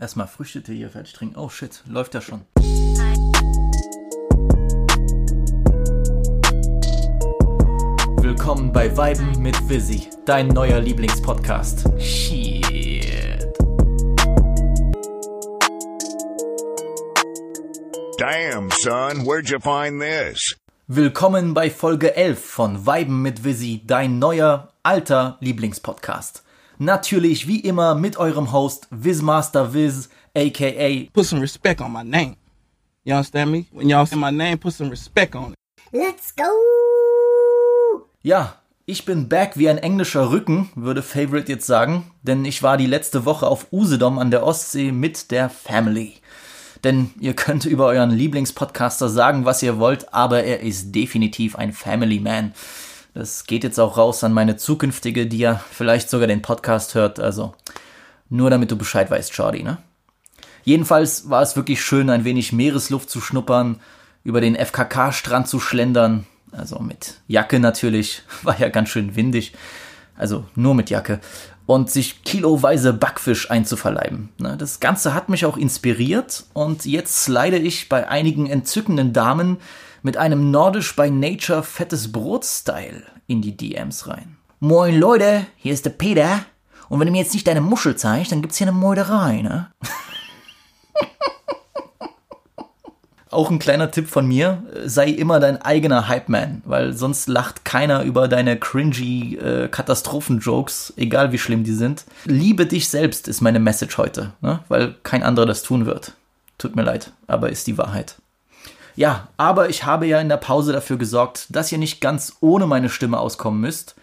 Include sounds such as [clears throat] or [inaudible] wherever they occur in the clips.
Erstmal Früchtetee hier fertig trinken. Oh shit, läuft ja schon. Willkommen bei Weiben mit Visi, dein neuer Lieblingspodcast. Shit. Damn, son, where'd you find this? Willkommen bei Folge 11 von Weiben mit Visi, dein neuer, alter Lieblingspodcast. Natürlich wie immer mit eurem Host Wizmaster Wiz, aka put some respect on my name. You understand me? When y'all say my name, put some respect on it. Let's go! Ja, ich bin back wie ein englischer Rücken, würde Favorite jetzt sagen, denn ich war die letzte Woche auf Usedom an der Ostsee mit der Family. Denn ihr könnt über euren Lieblingspodcaster sagen, was ihr wollt, aber er ist definitiv ein Family Man. Das geht jetzt auch raus an meine zukünftige, die ja vielleicht sogar den Podcast hört, also nur damit du Bescheid weißt, Shorty, ne? Jedenfalls war es wirklich schön, ein wenig Meeresluft zu schnuppern, über den FKK-Strand zu schlendern, also mit Jacke natürlich, [laughs] war ja ganz schön windig, also nur mit Jacke, und sich kiloweise Backfisch einzuverleiben. Ne, Das Ganze hat mich auch inspiriert und jetzt slide ich bei einigen entzückenden Damen mit einem nordisch by nature fettes Brot-Style in die DMs rein. Moin Leute, hier ist der Peter. Und wenn du mir jetzt nicht deine Muschel zeigst, dann gibt's hier eine Meuterei, ne? [laughs] Auch ein kleiner Tipp von mir, sei immer dein eigener Hype-Man, weil sonst lacht keiner über deine cringy äh, Katastrophen-Jokes, egal wie schlimm die sind. Liebe dich selbst ist meine Message heute, ne? weil kein anderer das tun wird. Tut mir leid, aber ist die Wahrheit. Ja, aber ich habe ja in der Pause dafür gesorgt, dass ihr nicht ganz ohne meine Stimme auskommen müsst,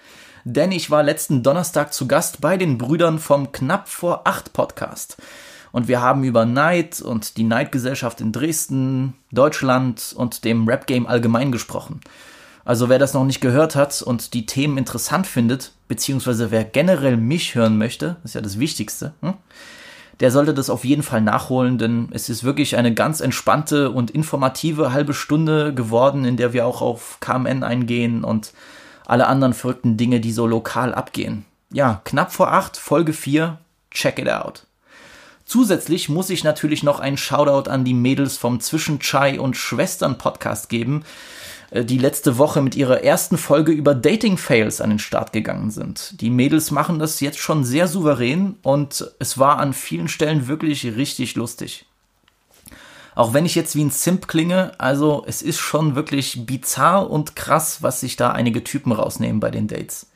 denn ich war letzten Donnerstag zu Gast bei den Brüdern vom Knapp vor acht Podcast. Und wir haben über Neid und die Neidgesellschaft in Dresden, Deutschland und dem Rap-Game allgemein gesprochen. Also wer das noch nicht gehört hat und die Themen interessant findet, beziehungsweise wer generell mich hören möchte, ist ja das Wichtigste, hm? Der sollte das auf jeden Fall nachholen, denn es ist wirklich eine ganz entspannte und informative halbe Stunde geworden, in der wir auch auf KMN eingehen und alle anderen verrückten Dinge, die so lokal abgehen. Ja, knapp vor acht, Folge 4, check it out. Zusätzlich muss ich natürlich noch einen Shoutout an die Mädels vom Zwischen Chai und Schwestern Podcast geben, die letzte Woche mit ihrer ersten Folge über Dating Fails an den Start gegangen sind. Die Mädels machen das jetzt schon sehr souverän und es war an vielen Stellen wirklich richtig lustig. Auch wenn ich jetzt wie ein Simp klinge, also es ist schon wirklich bizarr und krass, was sich da einige Typen rausnehmen bei den Dates.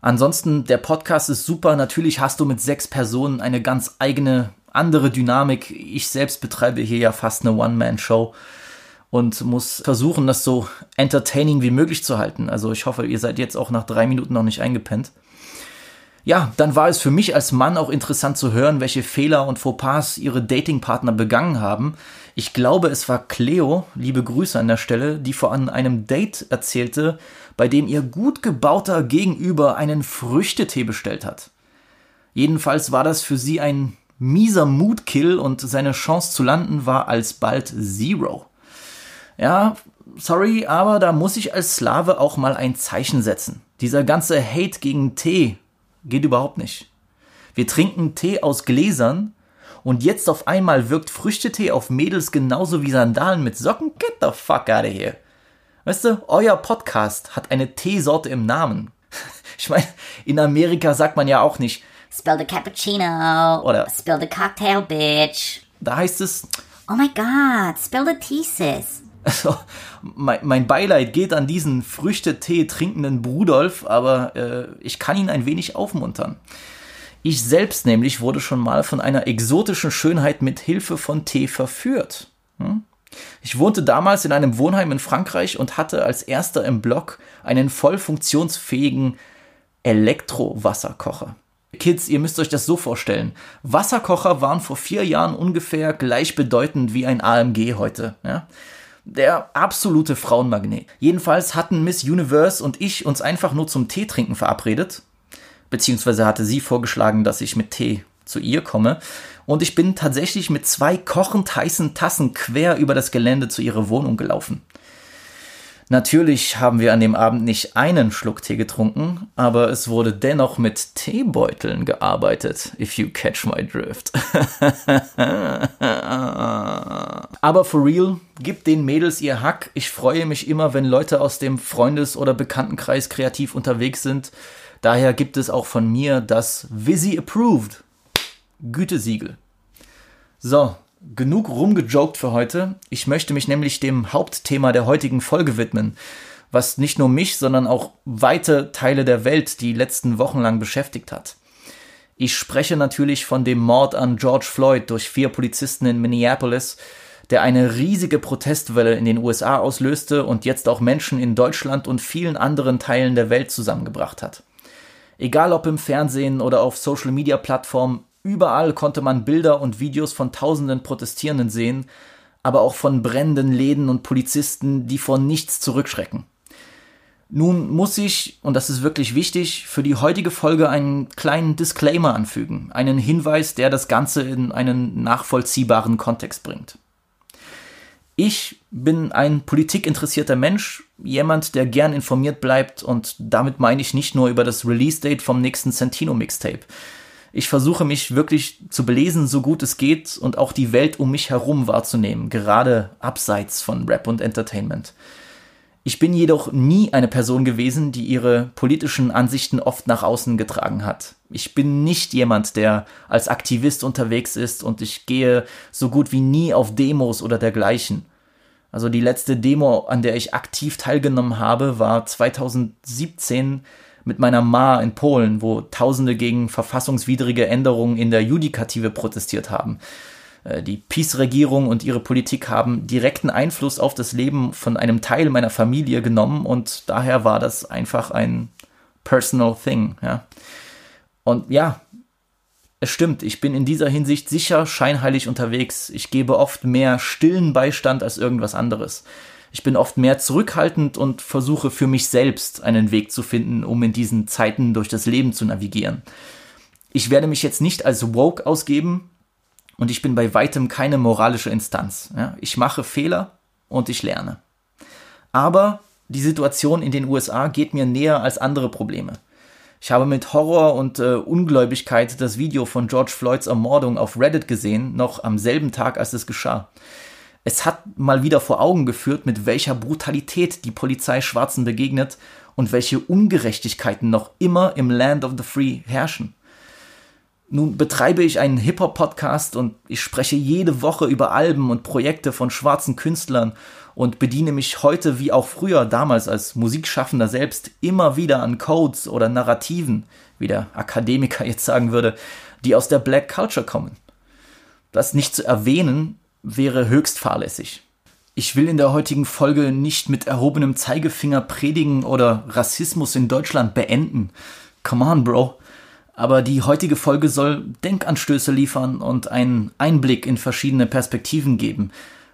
Ansonsten, der Podcast ist super. Natürlich hast du mit sechs Personen eine ganz eigene, andere Dynamik. Ich selbst betreibe hier ja fast eine One-Man-Show und muss versuchen, das so entertaining wie möglich zu halten. Also ich hoffe, ihr seid jetzt auch nach drei Minuten noch nicht eingepennt. Ja, dann war es für mich als Mann auch interessant zu hören, welche Fehler und Fauxpas ihre Datingpartner begangen haben. Ich glaube, es war Cleo, liebe Grüße an der Stelle, die vor einem Date erzählte, bei dem ihr gut gebauter Gegenüber einen Früchtetee bestellt hat. Jedenfalls war das für sie ein mieser Moodkill und seine Chance zu landen war alsbald Zero. Ja, sorry, aber da muss ich als Slave auch mal ein Zeichen setzen. Dieser ganze Hate gegen Tee geht überhaupt nicht. Wir trinken Tee aus Gläsern und jetzt auf einmal wirkt Früchtetee auf Mädels genauso wie Sandalen mit Socken. Get the fuck out of here. Weißt du, euer Podcast hat eine Teesorte im Namen. [laughs] Ich meine, in Amerika sagt man ja auch nicht, Spill the cappuccino. Oder- Spill the cocktail, bitch. da heißt es, Oh my god, spill the tea, sis. Also, mein, mein Beileid geht an diesen Früchtetee trinkenden Brudolf, aber äh, ich kann ihn ein wenig aufmuntern. Ich selbst nämlich wurde schon mal von einer exotischen Schönheit mit Hilfe von Tee verführt. Hm? Ich wohnte damals in einem Wohnheim in Frankreich und hatte als erster im Block einen voll funktionsfähigen Elektrowasserkocher. Kids, ihr müsst euch das so vorstellen. Wasserkocher waren vor vier Jahren ungefähr gleichbedeutend wie ein AMG heute. Ja? Der absolute Frauenmagnet. Jedenfalls hatten Miss Universe und ich uns einfach nur zum Teetrinken verabredet. Beziehungsweise hatte sie vorgeschlagen, dass ich mit Tee zu ihr komme. Und ich bin tatsächlich mit zwei kochend heißen Tassen quer über das Gelände zu ihrer Wohnung gelaufen. Natürlich haben wir an dem Abend nicht einen Schluck Tee getrunken, aber es wurde dennoch mit Teebeuteln gearbeitet, if you catch my drift. [laughs] aber for real, gib den Mädels ihr Hack. Ich freue mich immer, wenn Leute aus dem Freundes- oder Bekanntenkreis kreativ unterwegs sind. Daher gibt es auch von mir das Visi Approved Gütesiegel. So, genug rumgejoked für heute. Ich möchte mich nämlich dem Hauptthema der heutigen Folge widmen, was nicht nur mich, sondern auch weite Teile der Welt die letzten Wochen lang beschäftigt hat. Ich spreche natürlich von dem Mord an George Floyd durch vier Polizisten in Minneapolis, der eine riesige Protestwelle in den USA auslöste und jetzt auch Menschen in Deutschland und vielen anderen Teilen der Welt zusammengebracht hat. Egal ob im Fernsehen oder auf Social-Media-Plattformen, Überall konnte man Bilder und Videos von tausenden Protestierenden sehen, aber auch von brennenden Läden und Polizisten, die vor nichts zurückschrecken. Nun muss ich, und das ist wirklich wichtig, für die heutige Folge einen kleinen Disclaimer anfügen, einen Hinweis, der das Ganze in einen nachvollziehbaren Kontext bringt. Ich bin ein politikinteressierter Mensch, jemand, der gern informiert bleibt und damit meine ich nicht nur über das Release-Date vom nächsten Santino Mixtape, ich versuche mich wirklich zu belesen, so gut es geht und auch die Welt um mich herum wahrzunehmen, gerade abseits von Rap und Entertainment. Ich bin jedoch nie eine Person gewesen, die ihre politischen Ansichten oft nach außen getragen hat. Ich bin nicht jemand, der als Aktivist unterwegs ist und ich gehe so gut wie nie auf Demos oder dergleichen. Also die letzte Demo, an der ich aktiv teilgenommen habe, war 2017 mit meiner Ma in Polen, wo Tausende gegen verfassungswidrige Änderungen in der Judikative protestiert haben. Äh, die Peace-Regierung und ihre Politik haben direkten Einfluss auf das Leben von einem Teil meiner Familie genommen und daher war das einfach ein personal thing, ja. Und ja, es stimmt, ich bin in dieser Hinsicht sicher scheinheilig unterwegs. Ich gebe oft mehr stillen Beistand als irgendwas anderes. Ich bin oft mehr zurückhaltend und versuche für mich selbst einen Weg zu finden, um in diesen Zeiten durch das Leben zu navigieren. Ich werde mich jetzt nicht als woke ausgeben und ich bin bei weitem keine moralische Instanz. Ja, ich mache Fehler und ich lerne. Aber die Situation in den USA geht mir näher als andere Probleme. Ich habe mit Horror und äh, Ungläubigkeit das Video von George Floyds Ermordung auf Reddit gesehen, noch am selben Tag, als es geschah. Es hat mal wieder vor Augen geführt, mit welcher Brutalität die Polizei Schwarzen begegnet und welche Ungerechtigkeiten noch immer im Land of the Free herrschen. Nun betreibe ich einen Hip-Hop-Podcast und ich spreche jede Woche über Alben und Projekte von schwarzen Künstlern und bediene mich heute wie auch früher damals als Musikschaffender selbst immer wieder an Codes oder Narrativen, wie der Akademiker jetzt sagen würde, die aus der Black Culture kommen. Das nicht zu erwähnen, wäre höchst fahrlässig. Ich will in der heutigen Folge nicht mit erhobenem Zeigefinger predigen oder Rassismus in Deutschland beenden. Come on, Bro. Aber die heutige Folge soll Denkanstöße liefern und einen Einblick in verschiedene Perspektiven geben.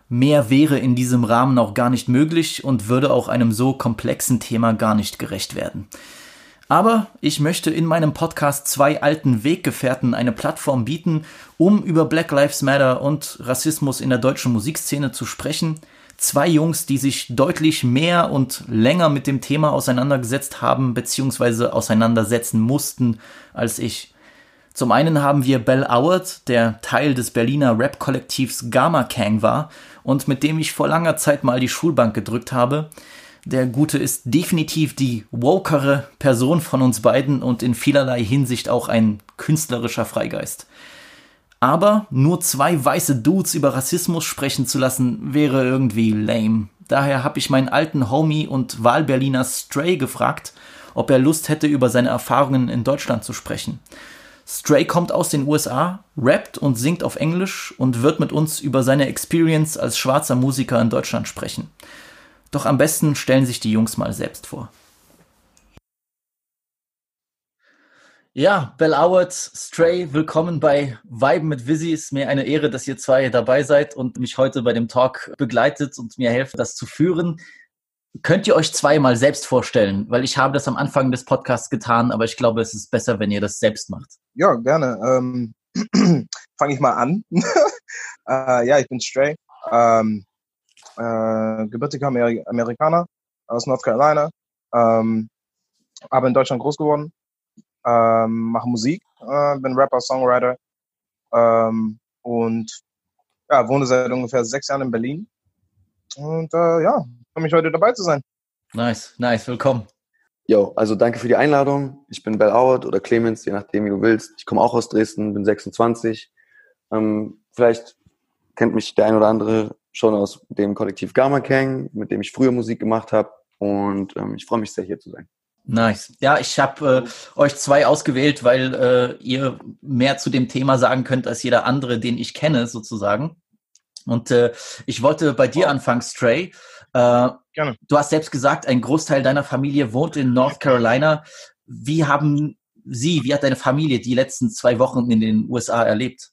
Mehr wäre in diesem Rahmen auch gar nicht möglich und würde auch einem so komplexen Thema gar nicht gerecht werden. Aber ich möchte in meinem Podcast zwei alten Weggefährten eine Plattform bieten, um über Black Lives Matter und Rassismus in der deutschen Musikszene zu sprechen. Zwei Jungs, die sich deutlich mehr und länger mit dem Thema auseinandergesetzt haben bzw. auseinandersetzen mussten als ich. Zum einen haben wir Bell Howard, der Teil des Berliner Rap-Kollektivs Gamma Kang war und mit dem ich vor langer Zeit mal die Schulbank gedrückt habe. Der Gute ist definitiv die wokere Person von uns beiden und in vielerlei Hinsicht auch ein künstlerischer Freigeist. Aber nur zwei weiße Dudes über Rassismus sprechen zu lassen, wäre irgendwie lame. Daher habe ich meinen alten Homie und Wahlberliner Stray gefragt, ob er Lust hätte, über seine Erfahrungen in Deutschland zu sprechen. Stray kommt aus den USA, rappt und singt auf Englisch und wird mit uns über seine Experience als schwarzer Musiker in Deutschland sprechen. Doch am besten stellen sich die Jungs mal selbst vor. Ja, Bell Howard, Stray, willkommen bei Vibe mit Visi. Es ist mir eine Ehre, dass ihr zwei dabei seid und mich heute bei dem Talk begleitet und mir helft, das zu führen. Könnt ihr euch zwei mal selbst vorstellen? Weil ich habe das am Anfang des Podcasts getan, aber ich glaube, es ist besser, wenn ihr das selbst macht. Ja, gerne. Ähm, [clears throat] Fange ich mal an. [laughs] äh, ja, ich bin Stray. Ähm, äh, gebürtiger Ameri Amerikaner, aus North Carolina. Ähm, aber in Deutschland groß geworden. Ähm, mache Musik, äh, bin Rapper, Songwriter ähm, und ja, wohne seit ungefähr sechs Jahren in Berlin. Und äh, ja, freue mich heute dabei zu sein. Nice, nice, willkommen. Jo, also danke für die Einladung. Ich bin Bell Howard oder Clemens, je nachdem, wie du willst. Ich komme auch aus Dresden, bin 26. Ähm, vielleicht kennt mich der ein oder andere schon aus dem Kollektiv Gamma Gang, mit dem ich früher Musik gemacht habe. Und ähm, ich freue mich sehr, hier zu sein. Nice. Ja, ich habe äh, euch zwei ausgewählt, weil äh, ihr mehr zu dem Thema sagen könnt als jeder andere, den ich kenne, sozusagen. Und äh, ich wollte bei dir anfangen, Stray. Äh, Gerne. Du hast selbst gesagt, ein Großteil deiner Familie wohnt in North Carolina. Wie haben Sie, wie hat deine Familie die letzten zwei Wochen in den USA erlebt?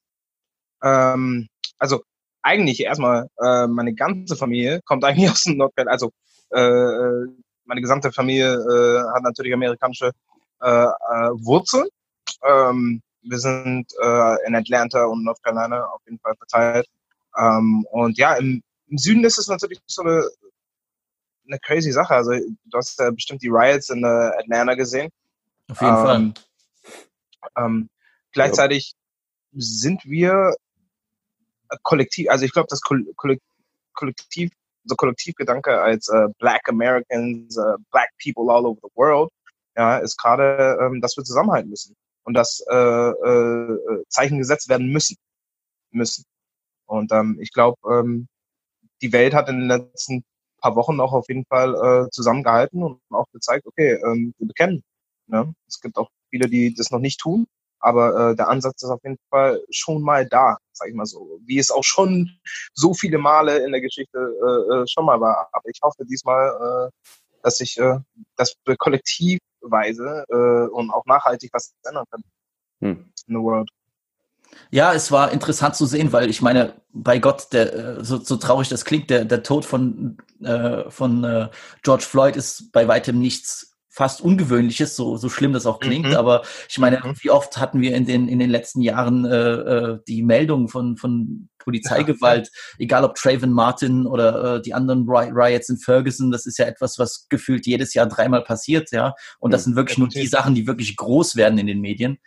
Ähm, also eigentlich erstmal, äh, meine ganze Familie kommt eigentlich [laughs] aus North Carolina. Also äh, meine gesamte Familie äh, hat natürlich amerikanische äh, äh, Wurzeln. Ähm, wir sind äh, in Atlanta und North Carolina auf jeden Fall verteilt. Ähm, und ja, im, im Süden ist es natürlich so eine, eine crazy Sache. Also du hast ja bestimmt die Riots in äh, Atlanta gesehen. Auf jeden Ähm, Fall. Ähm, gleichzeitig sind wir äh, kollektiv, also ich glaube, das Koll Koll Kollektiv, so Kollektivgedanke als äh, Black Americans, äh, Black People all over the world, ja, ist gerade, ähm, dass wir zusammenhalten müssen und dass äh, äh, Zeichen gesetzt werden müssen, müssen. Und ähm, ich glaube, ähm, die Welt hat in den letzten paar Wochen auch auf jeden Fall äh, zusammengehalten und auch gezeigt, okay, ähm, wir bekennen. Ne? Es gibt auch viele, die das noch nicht tun, aber äh, der Ansatz ist auf jeden Fall schon mal da, sag ich mal so. Wie es auch schon so viele Male in der Geschichte äh, äh, schon mal war. Aber ich hoffe diesmal, äh, dass sich, äh, dass wir kollektivweise äh, und auch nachhaltig was ändern können Hm. in the world. Ja, es war interessant zu sehen, weil ich meine, bei Gott, der, äh, so, so traurig das klingt, der, der Tod von, äh, von äh, George Floyd ist bei weitem nichts fast Ungewöhnliches, so, so schlimm das auch klingt. Mhm. Aber ich meine, Mhm. wie oft hatten wir in den, in den letzten Jahren äh, äh, die Meldungen von, von Polizeigewalt, egal ob Traven Martin oder äh, die anderen Ri- Riots in Ferguson, das ist ja etwas, was gefühlt jedes Jahr dreimal passiert, ja. Und das Mhm. sind wirklich nur die. Sachen, die wirklich groß werden in den Medien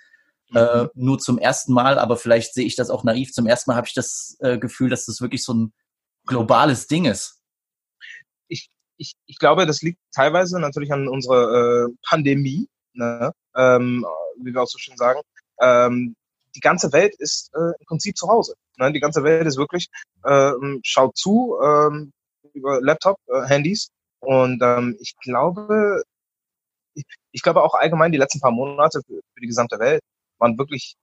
Mhm. äh, nur zum ersten Mal, aber vielleicht sehe ich das auch naiv. Zum ersten Mal habe ich das äh, Gefühl, dass das wirklich so ein globales Ding ist. ich, ich, ich glaube, das liegt teilweise natürlich an unserer äh, Pandemie, ne? ähm, wie wir auch so schön sagen. Ähm, die ganze Welt ist äh, im Prinzip zu Hause. Ne? Die ganze Welt ist wirklich, ähm, schaut zu ähm, über Laptop, äh, Handys. Und ähm, ich glaube, ich, ich glaube auch allgemein die letzten paar Monate für, für die gesamte Welt waren wirklich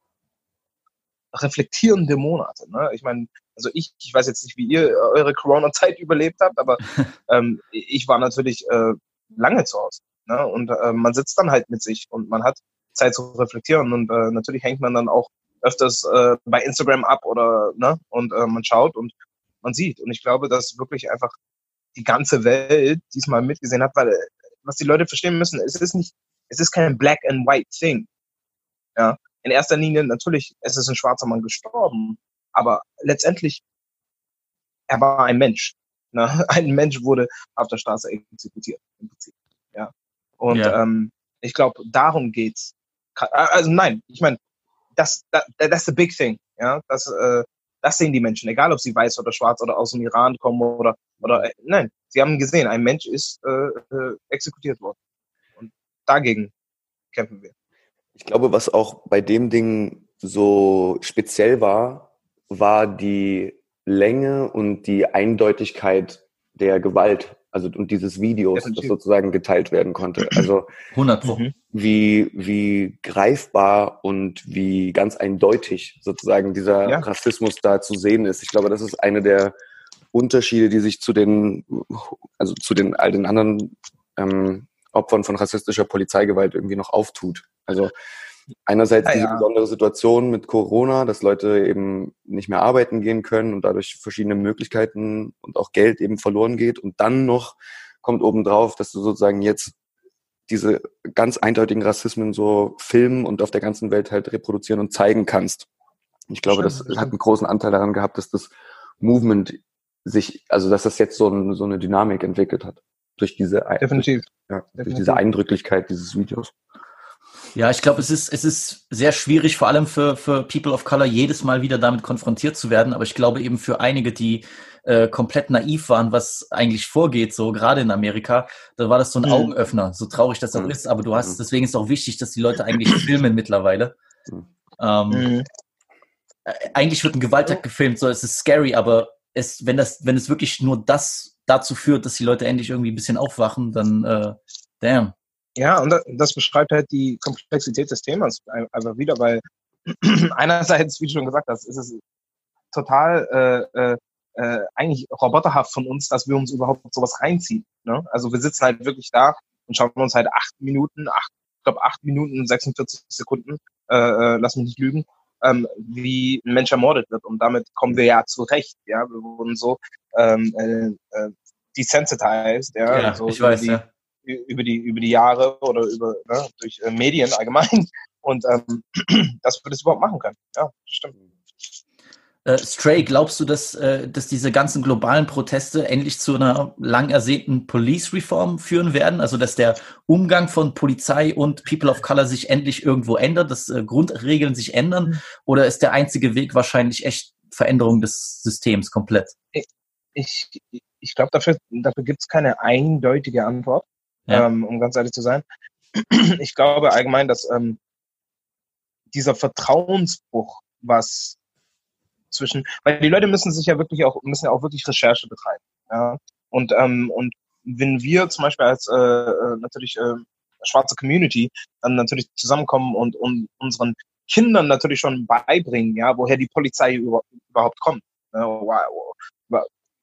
reflektierende Monate. Ne? Ich meine, also ich, ich weiß jetzt nicht, wie ihr eure Corona-Zeit überlebt habt, aber [laughs] ähm, ich war natürlich äh, lange zu Hause. Ne? Und äh, man sitzt dann halt mit sich und man hat Zeit zu reflektieren und äh, natürlich hängt man dann auch öfters äh, bei Instagram ab oder ne und äh, man schaut und man sieht. Und ich glaube, dass wirklich einfach die ganze Welt diesmal mitgesehen hat, weil äh, was die Leute verstehen müssen, es ist nicht, es ist kein Black and White Thing. Ja, in erster Linie natürlich, es ist ein schwarzer Mann gestorben, aber letztendlich er war ein Mensch. Ne? [laughs] Ein Mensch wurde auf der Straße exekutiert im Prinzip. Ja, und Ja. ähm, ich glaube, darum geht's. Ka- Also nein, ich meine, das, das, that's the big thing. Ja, das, äh, das sehen die Menschen, egal ob sie weiß oder schwarz oder aus dem Iran kommen oder oder äh, nein, sie haben gesehen, ein Mensch ist äh, äh, exekutiert worden und dagegen kämpfen wir. Ich glaube, was auch bei dem Ding so speziell war, war die Länge und die Eindeutigkeit der Gewalt, also und dieses Videos, das sozusagen geteilt werden konnte. Also [laughs] 100 Pro. Mhm. wie, wie greifbar und wie ganz eindeutig sozusagen dieser Ja. Rassismus da zu sehen ist. Ich glaube, das ist eine der Unterschiede, die sich zu den, also zu den all den anderen ähm, Opfern von rassistischer Polizeigewalt irgendwie noch auftut. Also einerseits Ja, diese ja. besondere Situation mit Corona, dass Leute eben nicht mehr arbeiten gehen können und dadurch verschiedene Möglichkeiten und auch Geld eben verloren geht. Und dann noch kommt obendrauf, dass du sozusagen jetzt diese ganz eindeutigen Rassismen so filmen und auf der ganzen Welt halt reproduzieren und zeigen kannst. Ich glaube, Stimmt, das das hat stimmt. einen großen Anteil daran gehabt, dass das Movement sich, also dass das jetzt so, ein, so eine Dynamik entwickelt hat. durch diese, Definitiv. ja, durch definitiv. diese Eindrücklichkeit dieses Videos. Ja, ich glaube, es ist, es ist sehr schwierig, vor allem für, für People of Color, jedes Mal wieder damit konfrontiert zu werden. Aber ich glaube eben für einige, die äh, komplett naiv waren, was eigentlich vorgeht, so gerade in Amerika, da war das so ein Mhm. Augenöffner, so traurig das auch Mhm. ist. Aber du hast, Mhm. deswegen ist auch wichtig, dass die Leute eigentlich filmen mittlerweile. Mhm. Ähm, Mhm. äh, eigentlich wird ein Gewalttag gefilmt, so es ist scary, aber es, wenn das, wenn es wirklich nur das dazu führt, dass die Leute endlich irgendwie ein bisschen aufwachen, dann äh, damn. Ja, und das, beschreibt halt die Komplexität des Themas ein- einfach wieder, weil [clears throat] einerseits, wie du schon gesagt hast, ist es total äh, äh, äh, eigentlich roboterhaft von uns, dass wir uns überhaupt sowas reinziehen. Ne? Also wir sitzen halt wirklich da und schauen uns halt acht Minuten, acht, ich glaube acht Minuten und 46 Sekunden, äh, äh, lass mich nicht lügen, ähm, wie ein Mensch ermordet wird. Und damit kommen wir ja zurecht. Ja, wir wurden so ähm, äh, äh, desensitized, ja, so ich über weiß, die, ja. Über die über die Jahre oder über ne, durch äh, Medien allgemein [laughs] und ähm, [clears throat] dass wir das überhaupt machen können. Ja, stimmt. Äh, Stray, glaubst du, dass, äh, dass diese ganzen globalen Proteste endlich zu einer lang ersehnten Police Reform führen werden? Also, dass der Umgang von Polizei und People of Color sich endlich irgendwo ändert, dass äh, Grundregeln sich ändern? Oder ist der einzige Weg wahrscheinlich echt Veränderung des Systems komplett? Ich ich glaube dafür dafür gibt es keine eindeutige Antwort, Ja. ähm, um ganz ehrlich zu sein. [clears throat] Ich glaube allgemein, dass ähm, dieser Vertrauensbruch, was zwischen, weil die Leute müssen sich ja wirklich auch müssen ja auch wirklich Recherche betreiben, ja. Und ähm, und wenn wir zum Beispiel als äh, äh, natürlich äh, schwarze Community dann natürlich zusammenkommen und, und unseren Kindern natürlich schon beibringen, ja, woher die Polizei über, überhaupt kommt. Ne,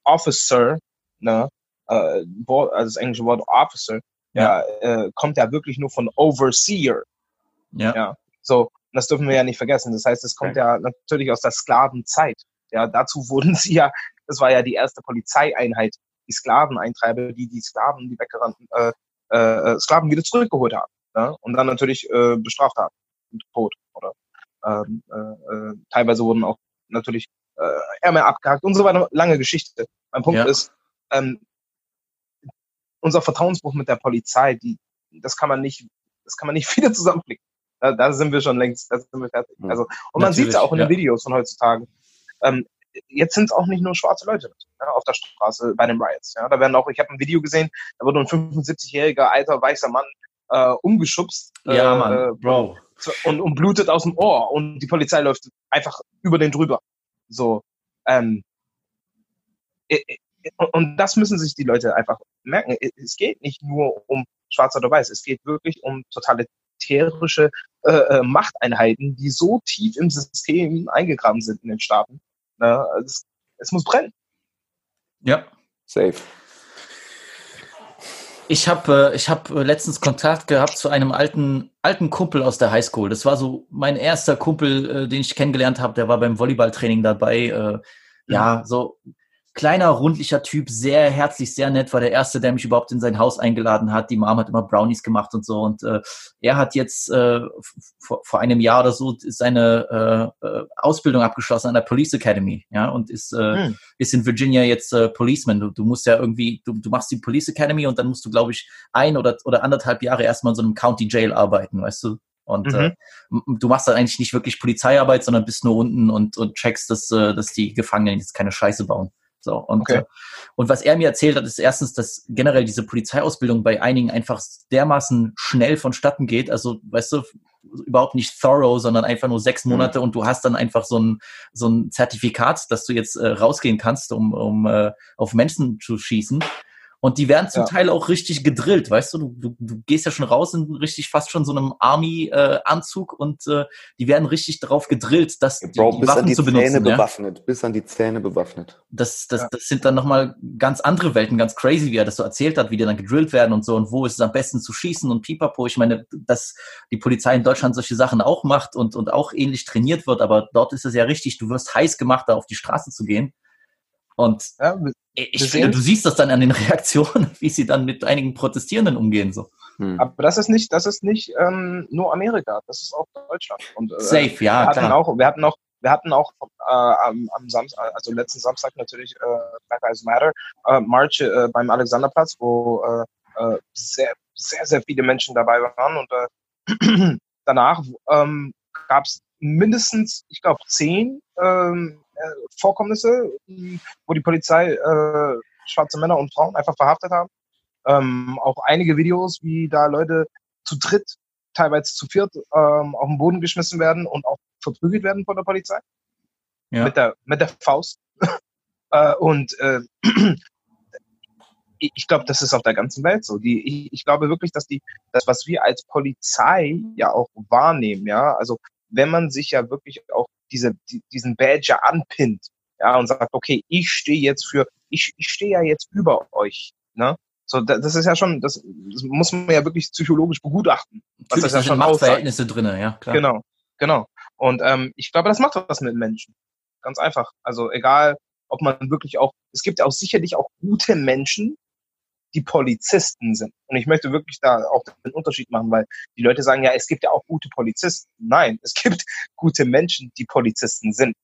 Officer, ne, äh, also das englische Wort Officer, ja, äh, kommt ja wirklich nur von Overseer. Ja. Ja. So, und das dürfen wir ja nicht vergessen. Das heißt, es kommt ja natürlich aus der Sklavenzeit. Ja, dazu wurden sie ja, das war ja die erste Polizeieinheit, die Sklaveneintreiber, die die Sklaven, die weggerannten äh, äh, Sklaven wieder zurückgeholt haben. Ja? Und dann natürlich äh, bestraft haben. Mit Tod. Oder ähm, äh, äh, teilweise wurden auch natürlich äh, Ärmel abgehackt und so weiter. Lange Geschichte. Mein Punkt Ja. ist, ähm, unser Vertrauensbruch mit der Polizei, die, das kann man nicht, das kann man nicht [laughs] wieder zusammenblicken. Da, da sind wir schon längst, da sind wir fertig. Also, und man sieht es auch in den ja. Videos von heutzutage. Ähm, jetzt sind es auch nicht nur schwarze Leute ja, auf der Straße bei den Riots. Ja. Da werden auch, ich habe ein Video gesehen, da wurde ein 75-jähriger alter weißer Mann äh, umgeschubst Ja, äh, Mann, äh, Bro. und, und blutet aus dem Ohr und die Polizei läuft einfach über den drüber. So, ähm, äh, äh, und- das müssen sich die Leute einfach merken. Es geht nicht nur um Schwarz oder Weiß, es geht wirklich um totalitärische äh, äh, Machteinheiten, die so tief im System eingegraben sind in den Staaten. Na, es, es muss brennen. Ja. Safe. Ich habe äh, ich hab äh, letztens Kontakt gehabt zu einem alten alten Kumpel aus der Highschool. Das war so mein erster Kumpel, äh, den ich kennengelernt habe. Der war beim Volleyballtraining dabei. Äh, ja, so kleiner, rundlicher Typ, sehr herzlich, sehr nett. War der erste, der mich überhaupt in sein Haus eingeladen hat. Die Mom hat immer Brownies gemacht und so. Und äh, er hat jetzt äh, vor, vor einem Jahr oder so seine äh, äh, Ausbildung abgeschlossen an der Police Academy. Ja, und ist äh, Hm. ist in Virginia jetzt äh, Policeman. Du, du musst ja irgendwie, du, du machst die Police Academy und dann musst du, glaube ich, ein oder, oder anderthalb Jahre erstmal in so einem County Jail arbeiten, weißt du? Und Mhm. äh, du machst dann eigentlich nicht wirklich Polizeiarbeit, sondern bist nur unten und, und checkst, dass, äh, dass die Gefangenen jetzt keine Scheiße bauen. So, und, Okay. äh, und was er mir erzählt hat, ist erstens, dass generell diese Polizeiausbildung bei einigen einfach dermaßen schnell vonstatten geht. Also, weißt du, überhaupt nicht thorough, sondern einfach nur sechs Mhm. Monate und du hast dann einfach so ein, so ein Zertifikat, dass du jetzt äh, rausgehen kannst, um, um äh, auf Menschen zu schießen. Und die werden zum Ja. Teil auch richtig gedrillt, weißt du? Du, du, du gehst ja schon raus in richtig fast schon so einem Army-Anzug und äh, die werden richtig darauf gedrillt, dass die, Bro, die bis an Waffen die zu Zähne benutzen. Ja? bewaffnet. Bis an die Zähne bewaffnet. Das, das, Ja. das sind dann nochmal ganz andere Welten, ganz crazy, wie er das so erzählt hat, wie die dann gedrillt werden und so und wo ist es am besten zu schießen und pipapo. Ich meine, dass die Polizei in Deutschland solche Sachen auch macht und, und auch ähnlich trainiert wird, aber dort ist es ja richtig, du wirst heiß gemacht, da auf die Straße zu gehen. Und Ja, ich finde, du siehst das dann an den [laughs] Reaktionen, wie sie dann mit einigen Protestierenden umgehen. So. Hm. aber das ist nicht, das ist nicht ähm, nur Amerika, das ist auch Deutschland. Und, äh, Safe, ja, wir hatten klar. auch, wir hatten auch, wir hatten auch äh, am, am Samstag, also letzten Samstag natürlich äh, Black Lives Matter äh, March äh, beim Alexanderplatz, wo äh, äh, sehr, sehr, sehr viele Menschen dabei waren und äh, [clears throat] danach ähm, gab es mindestens, ich glaube, zehn ähm, äh, Vorkommnisse, die- wo die Polizei äh, schwarze Männer und Frauen einfach verhaftet haben. Ähm, auch einige Videos, wie da Leute zu dritt, teilweise zu viert, ähm, auf den Boden geschmissen werden und auch verprügelt werden von der Polizei Ja. mit der mit der Faust. [laughs] äh, und äh, ich, [clears throat] ich glaube, das ist auf der ganzen Welt so. Die, ich, ich glaube wirklich, dass die, das, was wir als Polizei ja auch wahrnehmen, ja, also wenn man sich ja wirklich auch diese, die, diesen Badge ja anpinnt, ja, und sagt, okay, ich stehe jetzt für, ich, ich stehe ja jetzt über euch, ne? So, da- das ist ja schon, das, das muss man ja wirklich psychologisch begutachten. Was das ja schon. Machtverhältnisse drinne, ja, klar. Genau, genau. Und ähm, ich glaube, das macht was mit Menschen. Ganz einfach. Also egal, ob man wirklich auch, es gibt auch sicherlich auch gute Menschen, die Polizisten sind. Und ich möchte wirklich da auch den Unterschied machen, weil die Leute sagen, ja, es gibt ja auch gute Polizisten. Nein, es gibt [laughs] gute Menschen, die Polizisten sind.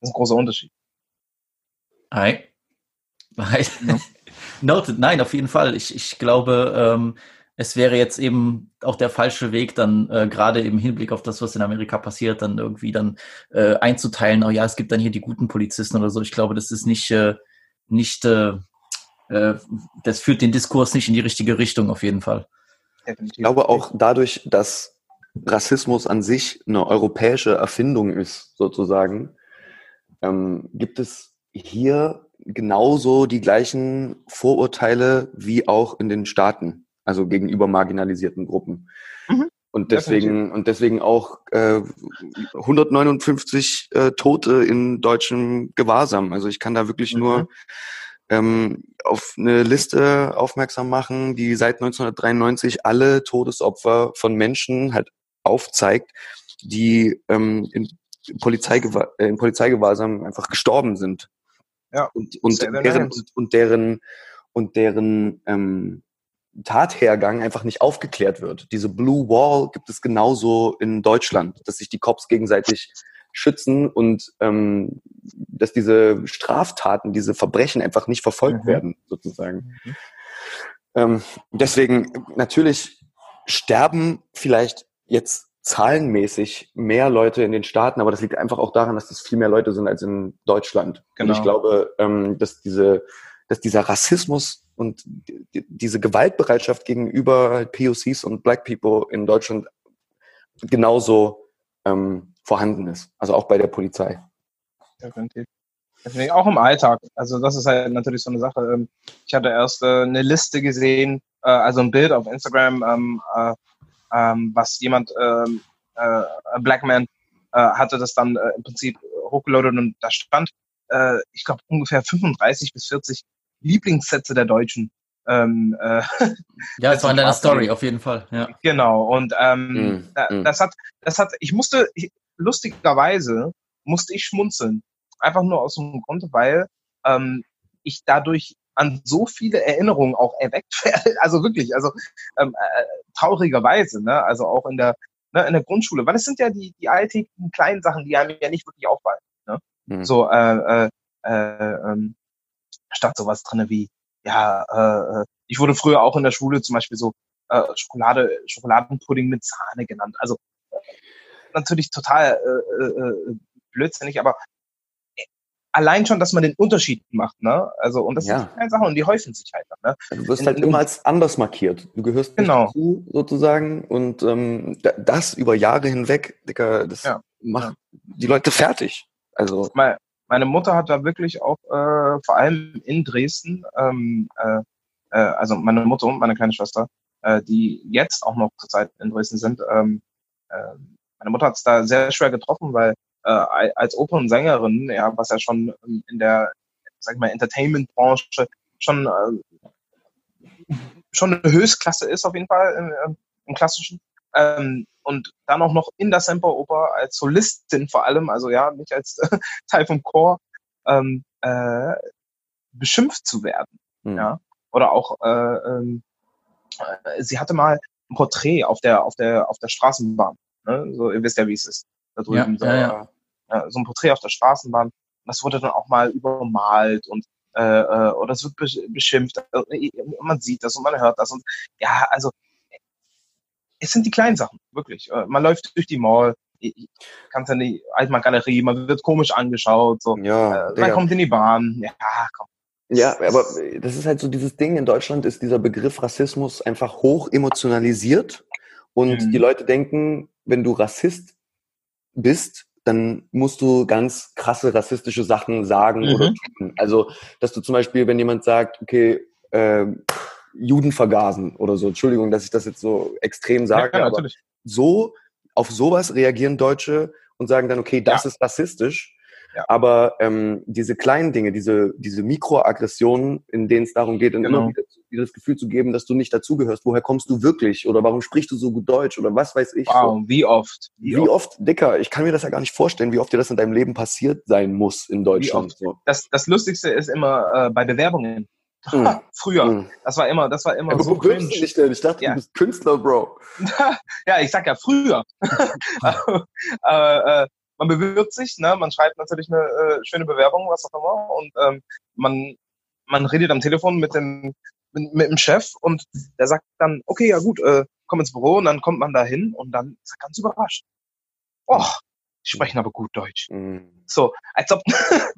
Das ist ein großer Unterschied. Ei. Ei. Noted, nein, auf jeden Fall. Ich, ich glaube, ähm, es wäre jetzt eben auch der falsche Weg, dann äh, gerade im Hinblick auf das, was in Amerika passiert, dann irgendwie dann äh, einzuteilen, oh ja, es gibt dann hier die guten Polizisten oder so. Ich glaube, das ist nicht, äh, nicht, äh, äh, das führt den Diskurs nicht in die richtige Richtung, auf jeden Fall. Ich glaube auch dadurch, dass Rassismus an sich eine europäische Erfindung ist, sozusagen, ähm, gibt es hier genauso die gleichen Vorurteile wie auch in den Staaten, also gegenüber marginalisierten Gruppen. Mhm. Und deswegen, und deswegen auch äh, 159 äh, Tote in deutschem Gewahrsam. Also ich kann da wirklich Mhm. nur ähm, auf eine Liste aufmerksam machen, die seit 1993 alle Todesopfer von Menschen halt aufzeigt, die ähm, in, Polizeigewa äh, in Polizeigewahrsam einfach gestorben sind. Ja, Und, und, deren, und deren und deren ähm, Tathergang einfach nicht aufgeklärt wird. Diese Blue Wall gibt es genauso in Deutschland, dass sich die Cops gegenseitig schützen und ähm, dass diese Straftaten, diese Verbrechen einfach nicht verfolgt Mhm. werden, sozusagen. Ähm, deswegen, natürlich sterben vielleicht jetzt zahlenmäßig mehr Leute in den Staaten, aber das liegt einfach auch daran, dass das viel mehr Leute sind als in Deutschland. Und Genau. ich glaube, ähm, dass diese, dass dieser Rassismus und die, die- diese Gewaltbereitschaft gegenüber POCs und Black People in Deutschland genauso ähm, vorhanden ist. Also auch bei der Polizei. Definitiv. Definitiv. Auch im Alltag. Also das ist halt natürlich so eine Sache. Ähm, Ich hatte erst äh, eine Liste gesehen, äh, also ein Bild auf Instagram, ähm, äh, ähm, was jemand, ein Black Man, hatte das dann im Prinzip hochgeloadet und da stand, ich glaube, ungefähr 35 bis 40 Lieblingssätze der Deutschen. Ähm, äh, [laughs] Ja, [laughs] es war in deiner Story, auf jeden Fall. Ja. Genau, und ähm, Mm, da, mm. das hat, das hat, ich musste, ich, lustigerweise musste ich schmunzeln. Einfach nur aus dem Grund, weil ähm, ich dadurch an so viele Erinnerungen auch erweckt werde. [laughs] Also wirklich, also ähm, äh, traurigerweise, ne? Also auch in der, ne, in der Grundschule. Weil es sind ja die, die alltäglichen kleinen Sachen, die einem ja nicht wirklich auffallen. Ne? Mhm. So, äh, äh, äh, ähm, statt sowas drinne wie, ja, äh, äh, ich wurde früher auch in der Schule zum Beispiel so äh, Schokolade, Schokoladenpudding mit Sahne genannt. Also natürlich total äh, äh, blödsinnig, aber äh, allein schon, dass man den Unterschied macht, ne? Also und das Ja. sind keine Sachen und die häufen sich halt dann, ne? Du wirst In- halt immer als anders markiert. Du gehörst Genau. dazu, sozusagen. Und ähm, da- das über Jahre hinweg, Dicker, das Ja. macht die Leute fertig. Also, Meine, meine Mutter hat da wirklich auch äh, vor allem in Dresden, ähm, äh, äh, also meine Mutter und meine kleine Schwester, äh, die jetzt auch noch zurzeit in Dresden sind, ähm, äh, meine Mutter hat es da sehr schwer getroffen, weil äh, als Opernsängerin, ja, was ja schon in der, sag ich mal, Entertainment-Branche schon äh, schon eine Höchstklasse ist auf jeden Fall im, im- im klassischen. Ähm, und dann auch noch in der Semperoper als Solistin vor allem, also ja, nicht als [laughs] Teil vom Chor, ähm, äh, beschimpft zu werden. hm. Ja. Oder auch, äh, ähm, äh, sie hatte mal ein Porträt auf der, auf der, auf der Straßenbahn. Ne? So, ihr wisst ja, wie es ist. da drüben. Ja, so, ja, ja. äh, so ein Porträt auf der Straßenbahn. Das wurde dann auch mal übermalt und äh, äh, oder es wird besch- beschimpft. Äh, Man sieht das und man hört das und ja, also es sind die kleinen Sachen, wirklich. Äh, Man läuft durch die Mall, kannst ja die Altmarkt-Galerie, man wird komisch angeschaut, so. Ja, Äh, man kommt in die Bahn, ja, komm. Ja, aber das ist halt so dieses Ding. In Deutschland ist dieser Begriff Rassismus einfach hoch emotionalisiert. Und Mhm. die Leute denken, wenn du Rassist bist, dann musst du ganz krasse rassistische Sachen sagen Mhm. oder tun. Also, dass du zum Beispiel, wenn jemand sagt, okay, ähm, Juden vergasen oder so, Entschuldigung, dass ich das jetzt so extrem sage, ja, aber so, auf sowas reagieren Deutsche und sagen dann, okay, das ist rassistisch. Ja. Aber ähm, diese kleinen Dinge, diese, diese Mikroaggressionen, in denen es darum geht, Genau. immer wieder, das Gefühl zu geben, dass du nicht dazugehörst. Woher kommst du wirklich? Oder warum sprichst du so gut Deutsch? Oder was weiß ich? Wow, wie oft? So. Wie oft, Dicker, ich kann mir das ja gar nicht vorstellen, wie oft dir das in deinem Leben passiert sein muss in Deutschland. oft? So. Das, das Lustigste ist immer äh, bei Bewerbungen. [laughs] Hm. Früher. Hm. Das war immer, das war immer Aber so cringe. dich denn? Ich dachte, Ja. du bist Künstler, Bro. [laughs] ja, ich sag ja früher. [laughs] äh, äh, man bewirbt sich, ne? man schreibt natürlich eine äh, schöne Bewerbung, was auch immer, und ähm, man, man redet am Telefon mit dem, mit, mit dem Chef und der sagt dann, okay, ja gut, äh, komm ins Büro und dann kommt man da hin und dann ist er ganz überrascht. Oh, die sprechen aber gut Deutsch. Hm. So, als ob, [laughs]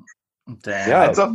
Damn. Ja. als ob,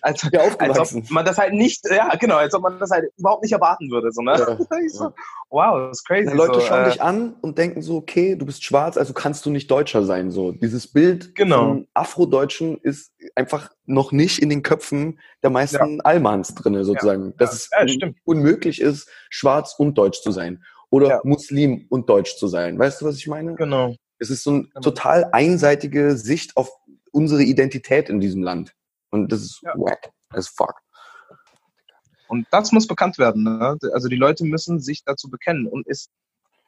als, Ja, als ob man das halt nicht, ja genau, als ob man das halt überhaupt nicht erwarten würde. So, ne? Ja, [laughs] so, wow, das ist crazy. Ja, Leute so, schauen äh, dich an und denken so, okay, du bist schwarz, also kannst du nicht Deutscher sein. So dieses Bild Genau. von Afrodeutschen ist einfach noch nicht in den Köpfen der meisten Allmanns drinne sozusagen. Dass es Ja, un unmöglich ist, schwarz und deutsch zu sein oder Ja. Muslim und deutsch zu sein. Weißt du, was ich meine? Genau. Es ist so eine Genau. total einseitige Sicht auf unsere Identität in diesem Land. Und das ist Ja. wack as fuck. Und das muss bekannt werden. Ne? Also die Leute müssen sich dazu bekennen. Und es,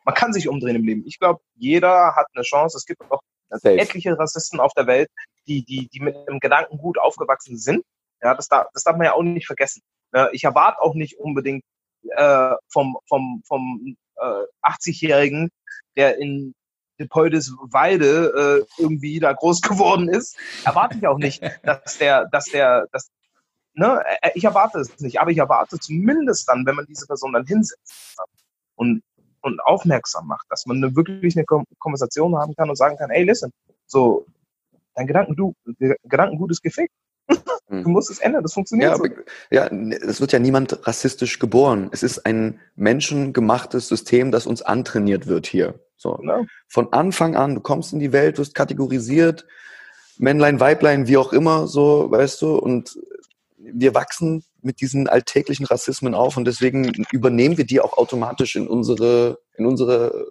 man kann sich umdrehen im Leben. Ich glaube, jeder hat eine Chance. Es gibt auch Safe. etliche Rassisten auf der Welt, die, die, die mit einem Gedankengut aufgewachsen sind. Ja, das darf, das darf man ja auch nicht vergessen. Ne? Ich erwarte auch nicht unbedingt äh, vom, vom, vom äh, 80-Jährigen, der in Depoldeswalde äh, irgendwie da groß [laughs] geworden ist, erwarte ich auch nicht, dass der, dass der, dass, ne, äh, ich erwarte es nicht, aber ich erwarte zumindest dann, wenn man diese Person dann hinsetzt und, und aufmerksam macht, dass man eine, wirklich eine Konversation haben kann und sagen kann, ey, listen, so, dein Gedankengut, Gedankengut ist gefickt. [laughs] Hm. Du musst es ändern, das funktioniert Ja, so. ja, es wird ja niemand rassistisch geboren. Es ist ein menschengemachtes System, das uns antrainiert wird hier. So. Ne? Von Anfang an, du kommst in die Welt, wirst kategorisiert, Männlein, Weiblein, wie auch immer, so, weißt du, und wir wachsen mit diesen alltäglichen Rassismen auf und deswegen übernehmen wir die auch automatisch in unsere, in unsere,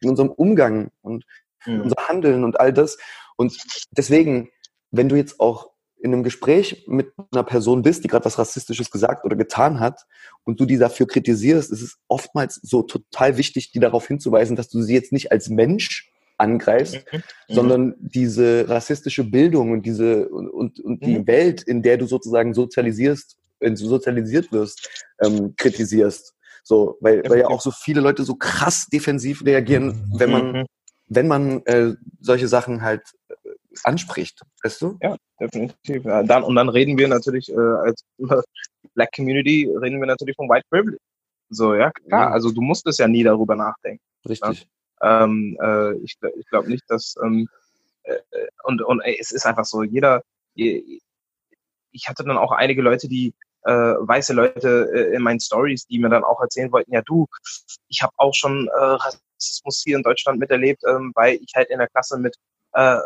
in unserem Umgang und Mhm. unser Handeln und all das. Und deswegen, wenn du jetzt auch in einem Gespräch mit einer Person bist, die gerade was Rassistisches gesagt oder getan hat und du die dafür kritisierst, ist es oftmals so total wichtig, die darauf hinzuweisen, dass du sie jetzt nicht als Mensch angreifst, Mhm. sondern diese rassistische Bildung und diese und, und, und die Mhm. Welt, in der du sozusagen sozialisierst, äh, sozialisiert wirst, ähm, kritisierst. So, weil, weil ja auch so viele Leute so krass defensiv reagieren, wenn man Mhm. wenn man äh, solche Sachen halt anspricht, weißt du? Ja, definitiv. Ja, dann, und dann reden wir natürlich äh, als [laughs] Black Community, reden wir natürlich von White Privilege. So, ja, klar. Ja. Also du musstest ja nie darüber nachdenken. Richtig. Ähm, äh, ich ich glaube nicht, dass ähm, äh, äh, und und ey, es ist einfach so, jeder je- ich hatte dann auch einige Leute, die äh, weiße Leute äh, in meinen Stories, die mir dann auch erzählen wollten, ja du, ich habe auch schon äh, Rassismus hier in Deutschland miterlebt, ähm, weil ich halt in der Klasse mit äh,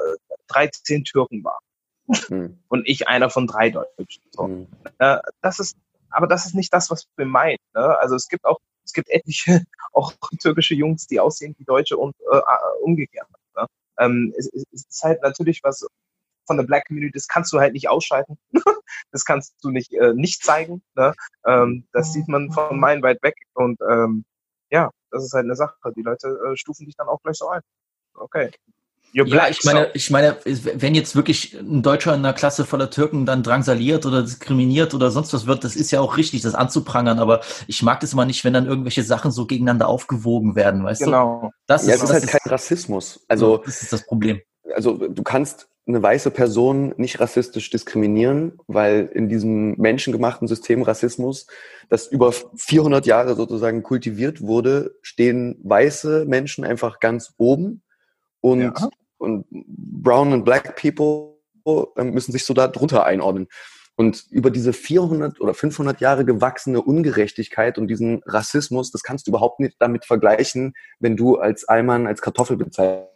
13 Türken war Hm, und ich einer von drei Deutschen. So. hm. Äh, das ist, aber das ist nicht das, was wir meinen. Ne? Also es gibt auch, es gibt etliche [laughs] auch türkische Jungs, die aussehen wie Deutsche und äh, umgekehrt. Ne? Ähm, es, es es ist halt natürlich was von der Black Community, das kannst du halt nicht ausschalten. [laughs] das kannst du nicht äh, nicht zeigen. Ne? Ähm, das sieht man von meinen weit weg und ähm, ja, das ist halt eine Sache. Die Leute äh, stufen dich dann auch gleich so ein. Okay. Ja, ich meine, ich meine, wenn jetzt wirklich ein Deutscher in einer Klasse voller Türken dann drangsaliert oder diskriminiert oder sonst was wird, das ist ja auch richtig, das anzuprangern, aber ich mag das immer nicht, wenn dann irgendwelche Sachen so gegeneinander aufgewogen werden, weißt so. du? Genau. Das Ja, ist, es ist das halt kein Rassismus. Also, das ist das Problem. also du kannst eine weiße Person nicht rassistisch diskriminieren, weil in diesem menschengemachten System Rassismus, das über 400 Jahre sozusagen kultiviert wurde, stehen weiße Menschen einfach ganz oben und, Ja. Und brown and black people äh, müssen sich so da drunter einordnen. Und über diese 400 oder 500 Jahre gewachsene Ungerechtigkeit und diesen Rassismus, das kannst du überhaupt nicht damit vergleichen, wenn du als Allmann, als Kartoffel bezeichnet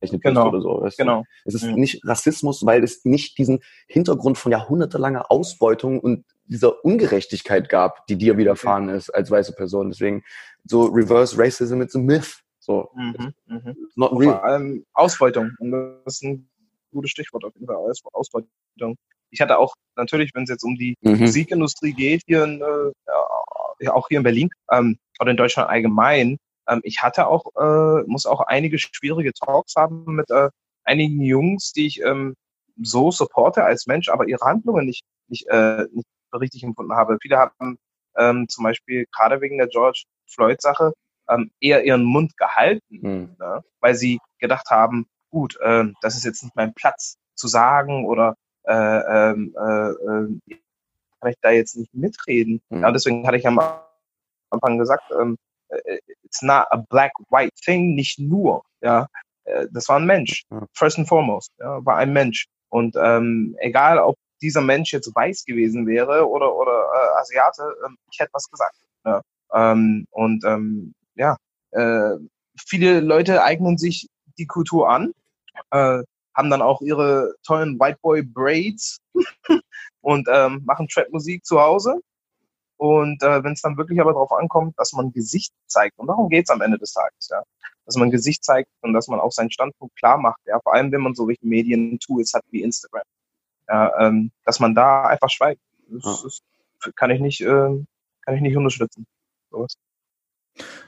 bist Genau. oder so. Weißt du? Genau. Es ist Ja. nicht Rassismus, weil es nicht diesen Hintergrund von jahrhundertelanger Ausbeutung und dieser Ungerechtigkeit gab, die dir widerfahren ist als weiße Person. Deswegen so Reverse Racism, it's a myth. So, Mhm. Mhm. not real. Vor allem Ausbeutung. Und das ist ein gutes Stichwort auf jeden Fall. Aus- Ausbeutung. Ich hatte auch natürlich, wenn es jetzt um die Mhm. Musikindustrie geht, hier in, äh, ja, auch hier in Berlin ähm, oder in Deutschland allgemein, ähm, ich hatte auch, äh, muss auch einige schwierige Talks haben mit äh, einigen Jungs, die ich ähm, so supporte als Mensch, aber ihre Handlungen nicht, nicht, äh, nicht richtig empfunden habe. Viele haben ähm, zum Beispiel gerade wegen der George Floyd-Sache ähm, eher ihren Mund gehalten Mhm. ne? weil sie gedacht haben, gut, ähm, das ist jetzt nicht mein Platz zu sagen oder äh, ähm, äh, äh, kann ich da jetzt nicht mitreden. Mhm. Ja, deswegen hatte ich am Anfang gesagt, ähm, äh, it's not a black-white thing, nicht nur. Ja, Äh, das war ein Mensch, first and foremost, ja, war ein Mensch. Und ähm, egal, ob dieser Mensch jetzt weiß gewesen wäre oder oder äh, Asiate, ähm, ich hätte was gesagt. Ja. Ähm, und ähm, ja, äh, viele Leute eignen sich die Kultur an, äh, haben dann auch ihre tollen White Boy Braids [laughs] und ähm, machen Trap-Musik zu Hause. Und äh, wenn es dann wirklich aber darauf ankommt, dass man Gesicht zeigt, und darum geht's am Ende des Tages, ja, dass man Gesicht zeigt und dass man auch seinen Standpunkt klar macht, ja, vor allem wenn man so welche Medien-Tools hat wie Instagram, ja, ähm, dass man da einfach schweigt. Das, Ja. ist, kann ich nicht, ähm, kann ich nicht unterstützen. Sowas.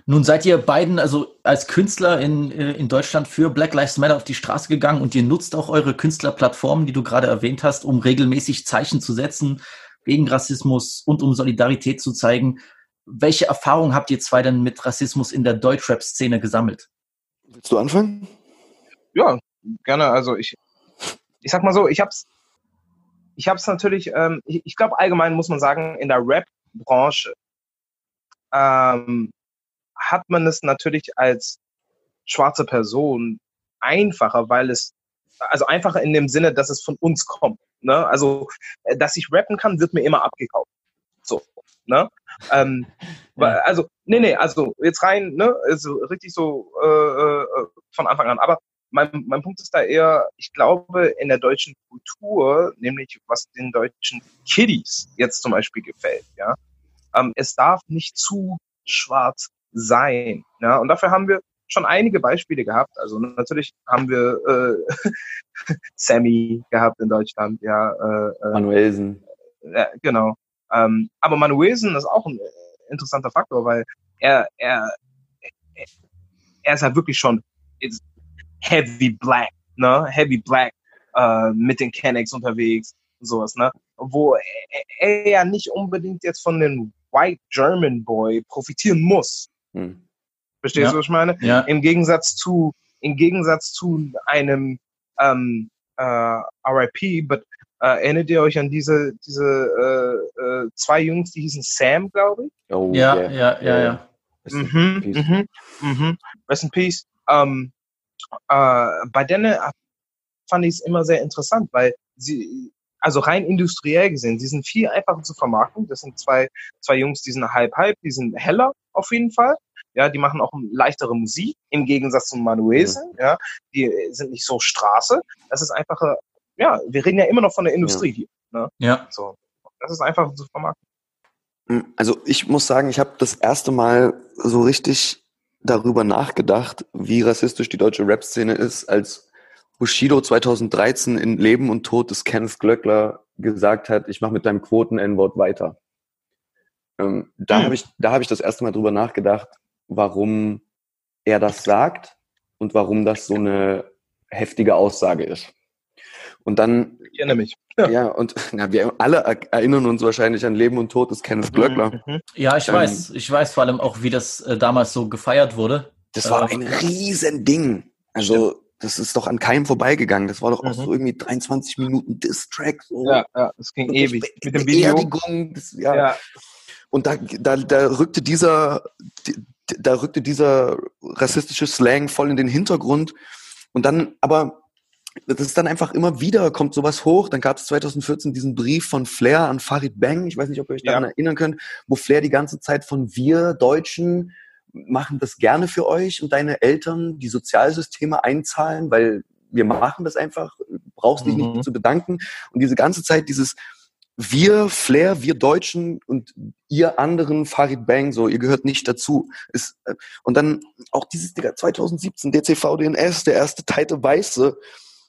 Nun seid ihr beiden also als Künstler in, äh, in Deutschland für Black Lives Matter auf die Straße gegangen und ihr nutzt auch eure Künstlerplattformen, die du gerade erwähnt hast, um regelmäßig Zeichen zu setzen gegen Rassismus und um Solidarität zu zeigen. Welche Erfahrungen habt ihr zwei denn mit Rassismus in der Deutschrap-Szene gesammelt? Willst du anfangen? Ja, gerne. Also ich, ich sag mal so, ich hab's, ich hab's natürlich, ähm, ich, ich glaube allgemein muss man sagen, in der Rap-Branche ähm, hat man es natürlich als schwarze Person einfacher, weil es, also einfacher in dem Sinne, dass es von uns kommt. Ne? Also, äh, dass ich rappen kann, wird mir immer abgekauft. So, ne? Ähm, [laughs] weil- Also, nee, nee, also jetzt rein, ne, also richtig so äh, äh, von Anfang an. Aber mein, mein Punkt ist da eher, ich glaube, in der deutschen Kultur, nämlich was den deutschen Kiddies jetzt zum Beispiel gefällt, ja, ähm, es darf nicht zu schwarz sein. Ja, und dafür haben wir schon einige Beispiele gehabt. Also natürlich haben wir äh, [laughs] Sammy gehabt in Deutschland, ja, äh, äh, Manuelsen. ja, genau. Ähm, aber Manuelsen ist auch ein äh, interessanter Faktor, weil er, er, er- ist ja wirklich schon heavy black, ne? Heavy black äh, mit den Kennex unterwegs und sowas, ne? Wo er, er ja nicht unbedingt jetzt von den White German Boy profitieren muss. Hm. Verstehst Ja. du, was ich meine? Ja, Im Gegensatz zu, im Gegensatz zu einem ähm, äh, RIP, but äh, erinnert ihr euch an diese, diese äh, äh, zwei Jungs, die hießen Sam, glaube ich? Oh, ja, yeah. ja, ja, ja. Rest in Mhm, peace. mhm, mhm. Rest in Peace. Ähm, äh, bei denen fand ich es immer sehr interessant, weil sie, also rein industriell gesehen, sie sind viel einfacher zu vermarkten. Das sind zwei, zwei Jungs, die sind halb-halb, die sind heller auf jeden Fall. Ja, die machen auch leichtere Musik im Gegensatz zum Manuelsen. Ja, die sind nicht so Straße. Das ist einfacher. Ja, wir reden ja immer noch von der Industrie hier. Ne? Ja, So, das ist einfacher zu vermarkten. Also ich muss sagen, ich habe das erste Mal so richtig darüber nachgedacht, wie rassistisch die deutsche Rap-Szene ist, als Bushido 2013 in Leben und Tod des Kenneth Glöckler gesagt hat, ich mache mit deinem Quoten-N-Wort weiter. Ähm, da Hm. habe ich, da habe ich das erste Mal drüber nachgedacht, warum er das sagt und warum das so eine heftige Aussage ist. Und dann, Ich erinnere mich. ja, und na, wir alle er- erinnern uns wahrscheinlich an Leben und Tod des Kenneth Glöckler. Mhm. Ja, ich Ähm, weiß. Ich weiß vor allem auch, wie das äh, damals so gefeiert wurde. Das war Äh, ein riesen Ding. Also, das ist doch an keinem vorbeigegangen. Das war doch auch Mhm. so irgendwie 23 Minuten Diss-Track. So. Ja, ja, es ging Und ewig. Mit dem Video. Das, ja. Ja, Und da, da, da rückte dieser, da rückte dieser rassistische Slang voll in den Hintergrund. Und dann, aber das ist dann einfach immer wieder, kommt sowas hoch. Dann gab es 2014 diesen Brief von Flair an Farid Bang, ich weiß nicht, ob ihr euch daran Ja. erinnern könnt, wo Flair die ganze Zeit von wir Deutschen machen das gerne für euch und deine Eltern die Sozialsysteme einzahlen, weil wir machen das einfach, brauchst dich Mhm. nicht zu bedanken. Und diese ganze Zeit dieses wir Flair, wir Deutschen und ihr anderen Farid Bang, so, ihr gehört nicht dazu. Ist, äh, und dann auch dieses Digga, 2017 DCV DNS, der erste Teite Weiße,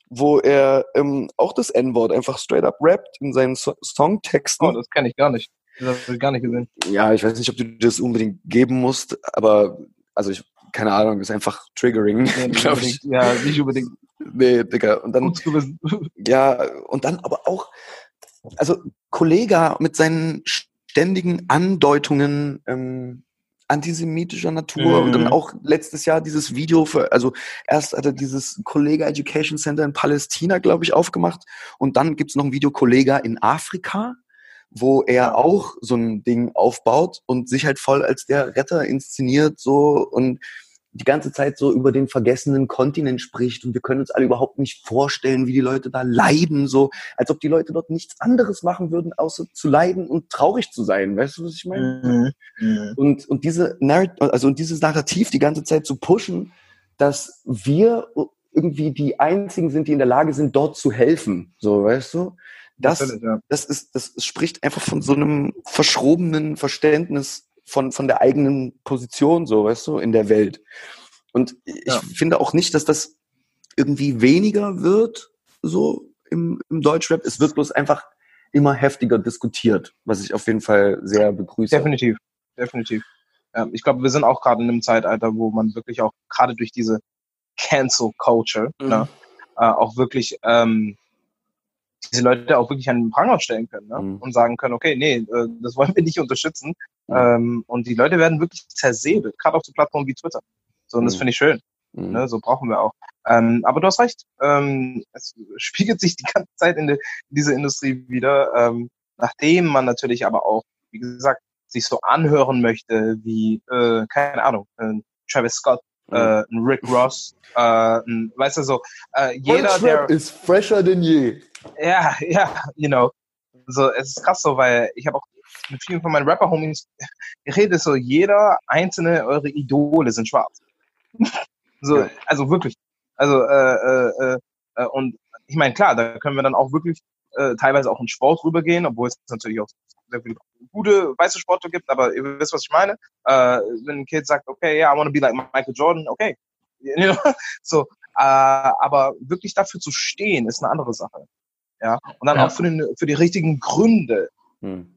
wo er ähm, auch das N-Wort einfach straight up rappt in seinen so Songtexten. oh, das kenne ich gar nicht. Das habe ich gar nicht gesehen. Ja, ich weiß nicht, ob du das unbedingt geben musst, aber also ich, keine Ahnung, ist einfach triggering, nicht [laughs] glaube ich. Ja, nicht unbedingt. Nee, Digga. Und dann, ja, und dann aber auch, also Kollega mit seinen ständigen Andeutungen ähm, antisemitischer Natur und dann Mhm. auch letztes Jahr dieses Video für, also erst hat er dieses Kollega Education Center in Palästina, glaube ich, aufgemacht und dann gibt's noch ein Video Kollega in Afrika, wo er auch so ein Ding aufbaut und sich halt voll als der Retter inszeniert so und die ganze Zeit so über den vergessenen Kontinent spricht und wir können uns alle überhaupt nicht vorstellen, wie die Leute da leiden, so als ob die Leute dort nichts anderes machen würden, außer zu leiden und traurig zu sein. Weißt du, was ich meine? Mhm. Mhm. Und, und diese Narrat also und dieses Narrativ die ganze Zeit zu pushen, dass wir irgendwie die einzigen sind, die in der Lage sind, dort zu helfen. So, weißt du? Das, ja. das ist, das spricht einfach von so einem verschrobenen Verständnis von, von der eigenen Position, so, weißt du, in der Welt. Und ich Ja. finde auch nicht, dass das irgendwie weniger wird, so im, im Deutschrap. Es wird bloß einfach immer heftiger diskutiert, was ich auf jeden Fall sehr begrüße. Definitiv, definitiv. Ja, ich glaube, wir sind auch gerade in einem Zeitalter, wo man wirklich auch gerade durch diese Cancel Culture Mhm. ne, äh, auch wirklich ähm, diese Leute auch wirklich an den Pranger stellen können ne? Mhm. und sagen können, okay, nee, äh, das wollen wir nicht unterstützen. Mhm. Ähm, und die Leute werden wirklich zersäbelt, gerade auf so Plattformen wie Twitter. So, und das Mhm. finde ich schön. Mhm. Ne, so brauchen wir auch. Ähm, aber du hast recht. Ähm, es spiegelt sich [laughs] die ganze Zeit in, de, in dieser Industrie wieder, ähm, nachdem man natürlich aber auch, wie gesagt, sich so anhören möchte wie, äh, keine Ahnung, ein Travis Scott, Mhm. äh, Rick Ross, äh, weißt du so, äh, jeder, der, ist fresher denn je. Ja, ja, you know, so, es ist krass so, weil ich habe auch mit vielen von meinen Rapper-Homies geredet, so jeder einzelne eure Idole sind schwarz. [laughs] so, Ja. also wirklich. Also, äh, äh, äh, äh, und ich meine, klar, da können wir dann auch wirklich äh, teilweise auch in Sport rübergehen, obwohl es natürlich auch sehr viele gute weiße Sportler gibt, aber ihr wisst, was ich meine. Äh, wenn ein Kind sagt, okay, yeah, I want to be like Michael Jordan, okay. [laughs] You know? So, äh, aber wirklich dafür zu stehen, ist eine andere Sache. Ja. Und dann Ja. auch für, den, für die richtigen Gründe Hm.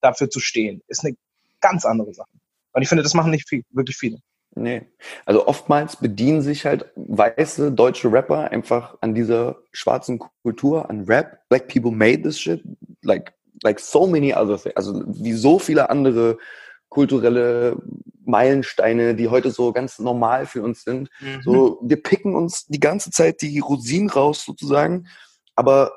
dafür zu stehen, ist eine ganz andere Sache. Und ich finde, das machen nicht viel, wirklich viele. Nee. Also oftmals bedienen sich halt weiße deutsche Rapper einfach an dieser schwarzen Kultur, an Rap. Black people made this shit, like, like so many other things. Also wie so viele andere kulturelle Meilensteine, die heute so ganz normal für uns sind. So, wir picken uns die ganze Zeit die Rosinen raus sozusagen, aber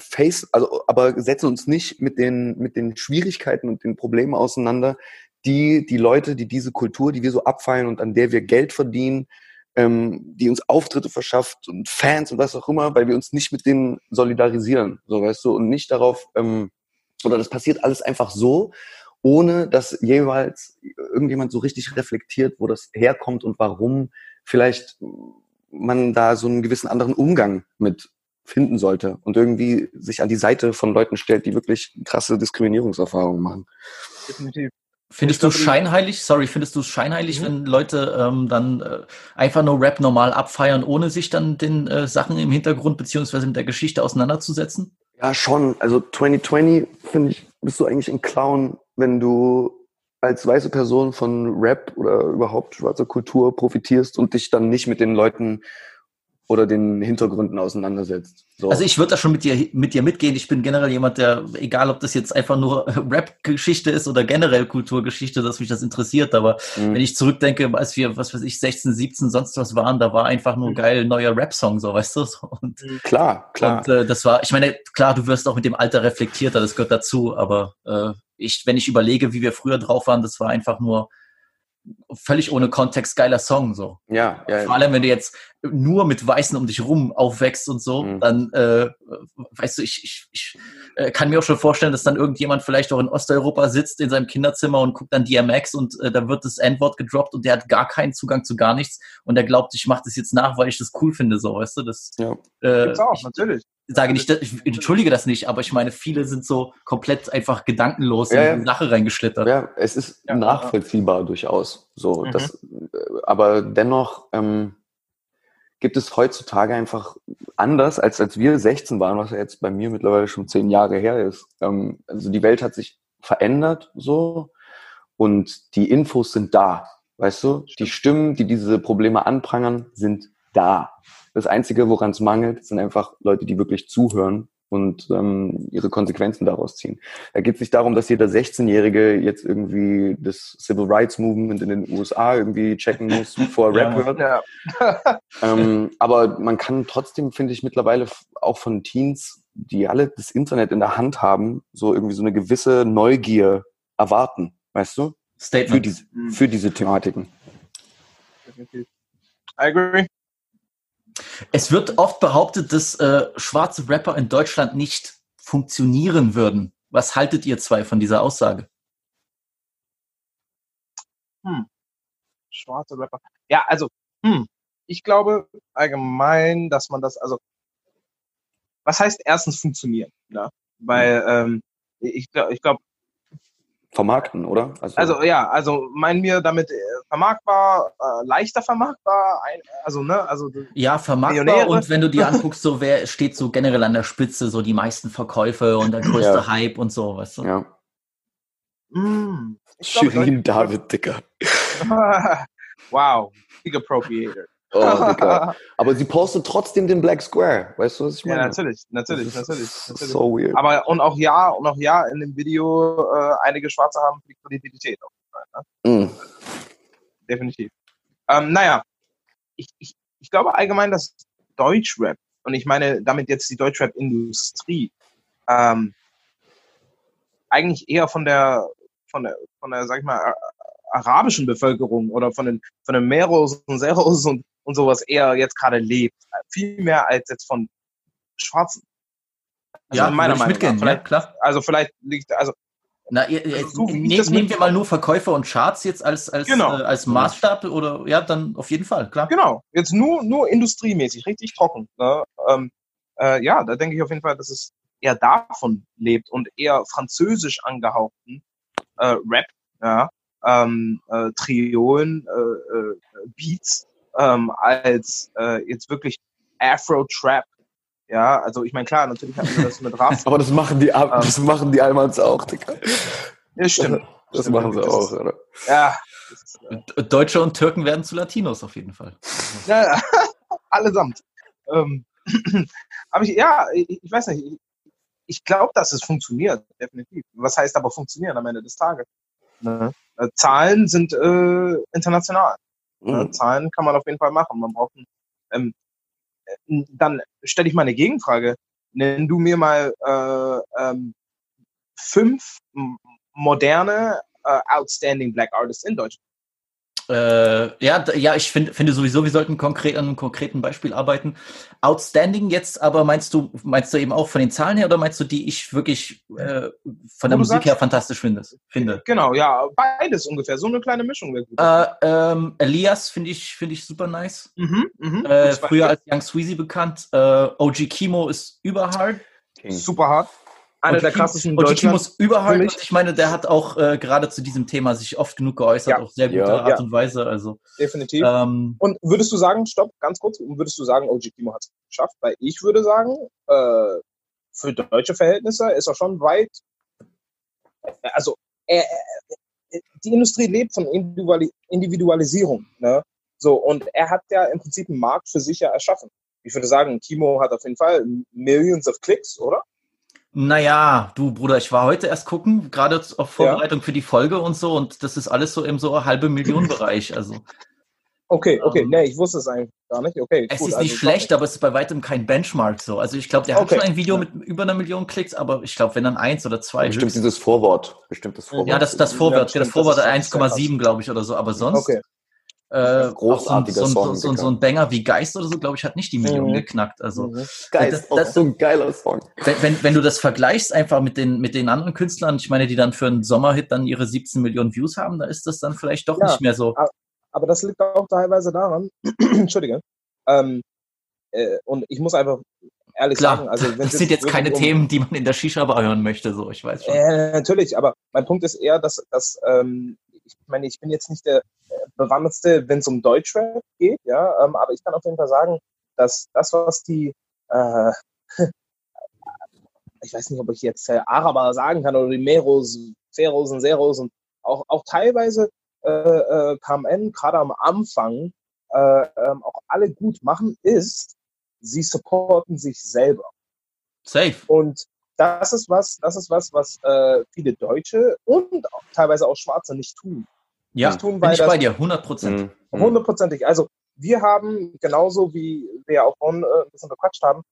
face, also aber setzen uns nicht mit den mit den Schwierigkeiten und den Problemen auseinander, die die Leute, die diese Kultur, die wir so abfeiern und an der wir Geld verdienen, ähm, die uns Auftritte verschafft und Fans und was auch immer, weil wir uns nicht mit denen solidarisieren, so weißt du, und nicht darauf ähm, oder das passiert alles einfach so, ohne dass jeweils irgendjemand so richtig reflektiert, wo das herkommt und warum vielleicht man da so einen gewissen anderen Umgang mit finden sollte und irgendwie sich an die Seite von Leuten stellt, die wirklich krasse Diskriminierungserfahrungen machen. Definitiv. Findest du scheinheilig, sorry, findest du scheinheilig, Mhm. wenn Leute ähm, dann äh, einfach nur Rap normal abfeiern, ohne sich dann den äh, Sachen im Hintergrund beziehungsweise mit der Geschichte auseinanderzusetzen? Ja, schon. Also 2020, finde ich, bist du eigentlich ein Clown, wenn du als weiße Person von Rap oder überhaupt schwarzer Kultur profitierst und dich dann nicht mit den Leuten oder den Hintergründen auseinandersetzt. So. Also ich würde da schon mit dir, mit dir mitgehen. Ich bin generell jemand, der, egal ob das jetzt einfach nur [laughs] Rap-Geschichte ist oder generell Kulturgeschichte, dass mich das interessiert. Aber Mhm. wenn ich zurückdenke, als wir, was weiß ich, 16, 17, sonst was waren, da war einfach nur geil neuer Rap-Song, so weißt du. So. Und, klar, klar. und äh, das war, ich meine, klar, du wirst auch mit dem Alter reflektierter, das gehört dazu, aber äh, ich, wenn ich überlege, wie wir früher drauf waren, das war einfach nur völlig ohne Kontext geiler Song. So. ja, ja, Vor allem, wenn du jetzt nur mit Weißen um dich rum aufwächst und so, Mhm. dann, äh, weißt du, ich, ich, ich äh, kann mir auch schon vorstellen, dass dann irgendjemand vielleicht auch in Osteuropa sitzt in seinem Kinderzimmer und guckt dann DMX und äh, da wird das N-Wort gedroppt und der hat gar keinen Zugang zu gar nichts und der glaubt, ich mache das jetzt nach, weil ich das cool finde, so, weißt du, das ja. äh, Gibt's auch, ich natürlich. sage nicht, ich entschuldige das nicht, aber ich meine, viele sind so komplett einfach gedankenlos Ja, in die Sache reingeschlittert. Ja, es ist Ja, nachvollziehbar durchaus. So, Mhm. das, äh, aber dennoch ähm, gibt es heutzutage einfach anders, als als wir 16 waren, was ja jetzt bei mir mittlerweile schon zehn Jahre her ist. Ähm, also die Welt hat sich verändert so und die Infos sind da, weißt du? Die Stimmen, die diese Probleme anprangern, sind da. Das Einzige, woran es mangelt, sind einfach Leute, die wirklich zuhören und ähm, ihre Konsequenzen daraus ziehen. Da geht es nicht darum, dass jeder 16-Jährige jetzt irgendwie das Civil Rights Movement in den USA irgendwie checken muss, bevor er Ja, Rap hört. Ja. [laughs] Ähm, aber man kann trotzdem, finde ich, mittlerweile auch von Teens, die alle das Internet in der Hand haben, so irgendwie so eine gewisse Neugier erwarten, weißt du? Für Statement. diese, für diese Thematiken. Definitiv. I agree. Es wird oft behauptet, dass äh, schwarze Rapper in Deutschland nicht funktionieren würden. Was haltet ihr zwei von dieser Aussage? Schwarze Rapper. Ja, also, hm, ich glaube allgemein, dass man das, also, was heißt erstens funktionieren? Ne? Weil, ähm, ich glaube, ich glaub, Vermarkten, oder? also ja, also meinen wir damit äh, vermarktbar, äh, leichter vermarktbar, ein, also ne, also Ja, vermarktbar Millionäre. und wenn du dir [laughs] anguckst, so wer steht so generell an der Spitze, so die meisten Verkäufe und der größte Ja. Hype und so, weißt du? ja. glaub, Shirin David, Dicker. [laughs] wow, big appropriator. Oh. [laughs] Aber sie postet trotzdem den Black Square. Weißt du, was ich ja, meine? natürlich, natürlich, ist natürlich, natürlich. So weird. Aber und auch ja, und auch ja, in dem Video äh, einige Schwarze haben die Kredibilität. Auf jeden Fall, ne? Mm. Definitiv. Ähm, naja, ich, ich, ich glaube allgemein, dass Deutschrap, und ich meine damit jetzt die Deutschrap-Industrie, ähm, eigentlich eher von der, von der, von der, sag ich mal, arabischen Bevölkerung oder von den, von den Meros und Seros und, und sowas eher jetzt gerade lebt. Viel mehr als jetzt von Schwarzen. Also Ja, meiner Meinung nach. ja, Vielleicht, klar. also vielleicht liegt, also Na, ihr, ihr, Also so ne, nehmen wir mal nur Verkäufer und Charts jetzt als, als, Genau. äh, als Maßstab oder ja, dann auf jeden Fall, klar. Genau, jetzt nur, nur industriemäßig, richtig trocken. Ne? Ähm, äh, ja, da denke ich auf jeden Fall, dass es eher davon lebt und eher französisch angehauchten äh, Rap, ja, ähm, äh, Triolen, äh, äh, Beats, ähm, als äh, jetzt wirklich Afro-Trap. Ja, also ich meine, klar, natürlich hatten wir das mit Raff. [laughs] Aber das machen die, das machen die Almans auch, Dicker. ja, stimmt. Das Stimmt. machen sie Das auch, ist- oder? Ja, ist, äh, Deutsche und Türken werden zu Latinos auf jeden Fall. Ja, ja. [laughs] allesamt. Ähm, [clears throat] aber ich, ja, ich, ich weiß nicht, ich, ich glaube, dass es funktioniert, definitiv. Was heißt aber funktionieren am Ende des Tages? Ne? Äh, Zahlen sind äh, international. Ne? Mhm. Zahlen kann man auf jeden Fall machen. Man braucht ähm, äh, dann stelle ich mal eine Gegenfrage. Nenn du mir mal äh, ähm, fünf moderne äh, outstanding Black Artists in Deutschland. Äh, ja, ja, ich find, finde sowieso, wir sollten konkret an einem konkreten Beispiel arbeiten. Outstanding jetzt, aber meinst du, meinst du eben auch von den Zahlen her oder meinst du, die ich wirklich äh, von der Musik sagst- her fantastisch finde? finde? Genau, ja, beides ungefähr. So eine kleine Mischung wäre gut. Äh, ähm, Elias finde ich, finde ich super nice. Mhm, mhm. Äh, früher als Young Sweezy bekannt. Äh, OG Kimo ist überhard. super hart. Einer OG der krassesten Kimo Deutschland. mich. und Ich meine, der hat auch äh, gerade zu diesem Thema sich oft genug geäußert, Ja. auf sehr gute Ja. Art Ja. und Weise. Also, Definitiv. ähm, Und würdest du sagen, stopp, ganz kurz, würdest du sagen, OG Kimo hat es geschafft? Weil ich würde sagen, äh, für deutsche Verhältnisse ist er schon weit. Also, er, er- die Industrie lebt von Individuali Individualisierung. Ne? So, und er hat ja im Prinzip einen Markt für sich ja erschaffen. ich würde sagen, Kimo hat auf jeden Fall Millions of Clicks, oder? Naja, du Bruder, ich war heute erst gucken, gerade auf Vorbereitung für die Folge und so, und das ist alles so im so halbe Million [laughs] Bereich. Also Okay, okay, Ähm, nee, ich wusste es eigentlich gar nicht. Okay, es cool, ist also nicht schlecht, aber es ist bei weitem kein Benchmark so. Also ich glaube, der hat Okay. schon ein Video mit über einer Million Klicks, aber ich glaube, wenn dann eins oder zwei. Bestimmt höchstens. dieses Vorwort. Bestimmt das Vorwort. ja, das, das Vorwort, Ja, das Vorwort ist 1,7, glaube ich, oder so. Aber sonst, Okay. Äh, [laughs] auch Großartiger so, so, Song, so, so ein Banger wie Geist oder so, glaube ich, hat nicht die Million Mhm. geknackt. Also Mhm. Geil, das- ist so ein geiler Song. wenn, wenn, wenn du das vergleichst einfach mit den, mit den anderen Künstlern, ich meine, die dann für einen Sommerhit dann ihre 17 Millionen Views haben, da ist das dann vielleicht doch Ja, nicht mehr so. Aber das liegt auch teilweise daran, [clears throat] Entschuldige, ähm, äh, und ich muss einfach ehrlich Klar, sagen, also wenn das sind jetzt keine um- Themen, die man in der Shisha-Bar hören möchte, so, ich weiß schon. Äh, natürlich, aber mein Punkt ist eher, dass, dass ähm, ich meine, ich bin jetzt nicht der äh, bewandertste, wenn es um Deutschrap geht, ja, ähm, aber ich kann auf jeden Fall sagen, dass das, was die, äh, [laughs] ich weiß nicht, ob ich jetzt äh, Araber sagen kann oder die Meros, Feros und Seros und auch, auch teilweise äh, äh, KMN, gerade am Anfang, äh, ähm, auch alle gut machen, ist, sie supporten sich selber. Safe. Und das ist was, das ist was, was äh, viele Deutsche und auch teilweise auch Schwarze nicht tun. Ja, Nicht tun, bin weil ich das- bei dir, 100 Prozent. Mhm. Mhm. Hundertprozentig. Also wir haben, genauso wie wir ja auch vorhin äh, ein bisschen bequatscht haben,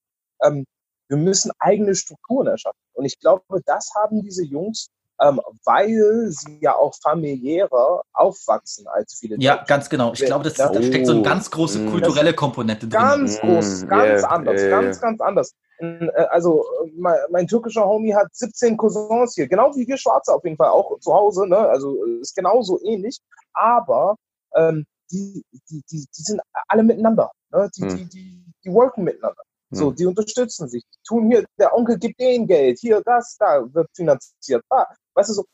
ähm, wir müssen eigene Strukturen erschaffen. Und ich glaube, das haben diese Jungs, ähm, weil sie ja auch familiärer aufwachsen als viele Ja, Deutsche. ganz genau. Ich Ja. glaube, das, da steckt so eine ganz große Oh. kulturelle Komponente drin. Ganz Mm, groß, ganz yeah, anders, yeah, ganz, yeah. ganz anders. Äh, Also mein, mein türkischer Homie hat 17 Cousins hier, genau wie wir Schwarze auf jeden Fall auch zu Hause, ne? Also äh, ist genauso ähnlich, aber ähm, die, die, die, die sind alle miteinander, ne? Die, Hm. die, die, die worken miteinander. So, die unterstützen sich, die tun hier, der Onkel gibt denen Geld, hier, das, da wird finanziert, da, weißt du so.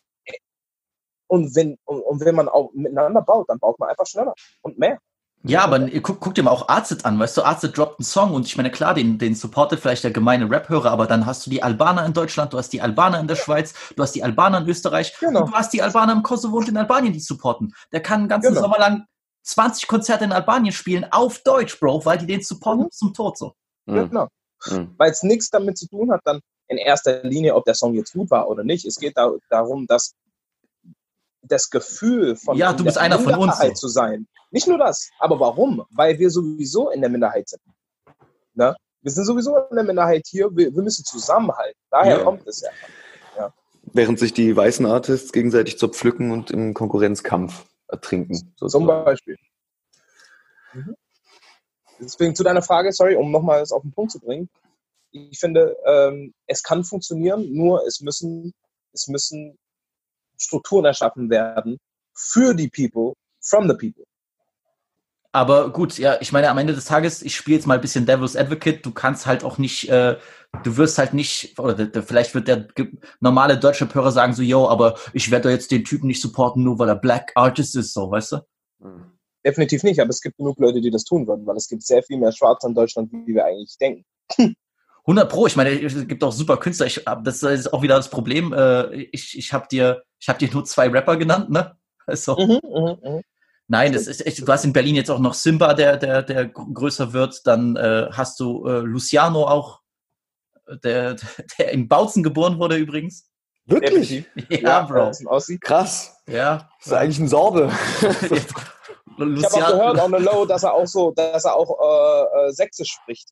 Und wenn, und, und wenn man auch miteinander baut, dann baut man einfach schneller und mehr. Ja, aber guck, guck dir mal auch Arzit an, weißt du, Arzit droppt einen Song und ich meine, klar, den, den supportet vielleicht der gemeine Rap-Hörer, aber dann hast du die Albaner in Deutschland, du hast die Albaner in der Schweiz, du hast die Albaner in Österreich Genau. und du hast die Albaner im Kosovo und in Albanien, die supporten. Der kann den ganzen Genau. Sommer lang 20 Konzerte in Albanien spielen, auf Deutsch, Bro, weil die den supporten Mhm. zum Tod so. Ja, Mhm. genau. Mhm. weil es nichts damit zu tun hat, dann in erster Linie, ob der Song jetzt gut war oder nicht. Es geht da, darum, dass das Gefühl von Ja, du bist einer von uns, Minderheit so. zu sein. Nicht nur das, aber warum? Weil wir sowieso in der Minderheit sind. Ne? Wir sind sowieso in der Minderheit hier. Wir, wir müssen zusammenhalten. Daher Ja. kommt es ja. Während sich die weißen Artists gegenseitig zerpflücken und im Konkurrenzkampf ertrinken. Zum sozusagen. Beispiel. Mhm. Deswegen zu deiner Frage, sorry, um nochmal es auf den Punkt zu bringen. Ich finde, ähm, es kann funktionieren, nur es müssen, es müssen Strukturen erschaffen werden für die People, from the people. Aber gut, ja, ich meine, am Ende des Tages, ich spiele jetzt mal ein bisschen Devil's Advocate, du kannst halt auch nicht, äh, du wirst halt nicht, oder der, der, vielleicht wird der normale deutsche Hörer sagen so, yo, aber ich werde doch jetzt den Typen nicht supporten, nur weil er Black Artist ist, so, weißt du? Mhm. Definitiv nicht, aber es gibt genug Leute, die das tun würden, weil es gibt sehr viel mehr Schwarze in Deutschland, wie wir eigentlich denken. 100 Pro, ich meine, es gibt auch super Künstler, ich, hab- das ist auch wieder das Problem, äh, ich, ich habe dir, ich habe dir nur zwei Rapper genannt, ne? Also, Mhm, mhm, mhm. Nein, das ist echt, du hast in Berlin jetzt auch noch Simba, der, der, der gr- größer wird. Dann äh, hast du äh, Luciano auch, der, der in Bautzen geboren wurde übrigens. Wirklich? Definitiv. Ja, Bro. Krass. Ja. Das ist eigentlich ein Sorbe. [laughs] [laughs] Ich habe auch gehört on the low, dass er auch so, dass er auch äh, äh, Sächsisch spricht.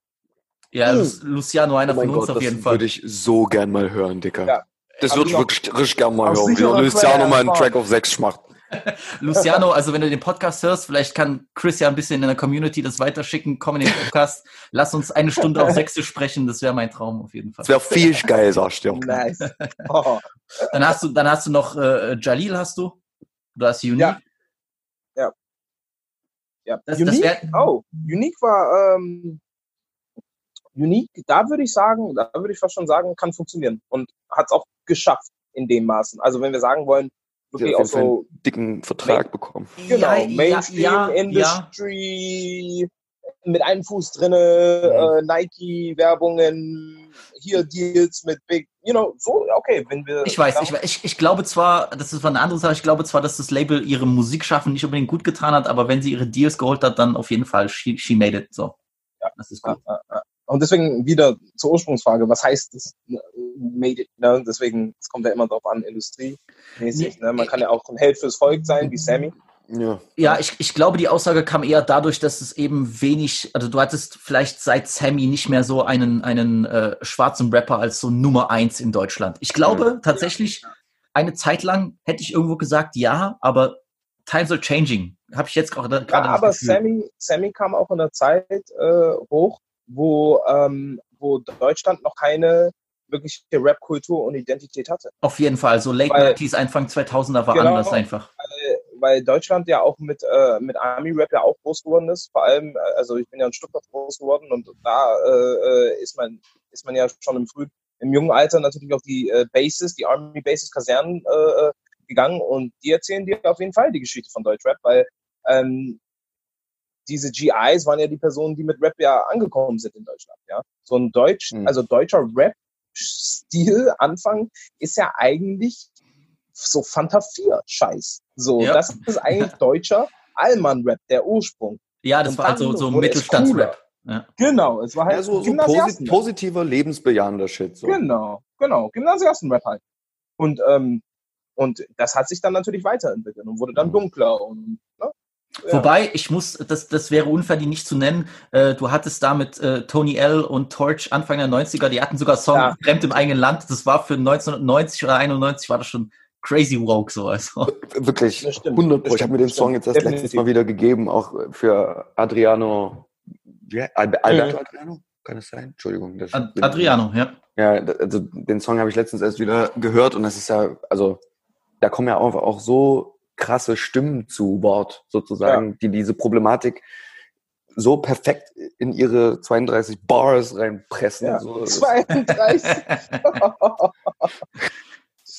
ja, Lu- Luciano, einer Oh von uns Gott, auf jeden das Fall. würde ich so gern mal hören, Dicker. Ja. Das würde ich wirklich richtig gern mal hören. Wie Luciano mal einen. Track auf 6 macht. [laughs] Luciano, also wenn du den Podcast hörst, vielleicht kann Chris ja ein bisschen in der Community das weiterschicken. Komm in den Podcast. Lass uns eine Stunde auf Sächsisch sprechen. Das wäre mein Traum auf jeden Fall. Das wäre viel geil, sagst du. Nice. [laughs] Oh. Dann hast du, dann hast du noch äh, Jalil, hast du? Du hast Unique. Ja. Ja. Das- das Unique, wär- oh, Unique war ähm, Unique, da würde ich sagen, da würde ich fast schon sagen, kann funktionieren und hat es auch geschafft in dem Maßen. Also wenn wir sagen wollen, wirklich auch so einen dicken Vertrag bekommen. genau, Ja, ja, Mainstream ja, ja. Industry mit einem Fuß drinne, äh, Nike Werbungen, hier Deals mit Big, you know, so okay, wenn wir Ich weiß, ich, ich, ich glaube zwar, das ist eine andere Sache, ich glaube zwar, dass das Label ihre Musikschaffen nicht unbedingt gut getan hat, aber wenn sie ihre Deals geholt hat, dann auf jeden Fall she, she made it. So. Ja. Das ist gut. ja, ja. Und deswegen wieder zur Ursprungsfrage, was heißt das äh, Made it? Ne? Deswegen, es kommt ja immer darauf an, industriemäßig. Ne? Man kann ja auch ein Held fürs Volk sein, wie Sammy. Ja. Ja, ich, ich glaube, die Aussage kam eher dadurch, dass es eben wenig, also du hattest vielleicht seit Sammy nicht mehr so einen, einen äh, schwarzen Rapper als so Nummer eins in Deutschland. Ich glaube tatsächlich, eine Zeit lang hätte ich irgendwo gesagt, ja, aber times are changing. Habe ich jetzt gerade Ja, aber. Sammy, Sammy kam auch in der Zeit äh, hoch, wo, ähm, wo Deutschland noch keine wirkliche Rap-Kultur und Identität hatte. Auf jeden Fall, so Late Weil- 90s, Anfang 2000er war Genau. anders einfach. Weil Deutschland ja auch mit, äh, mit Army-Rap ja auch groß geworden ist. Vor allem, äh, also ich bin ja in Stuttgart groß geworden und da äh, äh, ist man ist man ja schon im frühen, im jungen Alter natürlich auf die äh, Bases, die Army Bases, Kasernen äh, äh, gegangen und die erzählen dir auf jeden Fall die Geschichte von Deutschrap, weil ähm, diese GIs waren ja die Personen, die mit Rap ja angekommen sind in Deutschland. Ja, so ein Deutsch, Mhm. also deutscher Rap-Stil Anfang ist ja eigentlich so Fanta 4 Scheiß. So, Ja. das ist eigentlich [laughs] deutscher Allmann-Rap, der Ursprung. Ja, das Und war dann so, Mittelstandsrap. Ja. Genau, es war halt Ja, so, so Gymnasiasten- posi positiver, lebensbejahender Shit. So. Genau, genau, Gymnasiasten-Rap halt. Und, ähm, und das hat sich dann natürlich weiterentwickelt und wurde dann dunkler und, ne? Ja. Wobei, ich muss, das, das wäre unfair, die nicht zu nennen. Äh, du hattest da mit äh, Tony L. und Torch Anfang der 90er, die hatten sogar Song Ja. Fremd im eigenen Land. Das war für 1990 oder 91 war das schon crazy woke so. Also. Wirklich, Das stimmt, 100 Pro. Ich habe mir den Song jetzt erst definitiv. letztes Mal wieder gegeben, auch für Adriano. Al- Alberto Adriano? Kann es sein? Entschuldigung. das- Ad Adriano, ja. Ja, also den Song habe ich letztens erst wieder gehört und das ist ja, also da kommen ja auch, auch so krasse Stimmen zu Wort, sozusagen, die diese Problematik so perfekt in ihre 32 Bars reinpressen. Ja. So, das- [laughs] 32. [laughs]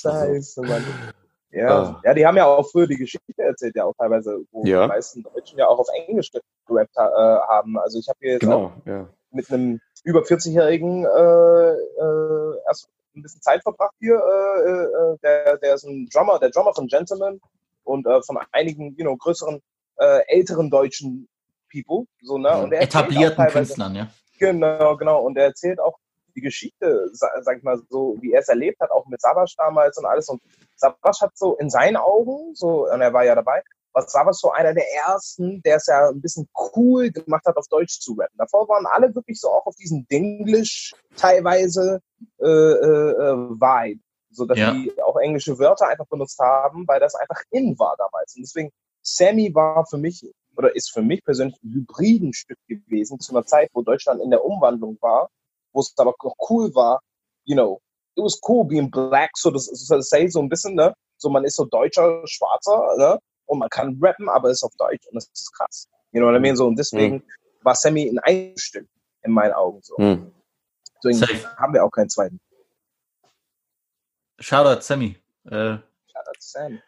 Scheiße, Mann. [laughs] Ja. Ah. ja, die haben ja auch früher die Geschichte erzählt, ja auch teilweise, wo Ja. die meisten Deutschen ja auch auf Englisch gerappt ha äh, haben. Also ich habe hier jetzt auch genau, ja. mit einem über 40-Jährigen äh, äh, erst ein bisschen Zeit verbracht hier. Äh, äh, der, der ist ein Drummer, der Drummer von Gentleman und äh, von einigen, you know, größeren, äh, älteren deutschen People. So, ne? Und auch Etablierten Künstlern, ja. Genau, genau. Und er erzählt auch die Geschichte, sa- sag ich mal, so wie er es erlebt hat, auch mit Savas damals und alles. Und Savas hat so in seinen Augen, so, und er war ja dabei, war Savas so einer der ersten, der es ja ein bisschen cool gemacht hat, auf Deutsch zu rappen. Davor waren alle wirklich so auch auf diesen Dinglish teilweise äh, äh, äh, Vibe. So dass Ja. die auch englische Wörter einfach benutzt haben, weil das einfach in war damals. Und deswegen, Sammy war für mich oder ist für mich persönlich ein hybriden Stück gewesen zu einer Zeit, wo Deutschland in der Umwandlung war, wo es aber noch cool war, you know, it was cool being black, so das, das say so ein bisschen, ne? So man ist so deutscher, schwarzer, ne? Und man kann rappen, aber ist auf Deutsch und das ist krass. You know what I mean? So und deswegen war Sammy ein Einstück in meinen Augen so. Hm. Deswegen Safe. haben wir auch keinen zweiten. Shoutout Sammy. Äh, Shoutout to Sammy.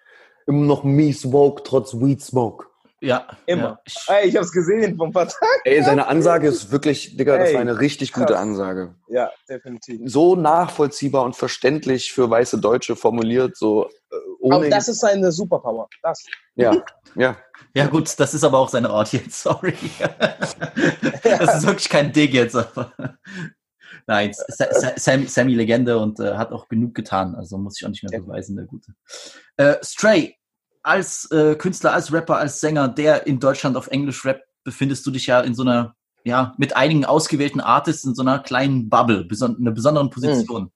Immer noch Me Smoke trotz Weed Smoke. Ja. Immer. Ja. Ich, Ey, ich hab's gesehen vom paar Tagen. Ey, seine Ansage ist wirklich, Digga, das Ey, war eine richtig krass. gute Ansage. Ja, definitiv. So nachvollziehbar und verständlich für weiße Deutsche formuliert, so äh, Aber ohne. das ist seine Superpower. Das. ja, ja. ja gut, das ist aber auch seine Art jetzt, [laughs] sorry. das ist wirklich kein Dig jetzt, aber nein, Sa- Sa- Sammy, Legende und äh, hat auch genug getan, also muss ich auch nicht mehr beweisen, der Gute. Äh, Stray, als äh, Künstler, als Rapper, als Sänger, der in Deutschland auf Englisch rappt, befindest du dich ja in so einer, ja, mit einigen ausgewählten Artists in so einer kleinen Bubble, beson einer besonderen Position.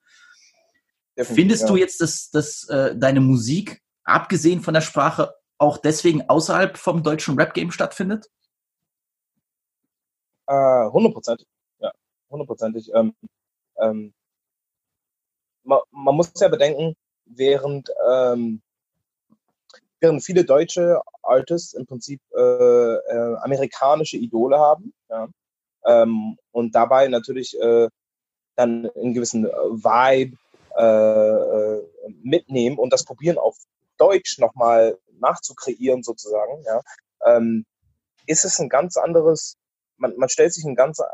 definitiv, Findest ja. du jetzt, dass, dass äh, deine Musik, abgesehen von der Sprache, auch deswegen außerhalb vom deutschen Rap-Game stattfindet? Äh, hundertprozentig. Ja, hundertprozentig. Ähm, ähm, man, man muss ja bedenken, während, ähm, während viele deutsche Artists im Prinzip äh, äh, amerikanische Idole haben ja, ähm, und dabei natürlich äh, dann einen gewissen äh, Vibe äh, äh, mitnehmen und das probieren auf Deutsch nochmal nachzukreieren sozusagen, ja, ähm, ist es ein ganz anderes man, man stellt sich ein ganz, äh,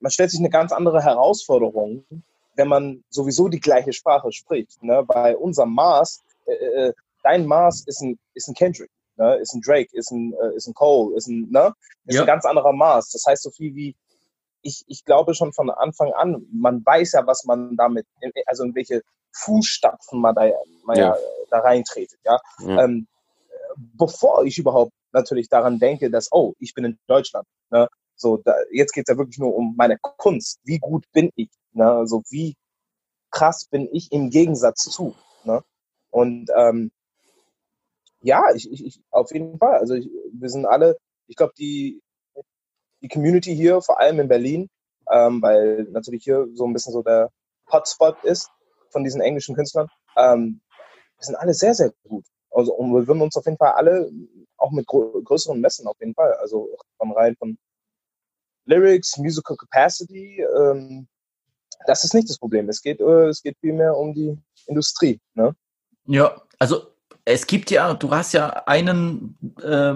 man stellt sich eine ganz andere Herausforderung, wenn man sowieso die gleiche Sprache spricht. Ne? Bei unserem Maß, äh, äh, dein Maß ist ein, ist ein Kendrick. ne? ist ein Drake, ist ein, äh, ist ein Cole, ist ein, ne? ist Ja. ein ganz anderer Maß. Das heißt so viel wie, ich, ich glaube schon von Anfang an, man weiß ja, was man damit, in, also in welche Fußstapfen man da, man ja. Ja. da reintretet, ja. Ja. Ähm, bevor ich überhaupt natürlich daran denke, dass, oh, ich bin in Deutschland, ne? So, da, jetzt geht's ja wirklich nur um meine Kunst. Wie gut bin ich? Ne? Also wie krass bin ich im Gegensatz zu. Ne? Und ähm, ja, ich, ich, auf jeden Fall. Also ich, wir sind alle, ich glaube, die, die Community hier, vor allem in Berlin, ähm, weil natürlich hier so ein bisschen so der Hotspot ist von diesen englischen Künstlern, ähm, wir sind alle sehr, sehr gut. Also und wir würden uns auf jeden Fall alle auch mit grö größeren Messen auf jeden Fall, also von rein von Lyrics, Musical Capacity, ähm, das ist nicht das Problem. Es geht, äh, es geht vielmehr um die Industrie. Ne? Ja, also es gibt ja, du hast ja einen äh,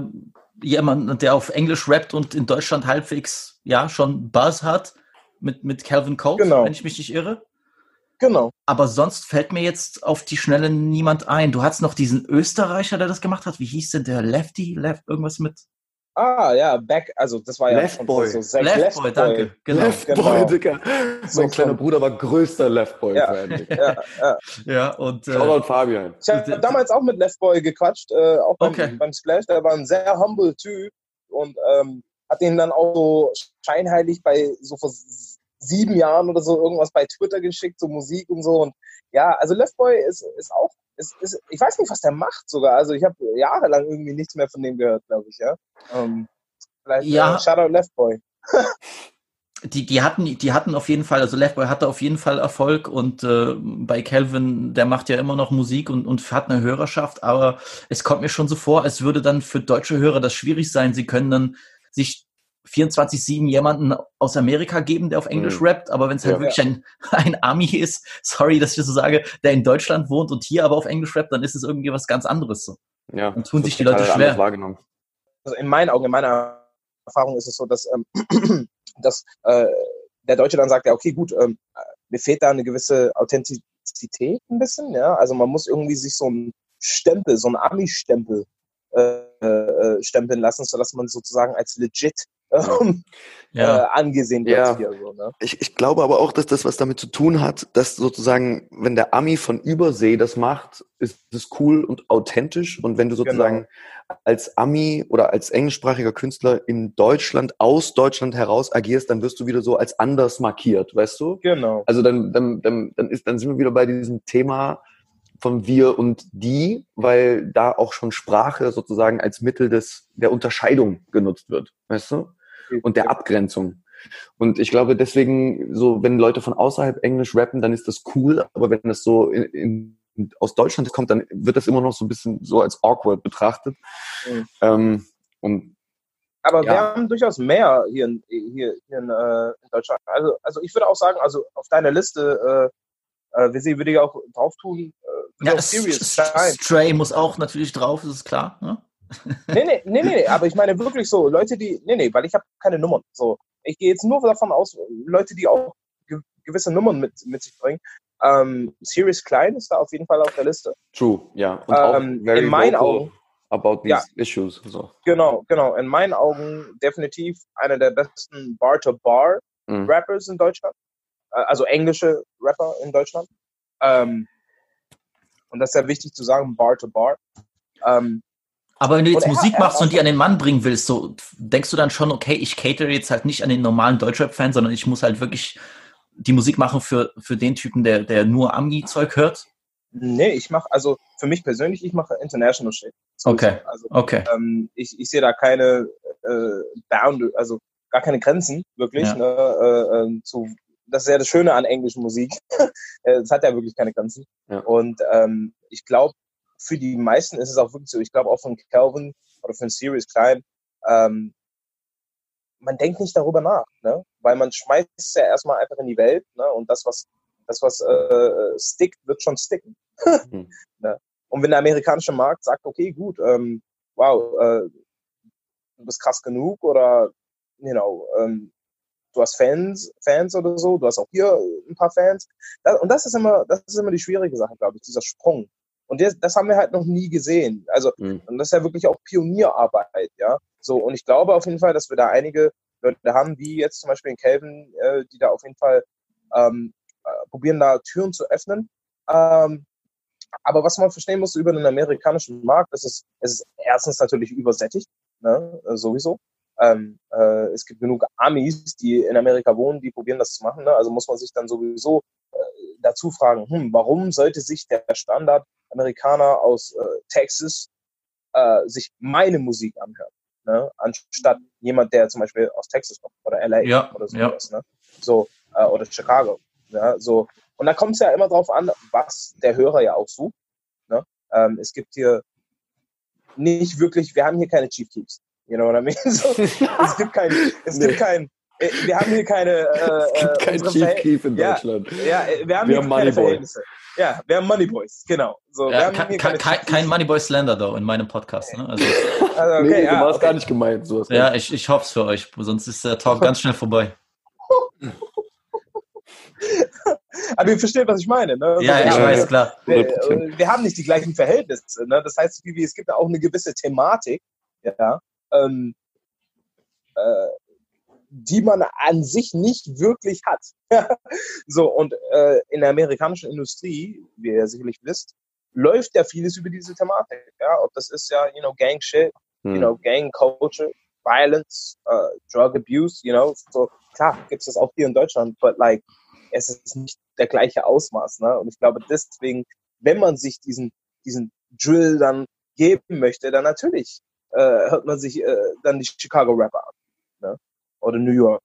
jemanden, der auf Englisch rappt und in Deutschland halbwegs ja schon Buzz hat mit, mit Calvin Coates, Genau. wenn ich mich nicht irre. Genau. Aber sonst fällt mir jetzt auf die Schnelle niemand ein. Du hattest noch diesen Österreicher, der das gemacht hat. Wie hieß denn der? Lefty? Left irgendwas mit? Ah, ja, Back, also das war ja Left schon Boy. so sehr Left Boy, danke. Genau. Left genau. Boy, Digga. So Mein kleiner von- Bruder war größter Left Boy-Fan. Digga. [laughs] Ja, ja. Ja, und äh, Shoutout Fabian. Ich habe damals auch mit Left Boy gequatscht, äh, auch beim, Okay. beim Splash. Der war ein sehr humble Typ und ähm, hat ihn dann auch so scheinheilig bei so vor sieben Jahren oder so irgendwas bei Twitter geschickt, so Musik und so. Und ja, also Left Boy ist, ist auch, ist, ist, ich weiß nicht, was der macht sogar. Also ich habe jahrelang irgendwie nichts mehr von dem gehört, glaube ich, ja. Ähm, vielleicht Ja. äh, Shoutout Left Boy. die, die hatten, die hatten auf jeden Fall, also Leftboy hatte auf jeden Fall Erfolg und äh, bei Calvin, der macht ja immer noch Musik und, und hat eine Hörerschaft, aber es kommt mir schon so vor, als würde dann für deutsche Hörer das schwierig sein. Sie können dann sich 24-7 jemanden aus Amerika geben, der auf Englisch Mhm. rappt, aber wenn es halt Ja. wirklich ein, [laughs] ein Ami ist, sorry, dass ich das so sage, der in Deutschland wohnt und hier aber auf Englisch rappt, dann ist es irgendwie was ganz anderes. So. Ja, Und tun sich die Leute schwer. also in meinen Augen, in meiner Erfahrung ist es so, dass, ähm, [clears throat] dass äh, der Deutsche dann sagt, ja, okay, gut, ähm, mir fehlt da eine gewisse Authentizität ein bisschen, ja. Also man muss irgendwie sich so einen Stempel, so einen Ami-Stempel äh, äh, stempeln lassen, sodass man sozusagen als legit ähm, äh, angesehen wird Ja. hier. So, ne? Ich, ich glaube aber auch, dass das was damit zu tun hat, dass sozusagen, wenn der Ami von Übersee das macht, ist es cool und authentisch. Und wenn du sozusagen als Ami oder als englischsprachiger Künstler in Deutschland, aus Deutschland heraus agierst, dann wirst du wieder so als anders markiert, weißt du? Genau. Also dann, dann, dann, dann, ist, dann sind wir wieder bei diesem Thema von wir und die, weil da auch schon Sprache sozusagen als Mittel des, der Unterscheidung genutzt wird, weißt du? Und der Abgrenzung. Und ich glaube deswegen, so wenn Leute von außerhalb Englisch rappen, dann ist das cool, aber wenn das so in, in, aus Deutschland kommt, dann wird das immer noch so ein bisschen so als awkward betrachtet. Mhm. Ähm, und Aber wir Ja. haben durchaus mehr hier in, hier, hier in, äh, in Deutschland. Also, also ich würde auch sagen, also auf deiner Liste, äh, äh, Visi würde ich auch drauf tun, äh, Ja. Stray muss auch natürlich drauf, das ist klar. Ne? Nee, nee, nee, nee, aber ich meine wirklich so, Leute, die, nee, nee, weil ich habe keine Nummern. So, ich gehe jetzt nur davon aus, Leute, die auch ge gewisse Nummern mit, mit sich bringen. Ähm, Sirius Klein ist da auf jeden Fall auf der Liste. true, ja. Und Ähm, in meinen Augen- about these Ja. issues. So. Genau, genau. In meinen Augen definitiv einer der besten Bar-to-Bar-Rappers Mhm. in Deutschland. Äh, Also englische Rapper in Deutschland. Ähm, und das ist sehr wichtig zu sagen, Bar-to-Bar. Ähm, Aber wenn du jetzt Und Musik er- machst und die an den Mann bringen willst, so denkst du dann schon, okay, ich catere jetzt halt nicht an den normalen Deutschrap-Fan, sondern ich muss halt wirklich die Musik machen für, für den Typen, der, der nur Ami-Zeug hört? nee, ich mache, also für mich persönlich, ich mache International Shit. Okay. Also Okay. ähm, ich, ich sehe da keine äh, Bound, also gar keine Grenzen, wirklich. Ja. Ne, äh, ähm, zu, das ist ja das Schöne an englischen Musik. [laughs] Äh, Es hat ja wirklich keine Grenzen. Ja. Und ähm, ich glaube, für die meisten ist es auch wirklich so, ich glaube auch von Calvin oder von Sirius Klein, ähm, man denkt nicht darüber nach, ne? weil man schmeißt es ja erstmal einfach in die Welt ne? und das, was das, was äh, stickt, wird schon sticken. Mhm. [laughs] ne? Und wenn der amerikanische Markt sagt, okay, gut, ähm, wow, äh, du bist krass genug oder you know, ähm, du hast Fans, Fans oder so, du hast auch hier ein paar Fans. Das, und das ist immer, das ist immer die schwierige Sache, glaube ich, dieser Sprung. Und das, das haben wir halt noch nie gesehen. Also, Mhm. und das ist ja wirklich auch Pionierarbeit, ja. So, und ich glaube auf jeden Fall, dass wir da einige Leute haben, wie jetzt zum Beispiel in Calvin, äh, die da auf jeden Fall ähm, äh, probieren, da Türen zu öffnen. Ähm, aber was man verstehen muss über den amerikanischen Markt, das ist, es ist erstens natürlich übersättigt, ne, äh, sowieso. Ähm, äh, es gibt genug Amis, die in Amerika wohnen, die probieren das zu machen. Ne? Also muss man sich dann sowieso dazu fragen, hm, warum sollte sich der Standard-Amerikaner aus äh, Texas äh, sich meine Musik anhören, ne? anstatt jemand, der zum Beispiel aus Texas kommt oder LA Ja, oder ja. sowas, ne? so äh, oder Chicago, ja, so und da kommt es ja immer drauf an, was der Hörer ja auch sucht. Ne? Ähm, es gibt hier nicht wirklich, wir haben hier keine Chief Keeps. You know what I mean? [laughs] So, es gibt kein, es Nee. gibt kein, äh, wir haben hier keine, [laughs] äh, Es gibt äh, kein Chief Keef in Ja, Deutschland. Ja, äh, wir haben Wir hier haben keine Moneyboy. Ja, wir haben Money Boys, genau. So, wir Ja, haben kein, hier kein, keine kein. Moneyboy Slander da in meinem Podcast. Ne? Also, [laughs] Also, okay, nee, ja, du warst okay. gar nicht gemeint. So ja, ich, ich hoffe es für euch, sonst ist der Talk ganz schnell vorbei. [laughs] Aber ihr versteht, was ich meine. Ne? Ja, wir ich haben- weiß, klar. wir, 100%. wir haben nicht die gleichen Verhältnisse. Ne? Das heißt, es gibt auch eine gewisse Thematik, ja, ähm, äh, die man an sich nicht wirklich hat. [laughs] so, und äh, in der amerikanischen Industrie, wie ihr sicherlich wisst, läuft ja vieles über diese Thematik. Ja? Ob das ist ja, you know, Gang Shit, Hm. you know, Gang Culture, Violence, uh, Drug Abuse, you know. So, klar, gibt es das auch hier in Deutschland, but like, es ist nicht der gleiche Ausmaß. Ne? Und ich glaube, deswegen, wenn man sich diesen, diesen Drill dann geben möchte, dann natürlich äh, hört man sich äh, dann die Chicago Rapper an. Oder New York.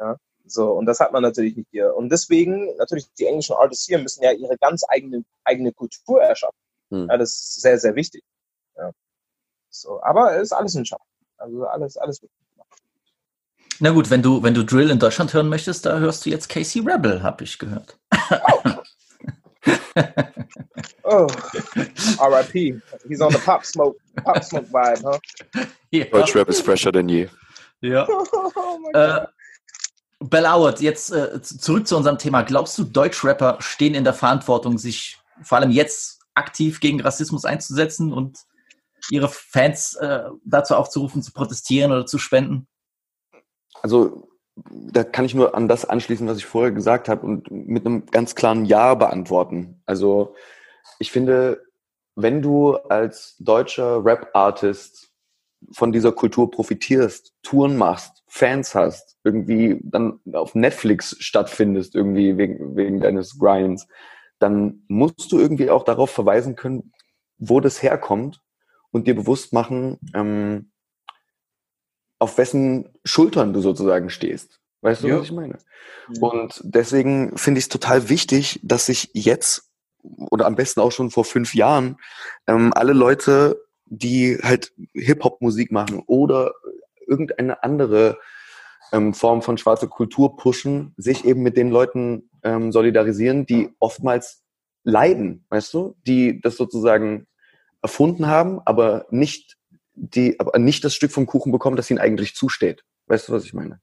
Ja? So, und das hat man natürlich nicht hier. Und deswegen, natürlich, die englischen Artists hier müssen ja ihre ganz eigene, eigene Kultur erschaffen. Hm. Ja, das ist sehr, sehr wichtig. Ja. So, aber es ist alles ein Schaffen. Also alles, alles gut. Na gut, wenn du, wenn du Drill in Deutschland hören möchtest, da hörst du jetzt Casey Rebel, habe ich gehört. [laughs] Oh, [laughs] R.I.P. He's on the Pop Smoke, Pop Smoke vibe, huh? Ja. Deutschrap ist fresher denn je. Ja. [laughs] Oh my Äh. Bell Howard, jetzt äh, zurück zu unserem Thema. Glaubst du, Deutschrapper stehen in der Verantwortung, sich vor allem jetzt aktiv gegen Rassismus einzusetzen und ihre Fans äh, dazu aufzurufen, zu protestieren oder zu spenden? Also da kann ich nur an das anschließen, was ich vorher gesagt habe und mit einem ganz klaren Ja beantworten. Also ich finde, wenn du als deutscher Rap-Artist von dieser Kultur profitierst, Touren machst, Fans hast, irgendwie dann auf Netflix stattfindest, irgendwie wegen, wegen deines Grinds, dann musst du irgendwie auch darauf verweisen können, wo das herkommt und dir bewusst machen, ähm, auf wessen Schultern du sozusagen stehst. Weißt du, Ja. was ich meine? Und deswegen finde ich es total wichtig, dass sich jetzt oder am besten auch schon vor fünf Jahren ähm, alle Leute, die halt Hip-Hop-Musik machen oder irgendeine andere ähm, Form von schwarzer Kultur pushen, sich eben mit den Leuten ähm, solidarisieren, die oftmals leiden, weißt du, die das sozusagen erfunden haben, aber nicht die, aber nicht das Stück vom Kuchen bekommen, das ihnen eigentlich zusteht. Weißt du, was ich meine?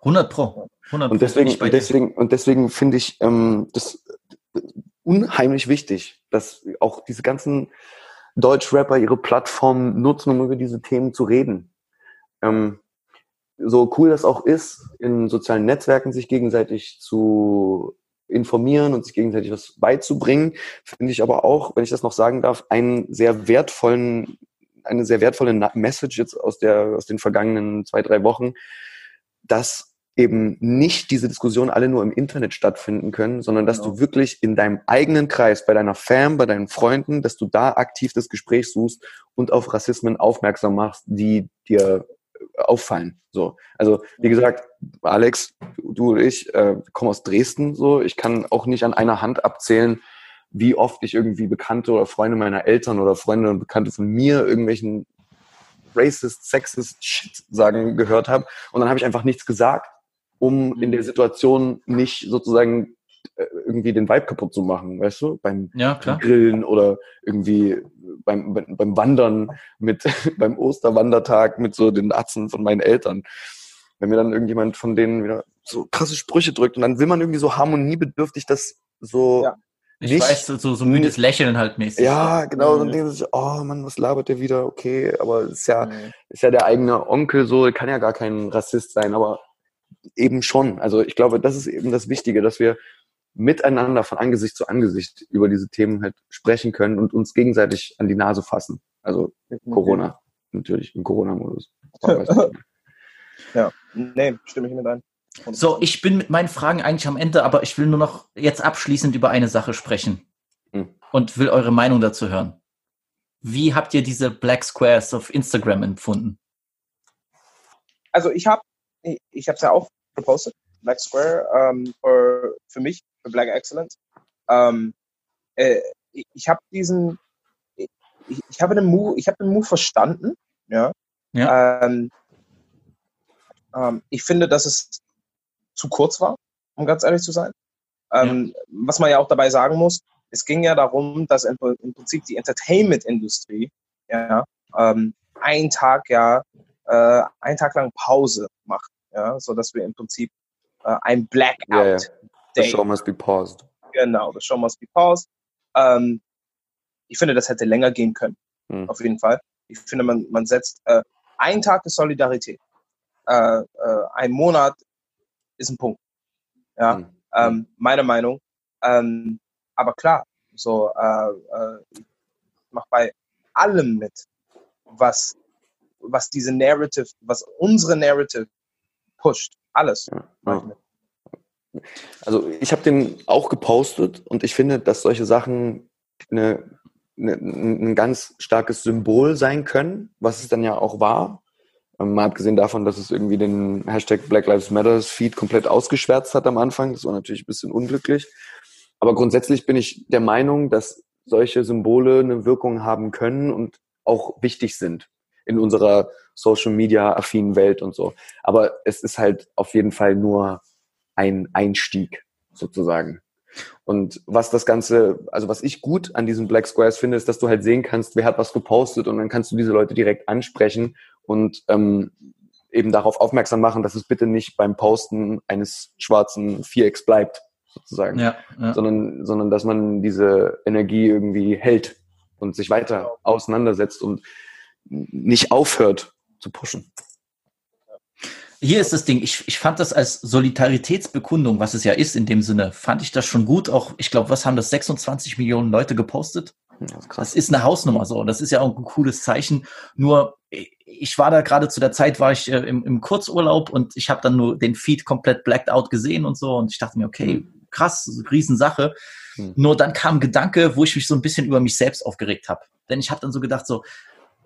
100 Pro. 100 Und Pro bin deswegen, und deswegen, und deswegen finde ich ähm, das unheimlich wichtig, dass auch diese ganzen Deutsch-Rapper ihre Plattform nutzen, um über diese Themen zu reden. Ähm, so cool das auch ist, in sozialen Netzwerken sich gegenseitig zu informieren und sich gegenseitig was beizubringen, finde ich aber auch, wenn ich das noch sagen darf, einen sehr wertvollen, eine sehr wertvolle Message jetzt aus der, aus den vergangenen zwei, drei Wochen, dass eben nicht diese Diskussionen alle nur im Internet stattfinden können, sondern dass Genau. du wirklich in deinem eigenen Kreis, bei deiner Fam, bei deinen Freunden, dass du da aktiv das Gespräch suchst und auf Rassismen aufmerksam machst, die dir äh, auffallen. So, also wie gesagt, Alex, du du und ich äh, kommen aus Dresden. So, ich kann auch nicht an einer Hand abzählen, wie oft ich irgendwie Bekannte oder Freunde meiner Eltern oder Freunde und Bekannte von mir irgendwelchen racist, sexist Shit sagen gehört habe. Und dann habe ich einfach nichts gesagt, um in der Situation nicht sozusagen äh, irgendwie den Vibe kaputt zu machen, weißt du? Beim Ja, klar. Grillen oder irgendwie beim, beim beim Wandern mit, [laughs] beim Osterwandertag mit so den Atzen von meinen Eltern. Wenn mir dann irgendjemand von denen wieder so krasse Sprüche drückt und dann will man irgendwie so harmoniebedürftig das so Ja. Ich nicht- weiß, so, so müdes Lächeln halt mäßig. Ja, genau, so Mhm. denken sich, oh Mann, was labert der wieder? Okay, aber ist ja, Mhm. ist ja der eigene Onkel so, kann ja gar kein Rassist sein, aber eben schon. Also ich glaube, das ist eben das Wichtige, dass wir miteinander von Angesicht zu Angesicht über diese Themen halt sprechen können und uns gegenseitig an die Nase fassen. Also Corona, natürlich, im Corona-Modus. [laughs] Ja, nee, stimme ich mit ein. Und- So, ich bin mit meinen Fragen eigentlich am Ende, aber ich will nur noch jetzt abschließend über eine Sache sprechen Hm. und will eure Meinung dazu hören. Wie habt ihr diese Black Squares auf Instagram empfunden? also ich habe ich, habe es ja auch gepostet, Black Square, ähm, für, für mich, für Black Excellence. Ähm, äh, ich habe diesen, ich, ich habe den Move, ich habe den Move verstanden, ja. Ähm, ähm, ich finde, dass es zu kurz war, um ganz ehrlich zu sein. Ähm, Was man ja auch dabei sagen muss, es ging ja darum, dass im, im Prinzip die Entertainment-Industrie ja, ähm, einen Tag ja äh, einen Tag lang Pause macht, ja, so dass wir im Prinzip äh, ein Blackout Ja, ja. The show must be paused. Genau, the show must be paused. Ähm, ich finde, das hätte länger gehen können, Hm. auf jeden Fall. Ich finde, man, man setzt äh, einen Tag ist Solidarität. Äh, äh, ein Monat ist ein Punkt. Ja, Hm. ähm, meine Meinung. Ähm, aber klar, so äh, äh, ich mach bei allem mit, was was diese Narrative, was unsere Narrative pusht. Alles. Ja. Also ich habe den auch gepostet und ich finde, dass solche Sachen eine, eine, ein ganz starkes Symbol sein können, was es dann ja auch war. Ähm, Mal abgesehen davon, dass es irgendwie den Hashtag Black Lives Matters Feed komplett ausgeschwärzt hat am Anfang. Das war natürlich ein bisschen unglücklich. Aber grundsätzlich bin ich der Meinung, dass solche Symbole eine Wirkung haben können und auch wichtig sind in unserer Social Media affinen Welt und so. Aber es ist halt auf jeden Fall nur ein Einstieg sozusagen. Und was das Ganze, also was ich gut an diesen Black Squares finde, ist, dass du halt sehen kannst, wer hat was gepostet und dann kannst du diese Leute direkt ansprechen und ähm, eben darauf aufmerksam machen, dass es bitte nicht beim Posten eines schwarzen Vierecks bleibt, sozusagen, Ja, ja. sondern, sondern dass man diese Energie irgendwie hält und sich weiter auseinandersetzt und nicht aufhört zu pushen. Hier ist das Ding, ich, ich fand das als Solidaritätsbekundung, was es ja ist in dem Sinne, fand ich das schon gut. Auch, ich glaube, was haben das 26 Millionen Leute gepostet? Das ist Das ist eine Hausnummer so. Das ist ja auch ein cooles Zeichen. Nur, ich war da gerade zu der Zeit, war ich äh, im, im Kurzurlaub und ich habe dann nur den Feed komplett blacked out gesehen und so. Und ich dachte mir, okay, krass, Riesensache. Hm. Nur dann kam ein Gedanke, wo ich mich so ein bisschen über mich selbst aufgeregt habe. Denn ich habe dann so gedacht, so,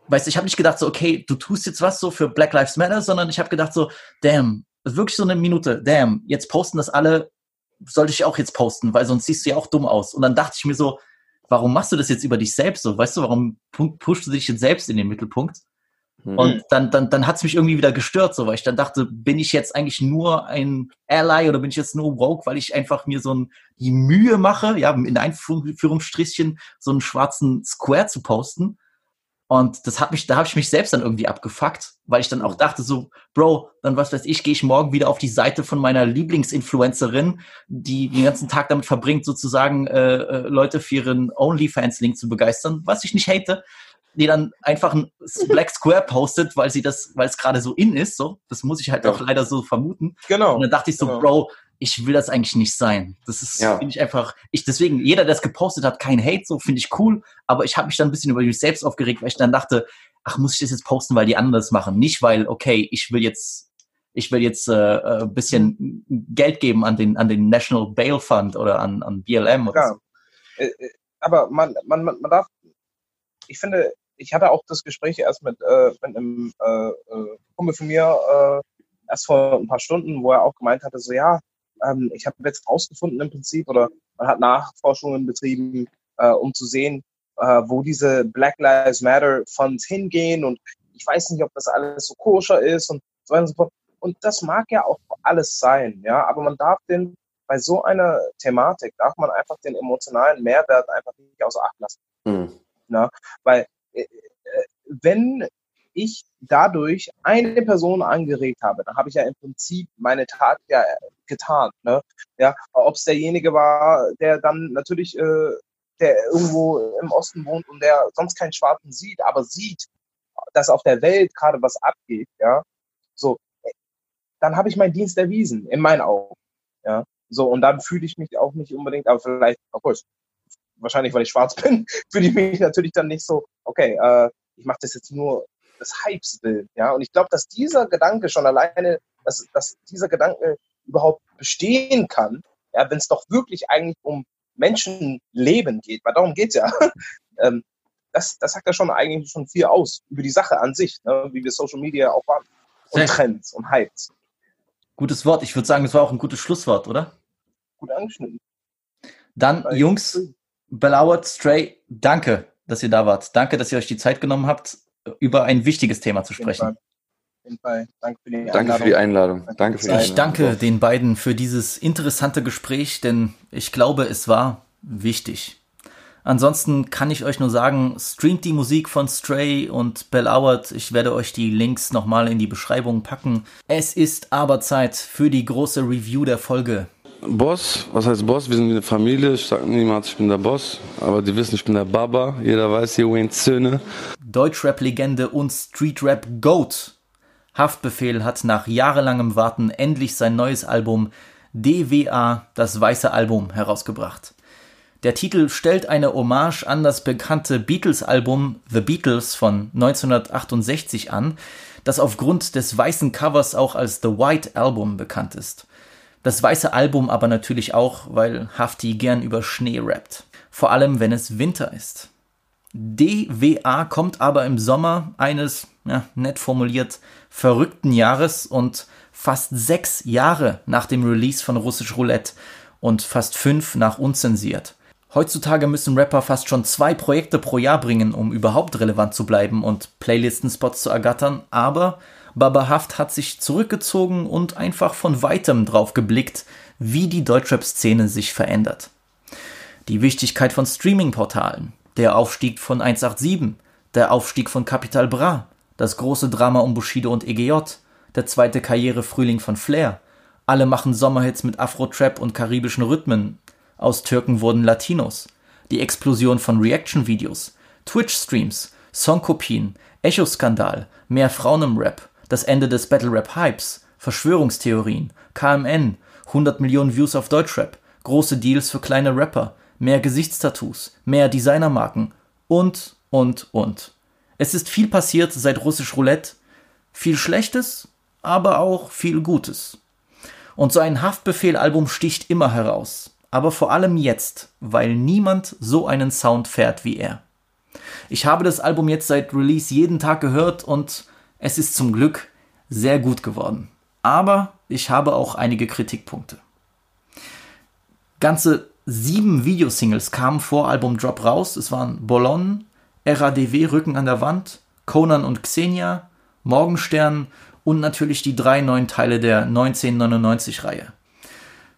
weißt du, ich habe nicht gedacht, so, okay, du tust jetzt was so für Black Lives Matter, sondern ich habe gedacht, so, damn, wirklich so eine Minute, damn, jetzt posten das alle, sollte ich auch jetzt posten, weil sonst siehst du ja auch dumm aus. Und dann dachte ich mir so, warum machst du das jetzt über dich selbst so? Weißt du, warum pu- pushst du dich jetzt selbst in den Mittelpunkt? Hm. Und dann, dann, dann hat's mich irgendwie wieder gestört, so, weil ich dann dachte, bin ich jetzt eigentlich nur ein Ally oder bin ich jetzt nur woke, weil ich einfach mir so ein, die Mühe mache, ja, in Einführungsstrichchen so einen schwarzen Square zu posten. Und das hat mich, da habe ich mich selbst dann irgendwie abgefuckt, weil ich dann auch dachte so, Bro, dann was weiß ich, gehe ich morgen wieder auf die Seite von meiner Lieblingsinfluencerin, die den ganzen Tag damit verbringt, sozusagen äh, äh, Leute für ihren OnlyFans-Link zu begeistern, was ich nicht hate, die dann einfach ein Black Square postet, weil sie das, weil es gerade so in ist, so. Das muss ich halt Ja. auch leider so vermuten. Genau. Und dann dachte ich so, Genau. Bro, ich will das eigentlich nicht sein. Das ist, Ja. finde ich einfach, ich, deswegen, jeder, der es gepostet hat, kein Hate, so finde ich cool, aber ich habe mich dann ein bisschen über mich selbst aufgeregt, weil ich dann dachte, ach, muss ich das jetzt posten, weil die anderen das machen? Nicht, weil, okay, ich will jetzt, ich will jetzt äh, äh, ein bisschen Geld geben an den, an den National Bail Fund oder an, an BLM oder Ja. so. Äh, äh, aber man, man, man, man darf, ich finde, ich hatte auch das Gespräch erst mit, äh, mit einem äh, äh, Kumpel von mir äh, erst vor ein paar Stunden, wo er auch gemeint hatte, so ja, ähm, ich habe jetzt rausgefunden im Prinzip oder man hat Nachforschungen betrieben, äh, um zu sehen, äh, wo diese Black Lives Matter Funds hingehen und ich weiß nicht, ob das alles so koscher ist und so weiter und so fort. Und das mag ja auch alles sein, ja, aber man darf den bei so einer Thematik darf man einfach den emotionalen Mehrwert einfach nicht außer Acht lassen. Hm. Weil äh, äh, wenn ich dadurch eine Person angeregt habe, dann habe ich ja im Prinzip meine Tat ja getan. Ne? Ja, ob es derjenige war, der dann natürlich, äh, der irgendwo im Osten wohnt und der sonst keinen Schwarzen sieht, aber sieht, dass auf der Welt gerade was abgeht, ja, so, dann habe ich meinen Dienst erwiesen, in meinen Augen. Ja, so, und dann fühle ich mich auch nicht unbedingt, aber vielleicht, obwohl, wahrscheinlich, weil ich schwarz [laughs] bin, fühle ich mich natürlich dann nicht so, okay, äh, ich mache das jetzt nur des Hypes will. Ja, und ich glaube, dass dieser Gedanke schon alleine, dass, dass dieser Gedanke überhaupt bestehen kann, ja, wenn es doch wirklich eigentlich um Menschenleben geht, weil darum geht's ja. [laughs] ähm, das, das sagt ja schon eigentlich schon viel aus über die Sache an sich, ne, wie wir Social Media auch waren. Und Sehr- Trends und Hypes. Gutes Wort. Ich würde sagen, das war auch ein gutes Schlusswort, oder? Gut angeschnitten. Dann, Jungs, Belauert, Stray, danke, dass ihr da wart. Danke, dass ihr euch die Zeit genommen habt, über ein wichtiges Thema zu sprechen. Fall. Auf jeden Fall. Danke für die Danke für die Einladung. Danke für die Ich Einladung. danke den beiden für dieses interessante Gespräch, denn ich glaube, es war wichtig. Ansonsten kann ich euch nur sagen, streamt die Musik von Stray und Bell Howard. Ich werde euch die Links nochmal in die Beschreibung packen. Es ist aber Zeit für die große Review der Folge. Boss, was heißt Boss? Wir sind wie eine Familie. Ich sage niemals, ich bin der Boss. Aber die wissen, ich bin der Baba. Jeder weiß, hier Wayne Söhne. Deutschrap-Legende und Streetrap-Goat. Haftbefehl hat nach jahrelangem Warten endlich sein neues Album DWA, das weiße Album, herausgebracht. Der Titel stellt eine Hommage an das bekannte Beatles-Album The Beatles von 1968 an, das aufgrund des weißen Covers auch als The White Album bekannt ist. Das weiße Album aber natürlich auch, weil Hafti gern über Schnee rappt. Vor allem, wenn es Winter ist. DWA kommt aber im Sommer eines, ja, nett formuliert, verrückten Jahres und fast sechs Jahre nach dem Release von Russisch Roulette und fast fünf nach Unzensiert. Heutzutage müssen Rapper fast schon zwei Projekte pro Jahr bringen, um überhaupt relevant zu bleiben und Playlistenspots zu ergattern, aber Baba Haft hat sich zurückgezogen und einfach von weitem drauf geblickt, wie die Deutschrap-Szene sich verändert. Die Wichtigkeit von Streaming-Portalen, der Aufstieg von 187, der Aufstieg von Capital Bra, das große Drama um Bushido und EGJ, der zweite Karrierefrühling von Flair. Alle machen Sommerhits mit Afro-Trap und karibischen Rhythmen. Aus Türken wurden Latinos. Die Explosion von Reaction-Videos, Twitch-Streams, Songkopien, Echo-Skandal, mehr Frauen im Rap, das Ende des Battle-Rap-Hypes, Verschwörungstheorien, KMN, 100 Millionen Views auf Deutschrap, große Deals für kleine Rapper, mehr Gesichtstattoos, mehr Designermarken und, und, und. Es ist viel passiert seit Russisch Roulette, viel Schlechtes, aber auch viel Gutes. Und so ein Haftbefehl-Album sticht immer heraus, aber vor allem jetzt, weil niemand so einen Sound fährt wie er. Ich habe das Album jetzt seit Release jeden Tag gehört und es ist zum Glück sehr gut geworden. Aber ich habe auch einige Kritikpunkte. Ganze sieben Videosingles kamen vor Albumdrop raus. Es waren Bolon, RADW Rücken an der Wand, Conan und Xenia, Morgenstern und natürlich die drei neuen Teile der 1999-Reihe.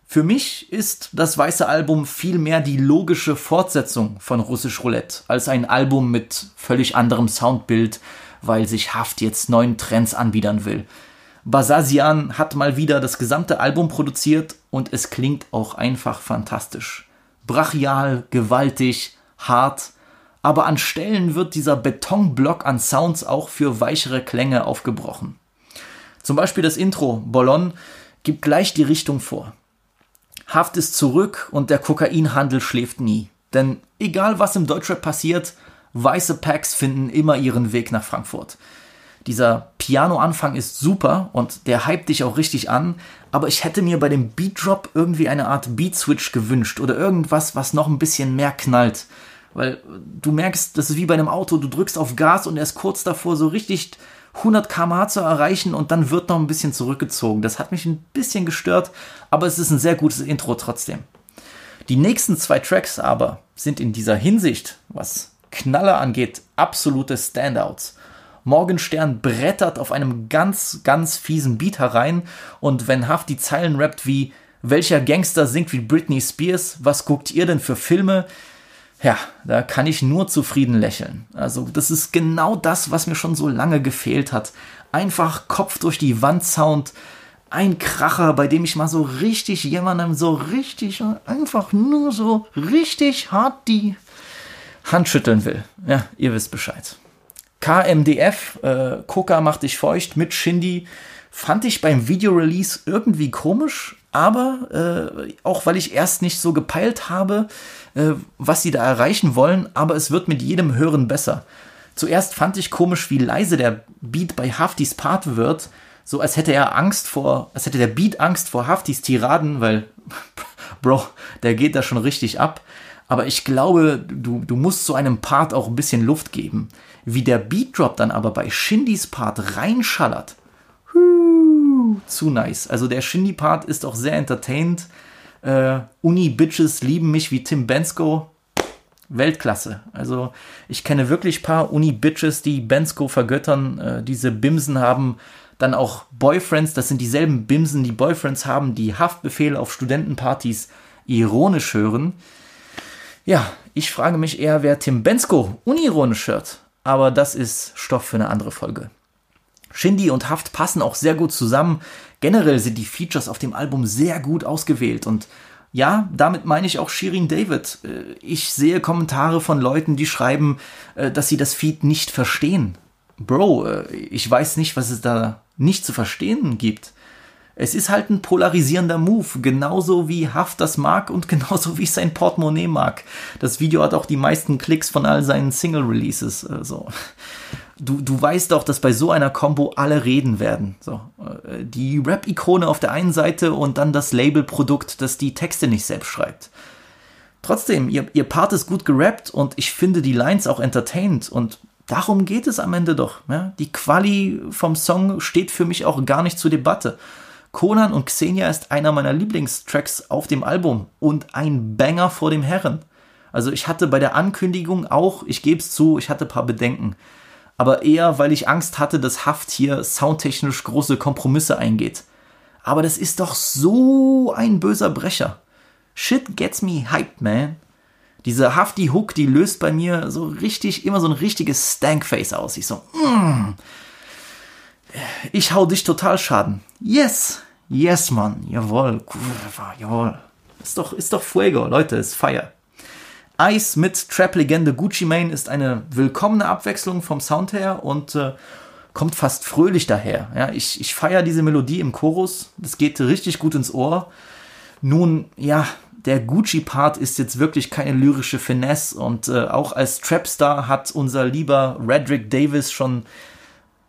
Für mich ist das weiße Album vielmehr die logische Fortsetzung von Russisch Roulette als ein Album mit völlig anderem Soundbild, weil sich Haft jetzt neuen Trends anbiedern will. Basazian hat mal wieder das gesamte Album produziert und es klingt auch einfach fantastisch. Brachial, gewaltig, hart, aber an Stellen wird dieser Betonblock an Sounds auch für weichere Klänge aufgebrochen. Zum Beispiel das Intro Bolon gibt gleich die Richtung vor. Haft ist zurück und der Kokainhandel schläft nie. Denn egal was im Deutschrap passiert, weiße Packs finden immer ihren Weg nach Frankfurt. Dieser Piano-Anfang ist super und der hypt dich auch richtig an, aber ich hätte mir bei dem Beat-Drop irgendwie eine Art Beat-Switch gewünscht oder irgendwas, was noch ein bisschen mehr knallt. Weil du merkst, das ist wie bei einem Auto, du drückst auf Gas und er ist kurz davor, so richtig 100 km/h zu erreichen und dann wird noch ein bisschen zurückgezogen. Das hat mich ein bisschen gestört, aber es ist ein sehr gutes Intro trotzdem. Die nächsten zwei Tracks aber sind in dieser Hinsicht, was Knaller angeht, absolute Standouts. Morgenstern brettert auf einem ganz, ganz fiesen Beat herein und wenn Haft die Zeilen rappt wie welcher Gangster singt wie Britney Spears, was guckt ihr denn für Filme? Ja, da kann ich nur zufrieden lächeln. Also das ist genau das, was mir schon so lange gefehlt hat. Einfach Kopf durch die Wand Sound, ein Kracher, bei dem ich mal so richtig jemandem so richtig, einfach nur so richtig hart die Hand schütteln will. Ja, ihr wisst Bescheid. KMDF, äh, Coca macht dich feucht mit Shindy, fand ich beim Videorelease irgendwie komisch, aber äh, auch weil ich erst nicht so gepeilt habe, äh, was sie da erreichen wollen, aber es wird mit jedem Hören besser. Zuerst fand ich komisch, wie leise der Beat bei Haftys Part wird, so als hätte er Angst vor, als hätte der Beat Angst vor Haftys Tiraden, weil, [laughs] Bro, der geht da schon richtig ab. Aber ich glaube, du, du musst so einem Part auch ein bisschen Luft geben. Wie der Beat Drop dann aber bei Shindys Part reinschallert. Huh, zu nice. Also der Shindy-Part ist auch sehr entertained. Äh, Uni-Bitches lieben mich wie Tim Bensko. Weltklasse. Also ich kenne wirklich paar Uni-Bitches, die Bensko vergöttern. Äh, diese Bimsen haben dann auch Boyfriends. Das sind dieselben Bimsen, die Boyfriends haben, die Haftbefehle auf Studentenpartys ironisch hören. Ja, ich frage mich eher, wer Tim Bensko unironisch hört. Aber das ist Stoff für eine andere Folge. Shindy und Haft passen auch sehr gut zusammen. Generell sind die Features auf dem Album sehr gut ausgewählt und ja, damit meine ich auch Shirin David. Äh, ich sehe Kommentare von Leuten, die schreiben, äh, dass sie das Feed nicht verstehen. Bro, äh, ich weiß nicht, was es da nicht zu verstehen gibt. Es ist halt ein polarisierender Move, genauso wie Haft das mag und [laughs] genauso wie ich sein Portemonnaie mag. Das Video hat auch die meisten Klicks von all seinen Single-Releases. Also, du, du weißt doch, dass bei so einer Combo alle reden werden. So, äh, die Rap-Ikone auf der einen Seite und dann das Label-Produkt, das die Texte nicht selbst schreibt. Trotzdem, ihr, ihr Part ist gut gerappt und ich finde die Lines auch entertained und darum geht es am Ende doch. Ja? Die Quali vom Song steht für mich auch gar nicht zur Debatte. Conan und Xenia ist einer meiner Lieblingstracks auf dem Album und ein Banger vor dem Herren. Also ich hatte bei der Ankündigung auch, ich gebe es zu, ich hatte ein paar Bedenken. Aber eher, weil ich Angst hatte, dass Haft hier soundtechnisch große Kompromisse eingeht. Aber das ist doch so ein böser Brecher. Shit gets me hyped, man. Diese Hafty Hook, die löst bei mir so richtig, immer so ein richtiges Stankface aus. Ich so, mm. Ich hau dich total schaden. Yes, Yes, Mann, jawohl, jawohl. Ist doch, ist doch Fuego, Leute, ist Fire. Ice mit Trap-Legende Gucci Mane ist eine willkommene Abwechslung vom Sound her und äh, kommt fast fröhlich daher. Ja, ich ich feiere diese Melodie im Chorus, das geht richtig gut ins Ohr. Nun, ja, der Gucci-Part ist jetzt wirklich keine lyrische Finesse und äh, auch als Trapstar hat unser lieber Redrick Davis schon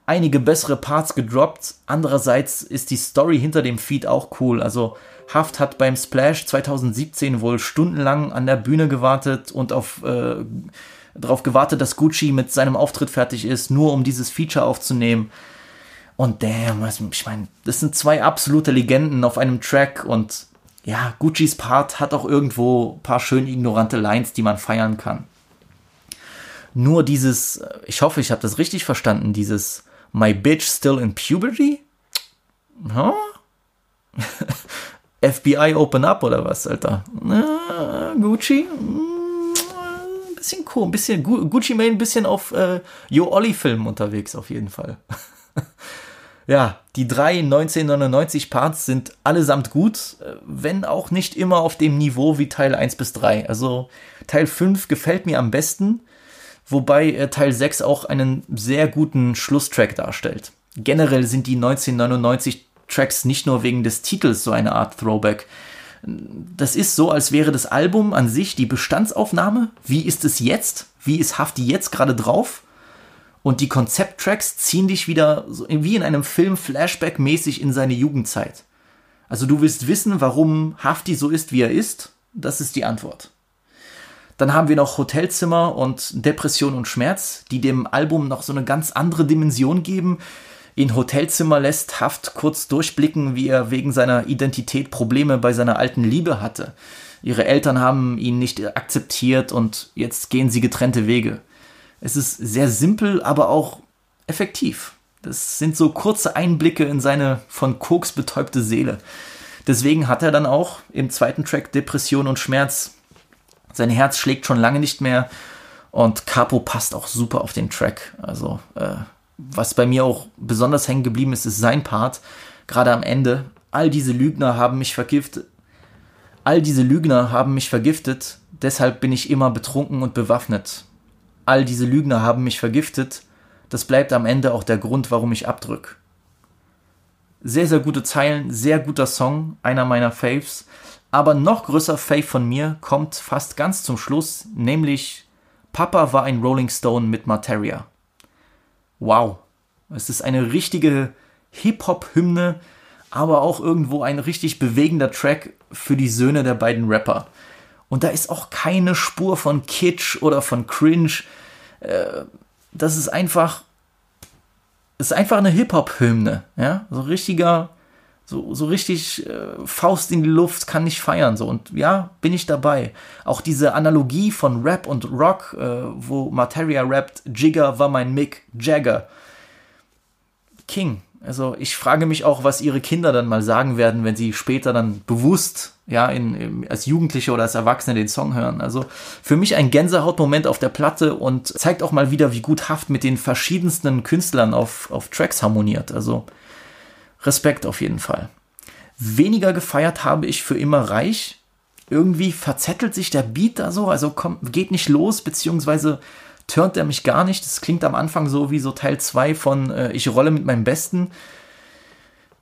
einige bessere Parts gedroppt. Andererseits ist die Story hinter dem Feed auch cool. Also Haft hat beim Splash 2017 wohl stundenlang an der Bühne gewartet und auf äh, darauf gewartet, dass Gucci mit seinem Auftritt fertig ist, nur um dieses Feature aufzunehmen. Und damn, ich meine, das sind zwei absolute Legenden auf einem Track und ja, Guccis Part hat auch irgendwo ein paar schön ignorante Lines, die man feiern kann. Nur dieses, ich hoffe, ich habe das richtig verstanden, dieses My bitch still in puberty? Huh? [laughs] FBI open up oder was, Alter? Äh, Gucci? Ein bisschen cool, bisschen Gucci Mane, ein bisschen auf äh, Yo Olli Film unterwegs auf jeden Fall. [laughs] ja, die drei 1999 Parts sind allesamt gut, äh, wenn auch nicht immer auf dem Niveau wie Teil 1 bis 3. Also Teil 5 gefällt mir am besten wobei äh, Teil 6 auch einen sehr guten Schlusstrack darstellt. Generell sind die 1999 Tracks nicht nur wegen des Titels so eine Art Throwback. Das ist so, als wäre das Album an sich die Bestandsaufnahme. Wie ist es jetzt? Wie ist Hafti jetzt gerade drauf? Und die Konzepttracks ziehen dich wieder so wie in einem Film Flashback-mäßig in seine Jugendzeit. Also du willst wissen, warum Hafti so ist, wie er ist? Das ist die Antwort. Dann haben wir noch Hotelzimmer und Depression und Schmerz, die dem Album noch so eine ganz andere Dimension geben. In Hotelzimmer lässt Haft kurz durchblicken, wie er wegen seiner Identität Probleme bei seiner alten Liebe hatte. Ihre Eltern haben ihn nicht akzeptiert und jetzt gehen sie getrennte Wege. Es ist sehr simpel, aber auch effektiv. Das sind so kurze Einblicke in seine von Koks betäubte Seele. Deswegen hat er dann auch im zweiten Track Depression und Schmerz Sein Herz schlägt schon lange nicht mehr und Capo passt auch super auf den Track. Also, äh, was bei mir auch besonders hängen geblieben ist, ist sein Part, gerade am Ende. All diese Lügner haben mich vergiftet. All diese Lügner haben mich vergiftet, deshalb bin ich immer betrunken und bewaffnet. All diese Lügner haben mich vergiftet, das bleibt am Ende auch der Grund, warum ich abdrück. Sehr, sehr gute Zeilen, sehr guter Song, einer meiner Faves. Aber noch größer Fave von mir kommt fast ganz zum Schluss, nämlich Papa war ein Rolling Stone mit Materia. Wow. Es ist eine richtige Hip-Hop-Hymne, aber auch irgendwo ein richtig bewegender Track für die Söhne der beiden Rapper. Und da ist auch keine Spur von Kitsch oder von Cringe. Äh, das ist einfach, ist einfach eine Hip-Hop-Hymne, ja, so richtiger, so, so richtig äh, Faust in die Luft, kann ich feiern, so, und ja, bin ich dabei. Auch diese Analogie von Rap und Rock, äh, wo Materia rappt, Jigger war mein Mick Jagger. King, also ich frage mich auch, was ihre Kinder dann mal sagen werden, wenn sie später dann bewusst, ja, in, als Jugendliche oder als Erwachsene den Song hören. Also für mich ein Gänsehautmoment auf der Platte und zeigt auch mal wieder, wie gut Haft mit den verschiedensten Künstlern auf, auf Tracks harmoniert. Also Respekt auf jeden Fall. Weniger gefeiert habe ich für immer reich. Irgendwie verzettelt sich der Beat da so, also kommt, geht nicht los, beziehungsweise turnt er mich gar nicht. Das klingt am Anfang so wie so Teil 2 von äh, Ich rolle mit meinem Besten.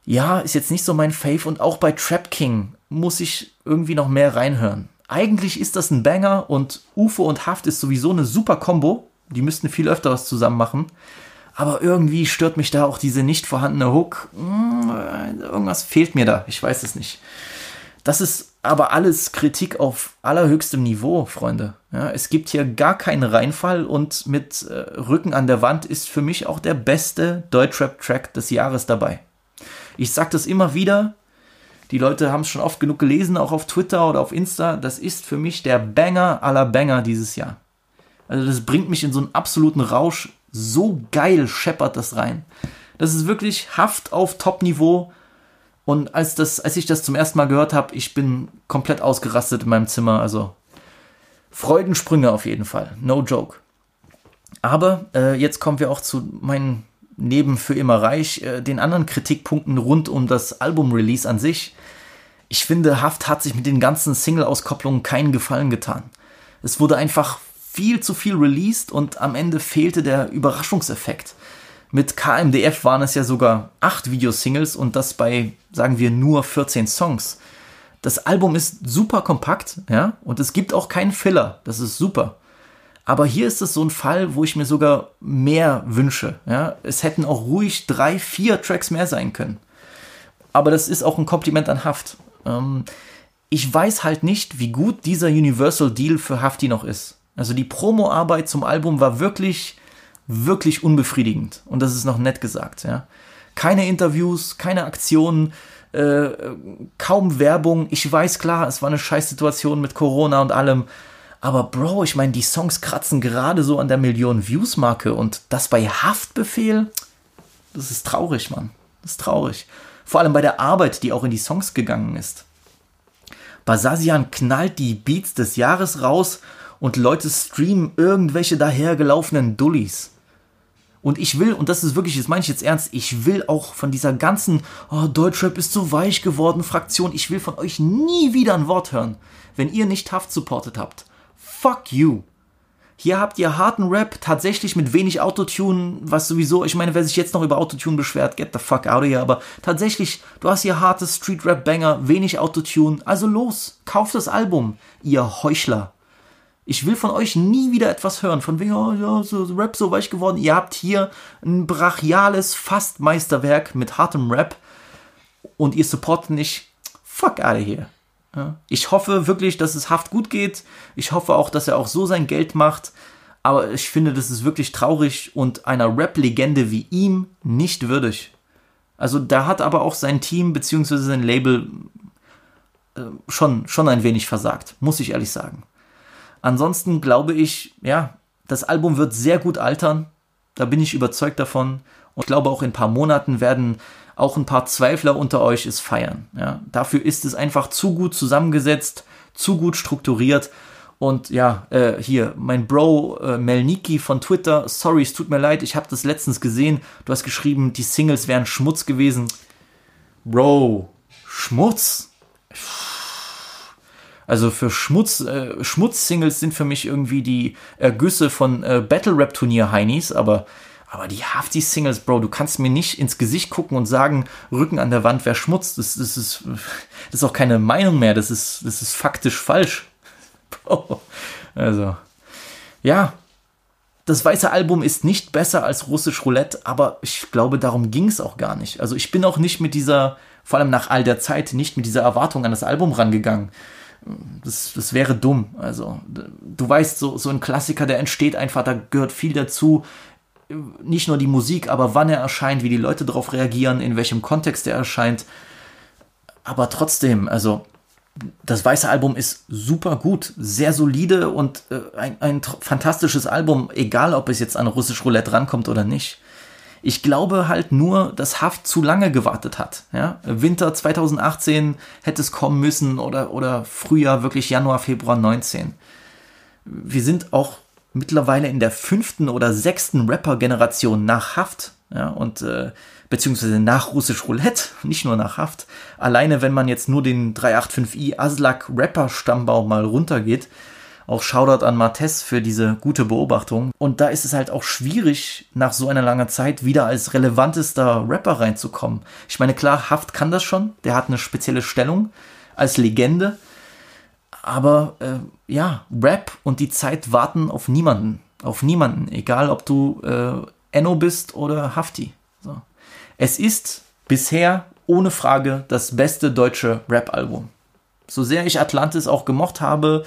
Ja, ist jetzt nicht so mein Fave und auch bei Trap King muss ich irgendwie noch mehr reinhören. Eigentlich ist das ein Banger und UFO und Haft ist sowieso eine super Combo. Die müssten viel öfter was zusammen machen. Aber irgendwie stört mich da auch diese nicht vorhandene Hook. Hm, irgendwas fehlt mir da. Ich weiß es nicht. Das ist aber alles Kritik auf allerhöchstem Niveau, Freunde. Ja, es gibt hier gar keinen Reinfall und mit äh, Rücken an der Wand ist für mich auch der beste Deutschrap-Track des Jahres dabei. Ich sag das immer wieder. Die Leute haben es schon oft genug gelesen, auch auf Twitter oder auf Insta. Das ist für mich der Banger aller Banger dieses Jahr. Also das bringt mich in so einen absoluten Rausch. So geil scheppert das rein. Das ist wirklich Haft auf Top-Niveau und als, das, als ich das zum ersten Mal gehört habe, ich bin komplett ausgerastet in meinem Zimmer. Also Freudensprünge auf jeden Fall. No joke. Aber äh, jetzt kommen wir auch zu meinen Neben für immer reich, äh, den anderen Kritikpunkten rund um das Album-Release an sich. Ich finde, Haft hat sich mit den ganzen Single-Auskopplungen keinen Gefallen getan. Es wurde einfach viel zu viel released und am Ende fehlte der Überraschungseffekt. Mit KMDF waren es ja sogar acht Videosingles und das bei, sagen wir, nur 14 Songs. Das Album ist super kompakt, ja, und es gibt auch keinen Filler. Das ist super. Aber hier ist es so ein Fall, wo ich mir sogar mehr wünsche. Ja. Es hätten auch ruhig drei, vier Tracks mehr sein können. Aber das ist auch ein Kompliment an Haft. Ähm, ich weiß halt nicht, wie gut dieser Universal Deal für Hafti noch ist. Also die Promo-Arbeit zum Album war wirklich wirklich unbefriedigend. Und das ist noch nett gesagt, ja. Keine Interviews, keine Aktionen, äh, kaum Werbung. Ich weiß klar, es war eine Scheißsituation mit Corona und allem. Aber Bro, ich meine, die Songs kratzen gerade so an der Million Views Marke und das bei Haftbefehl, das ist traurig, Mann. Das ist traurig. Vor allem bei der Arbeit, die auch in die Songs gegangen ist. Basasian knallt die Beats des Jahres raus und Leute streamen irgendwelche dahergelaufenen Dullis. Und ich will, und das ist wirklich, das meine ich jetzt ernst, ich will auch von dieser ganzen, oh, Deutschrap ist so weich geworden, Fraktion, ich will von euch nie wieder ein Wort hören, wenn ihr nicht Haft supportet habt. Fuck you. Hier habt ihr harten Rap, tatsächlich mit wenig Autotune, was sowieso, ich meine, wer sich jetzt noch über Autotune beschwert, get the fuck out of here, aber tatsächlich, du hast hier hartes Street-Rap-Banger, wenig Autotune, also los, kauft das Album, ihr Heuchler. Ich will von euch nie wieder etwas hören, von wegen, oh ja, so Rap so weich geworden. Ihr habt hier ein brachiales Fast-Meisterwerk mit hartem Rap und ihr supportet nicht. Fuck of here. Ja. Ich hoffe wirklich, dass es Haft gut geht. Ich hoffe auch, dass er auch so sein Geld macht. Aber ich finde, das ist wirklich traurig und einer Rap-Legende wie ihm nicht würdig. Also da hat aber auch sein Team bzw. sein Label äh, schon, schon ein wenig versagt, muss ich ehrlich sagen. Ansonsten glaube ich, ja, das Album wird sehr gut altern. Da bin ich überzeugt davon. Und ich glaube, auch in ein paar Monaten werden auch ein paar Zweifler unter euch es feiern. Ja, dafür ist es einfach zu gut zusammengesetzt, zu gut strukturiert. Und ja, äh, hier, mein Bro äh, Melniki von Twitter, sorry, es tut mir leid, ich habe das letztens gesehen. Du hast geschrieben, die Singles wären Schmutz gewesen. Bro, Schmutz? Also für Schmutz, äh, Schmutz-Singles sind für mich irgendwie die Ergüsse von äh, Battle-Rap-Turnier-Heinis, aber, aber die Hafti-Singles, Bro, du kannst mir nicht ins Gesicht gucken und sagen, Rücken an der Wand wäre Schmutz. Das, das, ist, [laughs] das ist auch keine Meinung mehr, das ist, das ist faktisch falsch. [laughs] Bro. Also, ja, das weiße Album ist nicht besser als Russisch Roulette, aber ich glaube, darum ging es auch gar nicht. Also ich bin auch nicht mit dieser, vor allem nach all der Zeit, nicht mit dieser Erwartung an das Album rangegangen. Das, das wäre dumm. Also, du weißt, so, so ein Klassiker, der entsteht einfach, da gehört viel dazu. Nicht nur die Musik, aber wann er erscheint, wie die Leute darauf reagieren, in welchem Kontext er erscheint. Aber trotzdem, also, das weiße Album ist super gut, sehr solide und äh, ein, ein fantastisches Album, egal ob es jetzt an Russisch Roulette rankommt oder nicht. Ich glaube halt nur, dass Haft zu lange gewartet hat. Ja? Winter 2018 hätte es kommen müssen oder, oder Frühjahr, wirklich Januar, Februar 19. Wir sind auch mittlerweile in der fünften oder sechsten Rapper-Generation nach Haft. Ja? Und äh, beziehungsweise nach Russisch Roulette, [laughs] nicht nur nach Haft. Alleine, wenn man jetzt nur den 385i Aslak Rapper Stammbaum mal runtergeht, auch Shoutout an Martes für diese gute Beobachtung. Und da ist es halt auch schwierig, nach so einer langen Zeit wieder als relevantester Rapper reinzukommen. Ich meine, klar, Haft kann das schon, der hat eine spezielle Stellung als Legende. Aber äh, ja, Rap und die Zeit warten auf niemanden. Auf niemanden. Egal, ob du äh, Enno bist oder Hafti. So. Es ist bisher ohne Frage das beste deutsche Rap-Album. So sehr ich Atlantis auch gemocht habe,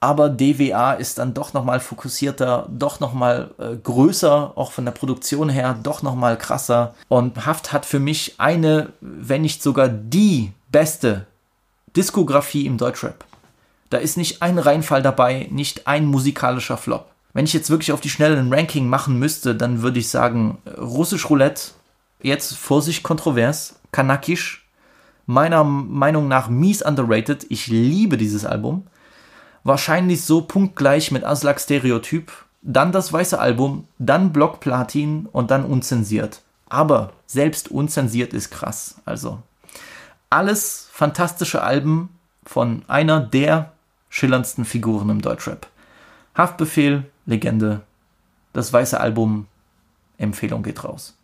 aber DWA ist dann doch nochmal fokussierter, doch nochmal äh, größer, auch von der Produktion her, doch nochmal krasser. Und Haft hat für mich eine, wenn nicht sogar die beste Diskografie im Deutschrap. Da ist nicht ein Reinfall dabei, nicht ein musikalischer Flop. Wenn ich jetzt wirklich auf die Schnelle ein Ranking machen müsste, dann würde ich sagen, Russisch Roulette, jetzt Vorsicht kontrovers, Kanakisch, meiner Meinung nach mies underrated. Ich liebe dieses Album. Wahrscheinlich so punktgleich mit Aslak Stereotyp, dann das weiße Album, dann Block Platin und dann unzensiert. Aber selbst unzensiert ist krass. Also alles fantastische Alben von einer der schillerndsten Figuren im Deutschrap. Haftbefehl, Legende. Das weiße Album, Empfehlung geht raus.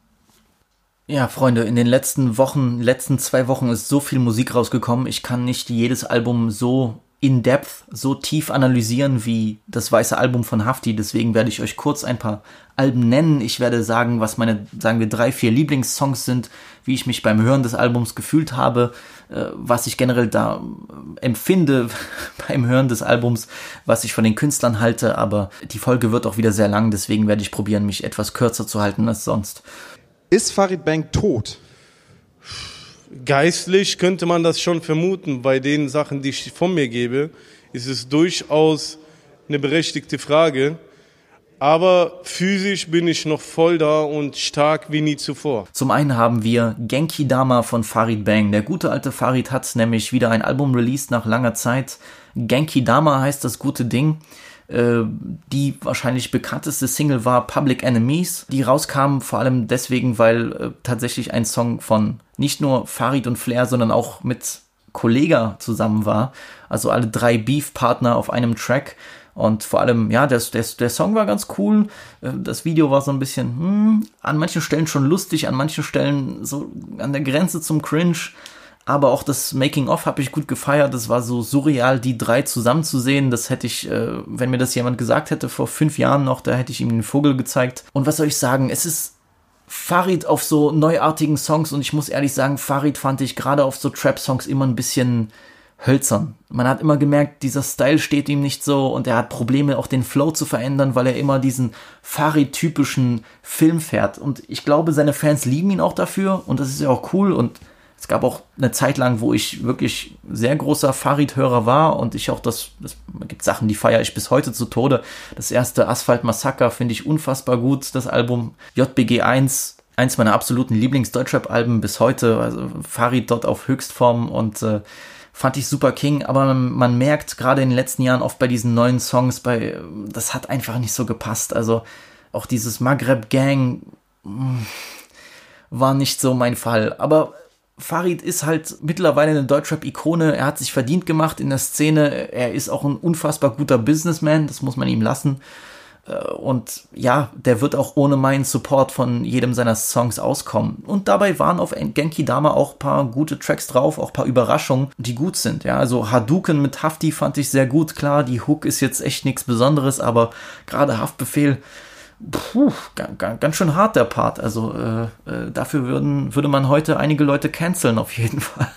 Ja, Freunde, in den letzten Wochen, letzten zwei Wochen ist so viel Musik rausgekommen. Ich kann nicht jedes Album so in depth, so tief analysieren wie das weiße Album von Hafti. Deswegen werde ich euch kurz ein paar Alben nennen. Ich werde sagen, was meine, sagen wir, drei, vier Lieblingssongs sind, wie ich mich beim Hören des Albums gefühlt habe, äh, was ich generell da äh, empfinde [laughs] beim Hören des Albums, was ich von den Künstlern halte. Aber die Folge wird auch wieder sehr lang, deswegen werde ich probieren, mich etwas kürzer zu halten als sonst. Ist Farid Bang tot? Geistlich könnte man das schon vermuten. Bei den Sachen, die ich von mir gebe, ist es durchaus eine berechtigte Frage. Aber physisch bin ich noch voll da und stark wie nie zuvor. Zum einen haben wir Genki Dama von Farid Bang. Der gute alte Farid hat nämlich wieder ein Album released nach langer Zeit. Genki Dama heißt das gute Ding. Äh, die wahrscheinlich bekannteste Single war Public Enemies, die rauskam vor allem deswegen, weil äh, tatsächlich ein Song von nicht nur Farid und Flair, sondern auch mit Kollega zusammen war. Also alle drei Beef-Partner auf einem Track. Und vor allem, ja, der, der, der Song war ganz cool. Äh, das Video war so ein bisschen, hm, an manchen Stellen schon lustig, an manchen Stellen so an der Grenze zum Cringe aber auch das Making-of habe ich gut gefeiert. Das war so surreal, die drei zusammenzusehen. Das hätte ich, äh, wenn mir das jemand gesagt hätte vor fünf Jahren noch, da hätte ich ihm den Vogel gezeigt. Und was soll ich sagen? Es ist Farid auf so neuartigen Songs und ich muss ehrlich sagen, Farid fand ich gerade auf so Trap-Songs immer ein bisschen hölzern. Man hat immer gemerkt, dieser Style steht ihm nicht so und er hat Probleme, auch den Flow zu verändern, weil er immer diesen Farid-typischen Film fährt. Und ich glaube, seine Fans lieben ihn auch dafür und das ist ja auch cool und es gab auch eine Zeit lang, wo ich wirklich sehr großer Farid-Hörer war und ich auch das, das gibt Sachen, die feiere ich bis heute zu Tode. Das erste Asphalt Massaker finde ich unfassbar gut, das Album JBG 1, eins meiner absoluten Lieblings-Deutschrap-Alben bis heute, also Farid dort auf Höchstform und äh, fand ich super King, aber man, man merkt gerade in den letzten Jahren oft bei diesen neuen Songs, bei, das hat einfach nicht so gepasst. Also auch dieses Maghreb Gang mh, war nicht so mein Fall. Aber Farid ist halt mittlerweile eine Deutschrap-Ikone. Er hat sich verdient gemacht in der Szene. Er ist auch ein unfassbar guter Businessman. Das muss man ihm lassen. Äh, Und ja, der wird auch ohne meinen Support von jedem seiner Songs auskommen. Und dabei waren auf Genki Dama auch paar gute Tracks drauf, auch paar Überraschungen, die gut sind. Ja, also Hadouken mit Hafti fand ich sehr gut. Klar, die Hook ist jetzt echt nichts Besonderes, aber gerade Haftbefehl, puh, ganz, schön hart der Part. Also äh, äh, dafür würden, würde man heute einige Leute canceln auf jeden [laughs] Fall.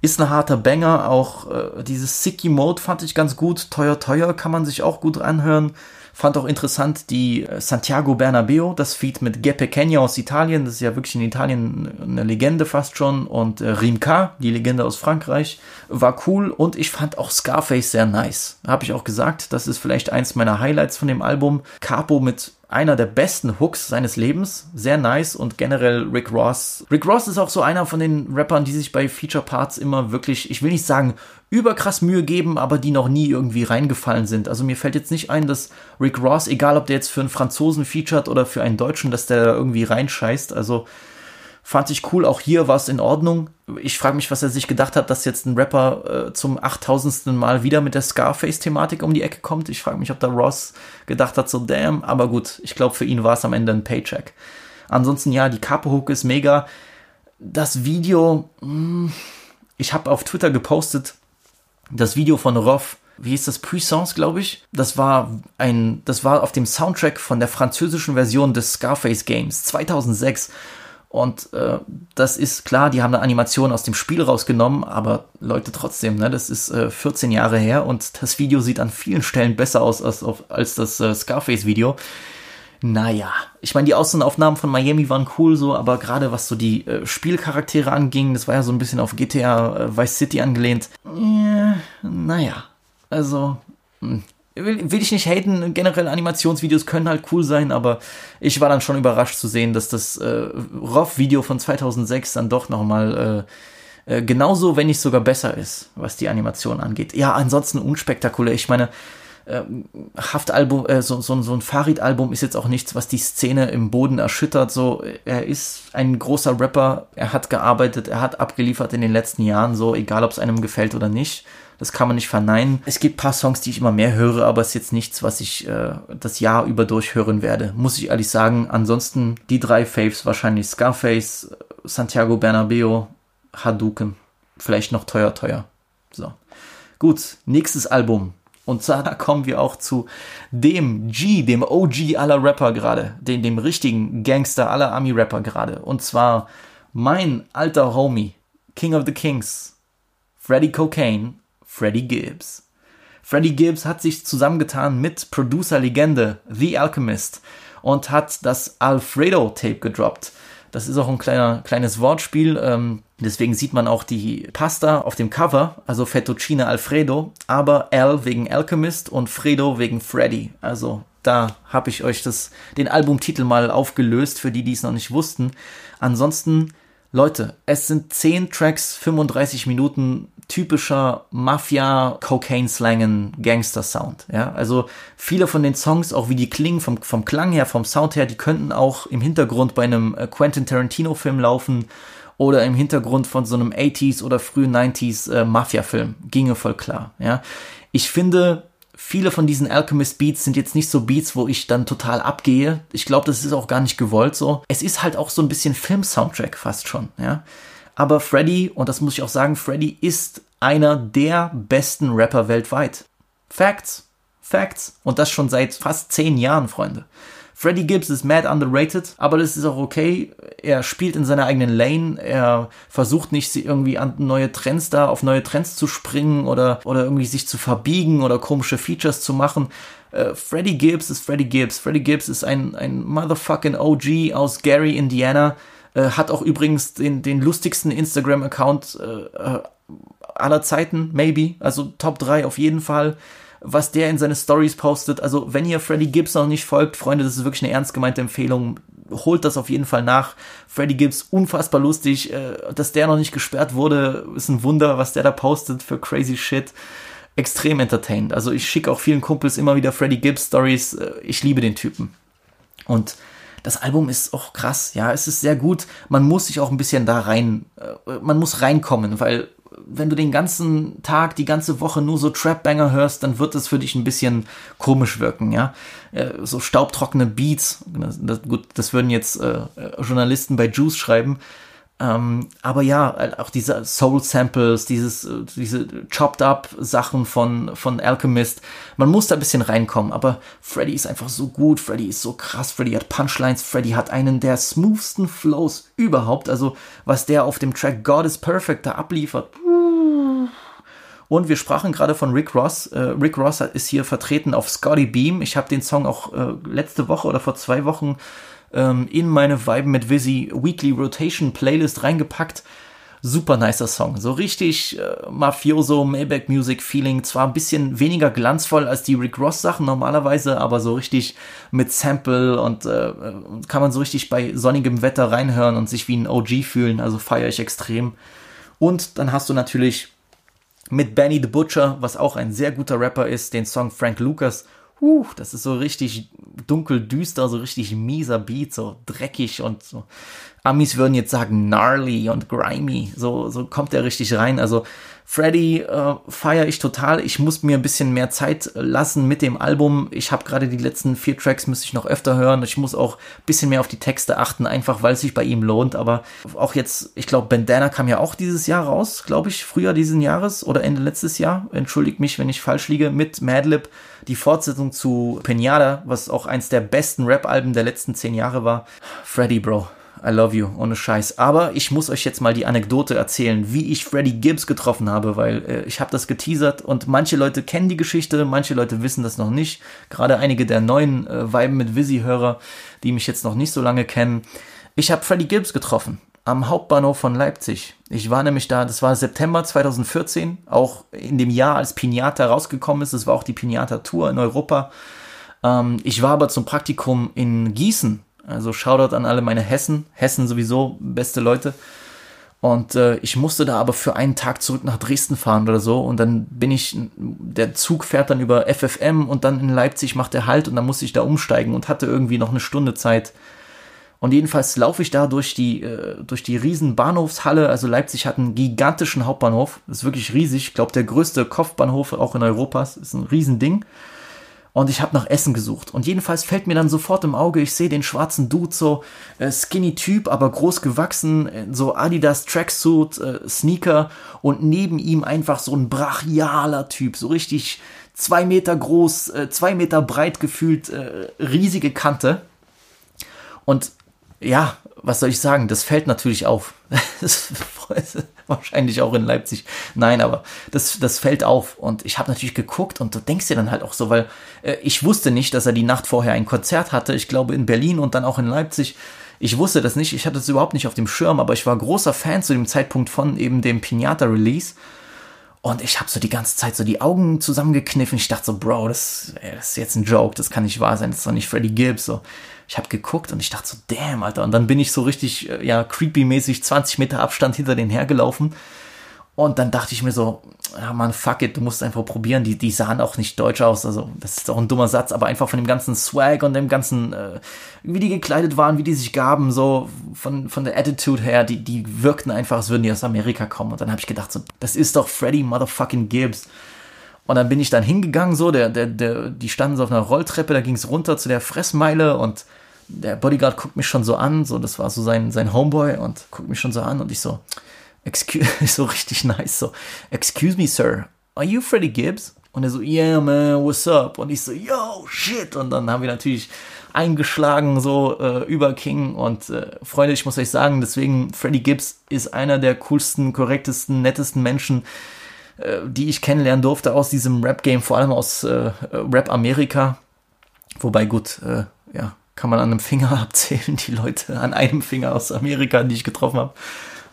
Ist ein harter Banger. Auch äh, dieses Sicky Mode fand ich ganz gut. Teuer, teuer kann man sich auch gut anhören. Fand auch interessant die äh, Santiago Bernabeo, das Feed mit Geppe Kenya aus Italien. Das ist ja wirklich in Italien eine Legende fast schon. Und äh, Rimka, die Legende aus Frankreich, war cool. Und ich fand auch Scarface sehr nice. Habe ich auch gesagt. Das ist vielleicht eins meiner Highlights von dem Album. Capo mit einer der besten Hooks seines Lebens. Sehr nice und generell Rick Ross. Rick Ross ist auch so einer von den Rappern, die sich bei Feature Parts immer wirklich, ich will nicht sagen, überkrass Mühe geben, aber die noch nie irgendwie reingefallen sind. Also mir fällt jetzt nicht ein, dass Rick Ross, egal ob der jetzt für einen Franzosen featured oder für einen Deutschen, dass der da irgendwie reinscheißt. Also fand ich cool. Auch hier war es in Ordnung. Ich frage mich, was er sich gedacht hat, dass jetzt ein Rapper äh, zum 8000. Mal wieder mit der Scarface-Thematik um die Ecke kommt. Ich frage mich, ob da Ross gedacht hat, so damn. Aber gut, ich glaube, für ihn war es am Ende ein Paycheck. Ansonsten, ja, die Capo-Hook ist mega. Das Video, mh, ich habe auf Twitter gepostet, das Video von Roth, wie hieß das, Puissance, glaube ich. Das war ein, das war auf dem Soundtrack von der französischen Version des Scarface Games 2006. Und äh, das ist klar, die haben eine Animation aus dem Spiel rausgenommen, aber Leute trotzdem, ne, das ist äh, 14 Jahre her und das Video sieht an vielen Stellen besser aus als, als das äh, Scarface-Video. Naja, ich meine, die Außenaufnahmen von Miami waren cool so, aber gerade was so die äh, Spielcharaktere anging, das war ja so ein bisschen auf GTA äh, Vice City angelehnt. Äh, naja, also hm, will, will ich nicht haten, generell Animationsvideos können halt cool sein, aber ich war dann schon überrascht zu sehen, dass das äh, ROV-Video von 2006 dann doch nochmal äh, äh, genauso, wenn nicht sogar besser ist, was die Animation angeht. Ja, ansonsten unspektakulär. Ich meine, äh, Haftalbum, äh, so, so, so ein Farid-Album ist jetzt auch nichts, was die Szene im Boden erschüttert. So, er ist ein großer Rapper, er hat gearbeitet, er hat abgeliefert in den letzten Jahren, so egal ob es einem gefällt oder nicht. Das kann man nicht verneinen. Es gibt paar Songs, die ich immer mehr höre, aber es ist jetzt nichts, was ich äh, das Jahr über durchhören werde. Muss ich ehrlich sagen. Ansonsten die drei Faves wahrscheinlich Scarface, Santiago Bernabeo, Hadouken. Vielleicht noch teuer, teuer. So. Gut, nächstes Album. Und [laughs] da kommen wir auch zu dem G, dem OG aller Rapper gerade, dem, dem richtigen Gangster aller Ami-Rapper gerade. Und zwar mein alter Homie, King of the Kings, Freddie Cocaine, Freddie Gibbs. Freddie Gibbs hat sich zusammengetan mit Producer-Legende The Alchemist und hat das Alfredo-Tape gedroppt. Das ist auch ein kleiner, kleines Wortspiel. Ähm, deswegen sieht man auch die Pasta auf dem Cover, also Fettuccine Alfredo, aber Al wegen Alchemist und Fredo wegen Freddy. Also da habe ich euch das, den Albumtitel mal aufgelöst, für die, die es noch nicht wussten. Ansonsten, Leute, es sind 10 Tracks, 35 Minuten typischer Mafia, Cocaine-Slangen, Gangster-Sound. Ja, also viele von den Songs, auch wie die klingen, vom, vom Klang her, vom Sound her, die könnten auch im Hintergrund bei einem äh, Quentin Tarantino-Film laufen oder im Hintergrund von so einem 80s oder frühen 90s äh, Mafia-Film. Ginge voll klar. Ja, ich finde, viele von diesen Alchemist Beats sind jetzt nicht so Beats, wo ich dann total abgehe. Ich glaube, das ist auch gar nicht gewollt so. Es ist halt auch so ein bisschen Film-Soundtrack fast schon. Ja. Aber Freddy, und das muss ich auch sagen, Freddy ist einer der besten Rapper weltweit. Facts. Facts. Und das schon seit fast zehn Jahren, Freunde. Freddie Gibbs ist mad underrated, aber das ist auch okay. Er spielt in seiner eigenen Lane. Er versucht nicht irgendwie an neue Trends da, auf neue Trends zu springen oder, oder irgendwie sich zu verbiegen oder komische Features zu machen. Äh, Freddie Gibbs ist Freddie Gibbs. Freddie Gibbs ist ein, ein motherfucking OG aus Gary, Indiana. Äh, hat auch übrigens den, den lustigsten Instagram-Account äh, aller Zeiten, maybe. Also Top 3 auf jeden Fall. Was der in seine Stories postet. Also, wenn ihr Freddie Gibbs noch nicht folgt, Freunde, das ist wirklich eine ernst gemeinte Empfehlung. holt das auf jeden Fall nach. Freddie Gibbs, unfassbar lustig. Äh, dass der noch nicht gesperrt wurde, ist ein Wunder, was der da postet für crazy shit. Extrem entertained. Also ich schicke auch vielen Kumpels immer wieder Freddie Gibbs Stories. Äh, ich liebe den Typen. Und das Album ist auch krass, ja, es ist sehr gut. Man muss sich auch ein bisschen da rein, äh, man muss reinkommen, weil wenn du den ganzen Tag, die ganze Woche nur so Trap-Banger hörst, dann wird es für dich ein bisschen komisch wirken, ja. Äh, so staubtrockene Beats, das, gut, das würden jetzt äh, Journalisten bei Juice schreiben, ähm, aber ja, auch diese Soul Samples, dieses, äh, diese chopped up Sachen von, von Alchemist. Man muss da ein bisschen reinkommen, aber Freddy ist einfach so gut, Freddy ist so krass, Freddy hat Punchlines, Freddy hat einen der smoothsten Flows überhaupt. Also, was der auf dem Track God is Perfect da abliefert. Und wir sprachen gerade von Rick Ross. Äh, Rick Ross ist hier vertreten auf Scotty Beam. Ich habe den Song auch äh, letzte Woche oder vor zwei Wochen ähm, in meine Vibe mit Visi Weekly Rotation Playlist reingepackt. Super nicer Song. So richtig äh, Mafioso, Maybach Music Feeling. Zwar ein bisschen weniger glanzvoll als die Rick Ross Sachen normalerweise, aber so richtig mit Sample und äh, kann man so richtig bei sonnigem Wetter reinhören und sich wie ein OG fühlen. Also feiere ich extrem. Und dann hast du natürlich mit Benny the Butcher, was auch ein sehr guter Rapper ist, den Song Frank Lucas uh, das ist so richtig dunkel düster, so richtig mieser Beat, so dreckig und so. Amis würden jetzt sagen gnarly und grimy, so, so kommt er richtig rein. Also Freddy äh, feiere ich total. Ich muss mir ein bisschen mehr Zeit lassen mit dem Album. Ich habe gerade die letzten vier Tracks, müsste ich noch öfter hören. Ich muss auch ein bisschen mehr auf die Texte achten, einfach weil es sich bei ihm lohnt. Aber auch jetzt, ich glaube, Bandana kam ja auch dieses Jahr raus, glaube ich, früher diesen Jahres oder Ende letztes Jahr. Entschuldigt mich, wenn ich falsch liege, mit Madlib. Die Fortsetzung zu Pinata, was auch eins der besten Rap-Alben der letzten zehn Jahre war. Freddy, Bro. I love you, ohne Scheiß. Aber ich muss euch jetzt mal die Anekdote erzählen, wie ich Freddie Gibbs getroffen habe, weil äh, ich habe das geteasert und manche Leute kennen die Geschichte, manche Leute wissen das noch nicht. Gerade einige der neuen äh, Weiben mit Visi-Hörer, die mich jetzt noch nicht so lange kennen. Ich habe Freddie Gibbs getroffen am Hauptbahnhof von Leipzig. Ich war nämlich da, das war September 2014, auch in dem Jahr, als Pinata rausgekommen ist. Das war auch die Pinata Tour in Europa. Ähm, ich war aber zum Praktikum in Gießen also Shoutout an alle meine Hessen. Hessen sowieso beste Leute. Und äh, ich musste da aber für einen Tag zurück nach Dresden fahren oder so. Und dann bin ich, der Zug fährt dann über FFM und dann in Leipzig macht er Halt und dann musste ich da umsteigen und hatte irgendwie noch eine Stunde Zeit. Und jedenfalls laufe ich da durch die, äh, durch die riesen Bahnhofshalle. Also Leipzig hat einen gigantischen Hauptbahnhof. Das ist wirklich riesig. Ich glaube, der größte Kopfbahnhof auch in Europa. Das ist ein Riesending und ich habe nach Essen gesucht. Und jedenfalls fällt mir dann sofort im Auge, ich sehe den schwarzen Dude, so äh, skinny Typ, aber groß gewachsen, äh, so Adidas Tracksuit, äh, Sneaker und neben ihm einfach so ein brachialer Typ, so richtig zwei Meter groß, äh, zwei Meter breit gefühlt, äh, riesige Kante. Und ja, was soll ich sagen, das fällt natürlich auf. [laughs] [laughs] wahrscheinlich auch in Leipzig. Nein, aber das, das fällt auf. Und ich habe natürlich geguckt und du denkst dir dann halt auch so, weil äh, ich wusste nicht, dass er die Nacht vorher ein Konzert hatte. Ich glaube in Berlin und dann auch in Leipzig. Ich wusste das nicht, ich hatte es überhaupt nicht auf dem Schirm, aber ich war großer Fan zu dem Zeitpunkt von eben dem Pinata-Release. Und ich habe so die ganze Zeit so die Augen zusammengekniffen. Ich dachte so, Bro, das, das ist jetzt ein Joke, das kann nicht wahr sein, das ist doch nicht Freddie Gibbs. So ich habe geguckt und ich dachte so, damn, Alter. Und dann bin ich so richtig, äh, ja, creepy-mäßig 20 Meter Abstand hinter den hergelaufen. Und dann dachte ich mir so, ja man, fuck it, du musst einfach probieren. Die, die sahen auch nicht deutsch aus. Also, das ist auch ein dummer Satz, aber einfach von dem ganzen Swag und dem ganzen, äh, wie die gekleidet waren, wie die sich gaben, so von, von der Attitude her, die, die wirkten einfach, als würden die aus Amerika kommen. Und dann habe ich gedacht, so, das ist doch Freddie Motherfucking Gibbs. Und dann bin ich dann hingegangen, so, der, der, der, die standen so auf einer Rolltreppe, da ging es runter zu der Fressmeile und der Bodyguard guckt mich schon so an, so, das war so sein, sein Homeboy und guckt mich schon so an und ich so, excuse, [laughs] so richtig nice, so, excuse me, sir, are you Freddie Gibbs? Und er so, yeah, man, what's up? Und ich so, yo, shit. Und dann haben wir natürlich eingeschlagen, so äh, über King. Und äh, Freunde, ich muss euch sagen, deswegen, Freddie Gibbs ist einer der coolsten, korrektesten, nettesten Menschen, äh, die ich kennenlernen durfte aus diesem Rap-Game, vor allem aus äh, Rap Amerika. Wobei gut, äh, ja, kann man an einem Finger [laughs] abzählen, die Leute an einem Finger aus Amerika, die ich getroffen habe.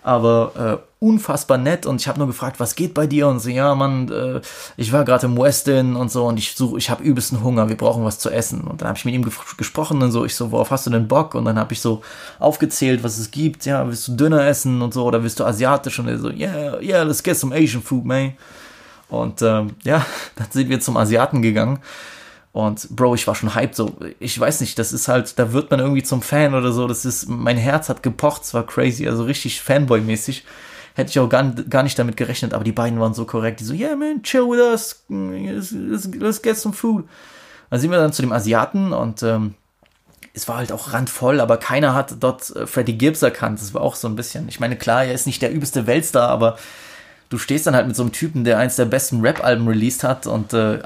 Aber unfassbar nett und ich habe nur gefragt, was geht bei dir? Und so, ja, Mann, äh, ich war gerade im Westin und so und ich suche, ich habe übelsten Hunger, wir brauchen was zu essen. Und dann habe ich mit ihm gesprochen und so, ich so, worauf hast du denn Bock? Und dann habe ich so aufgezählt, was es gibt, ja, willst du Döner essen und so oder willst du asiatisch? Und er so, yeah, yeah, let's get some Asian food, man. Und ähm, ja, [laughs] dann sind wir zum Asiaten gegangen. Und Bro, ich war schon hyped, so, ich weiß nicht, das ist halt, da wird man irgendwie zum Fan oder so, das ist, mein Herz hat gepocht, es war crazy, also richtig Fanboy-mäßig. Hätte ich auch gar, gar nicht damit gerechnet, aber die beiden waren so korrekt, die so, yeah man, chill with us, let's, let's, let's get some food. Dann sind wir dann zu dem Asiaten und ähm, es war halt auch randvoll, aber keiner hat dort äh, Freddie Gibbs erkannt. Das war auch so ein bisschen. Ich meine, klar, er ist nicht der übelste Weltstar, aber du stehst dann halt mit so einem Typen, der eins der besten Rap-Alben released hat und äh,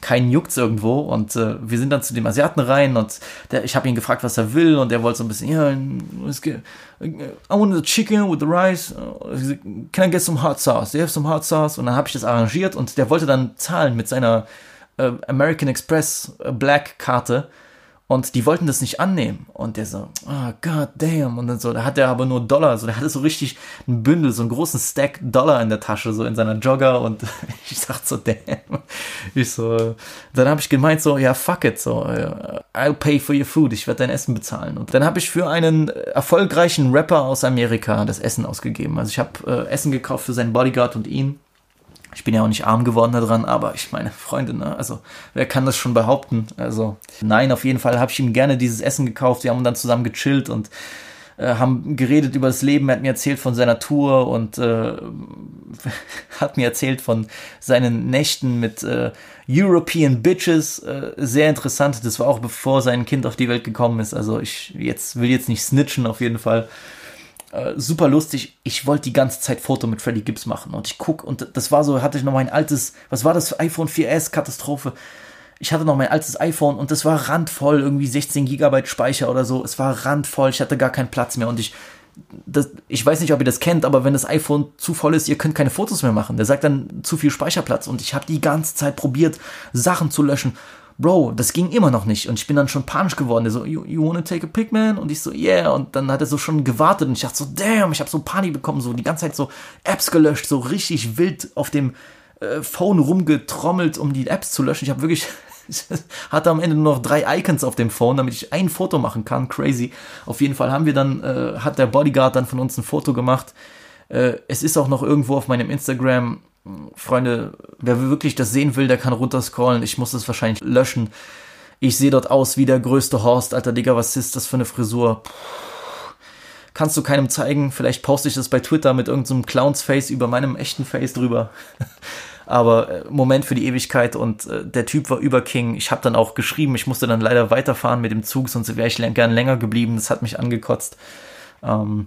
keinen juckt's irgendwo. Und äh, wir sind dann zu dem Asiaten rein und der, ich habe ihn gefragt, was er will und er wollte so ein bisschen, ja, get, I want the chicken with the rice. Can I get some hot sauce? Do you have some hot sauce? Und dann habe ich das arrangiert und der wollte dann zahlen mit seiner äh, American Express äh, Black Karte. Und die wollten das nicht annehmen. Und der so, ah, oh, god damn. Und dann so, da hat er aber nur Dollar. So, der hatte so richtig ein Bündel, so einen großen Stack Dollar in der Tasche, so in seiner Jogger. Und [laughs] ich dachte so, damn. Ich so, dann habe ich gemeint so, ja, fuck it. So, I'll pay for your food. Ich werde dein Essen bezahlen. Und dann habe ich für einen erfolgreichen Rapper aus Amerika das Essen ausgegeben. Also ich habe äh, Essen gekauft für seinen Bodyguard und ihn. Ich bin ja auch nicht arm geworden daran, aber ich meine, Freunde, ne? Also, wer kann das schon behaupten? Also, nein, auf jeden Fall habe ich ihm gerne dieses Essen gekauft. Wir haben dann zusammen gechillt und äh, haben geredet über das Leben. Er hat mir erzählt von seiner Tour und äh, [laughs] hat mir erzählt von seinen Nächten mit äh, European Bitches. Äh, sehr interessant. Das war auch bevor sein Kind auf die Welt gekommen ist. Also, ich jetzt will jetzt nicht snitchen, auf jeden Fall. Äh, super lustig. Ich wollte die ganze Zeit Foto mit Freddie Gibbs machen und ich guck und das war so, hatte ich noch mein altes, was war das, iPhone 4S Katastrophe. Ich hatte noch mein altes iPhone und das war randvoll, irgendwie 16 Gigabyte Speicher oder so. Es war randvoll, ich hatte gar keinen Platz mehr und ich, das, ich weiß nicht, ob ihr das kennt, aber wenn das iPhone zu voll ist, ihr könnt keine Fotos mehr machen. Der sagt dann zu viel Speicherplatz und ich habe die ganze Zeit probiert, Sachen zu löschen. Bro, das ging immer noch nicht. Und ich bin dann schon panisch geworden. Der so, you, you wanna take a pic, man? Und ich so, yeah. Und dann hat er so schon gewartet und ich dachte so, damn, ich habe so Panik bekommen, so die ganze Zeit so Apps gelöscht, so richtig wild auf dem äh, Phone rumgetrommelt, um die Apps zu löschen. Ich habe wirklich, ich [laughs] hatte am Ende nur noch drei Icons auf dem Phone, damit ich ein Foto machen kann. Crazy. Auf jeden Fall haben wir dann, äh, hat der Bodyguard dann von uns ein Foto gemacht. Äh, es ist auch noch irgendwo auf meinem Instagram Freunde, wer wirklich das sehen will, der kann runterscrollen. Ich muss das wahrscheinlich löschen. Ich sehe dort aus wie der größte Horst. Alter Digga, was ist das für eine Frisur? Kannst du keinem zeigen. Vielleicht poste ich das bei Twitter mit irgendeinem so Clowns-Face über meinem echten Face drüber. [laughs] Aber äh, Moment für die Ewigkeit und äh, der Typ war über King. Ich habe dann auch geschrieben, ich musste dann leider weiterfahren mit dem Zug, sonst wäre ich gern länger geblieben. Das hat mich angekotzt. Ähm,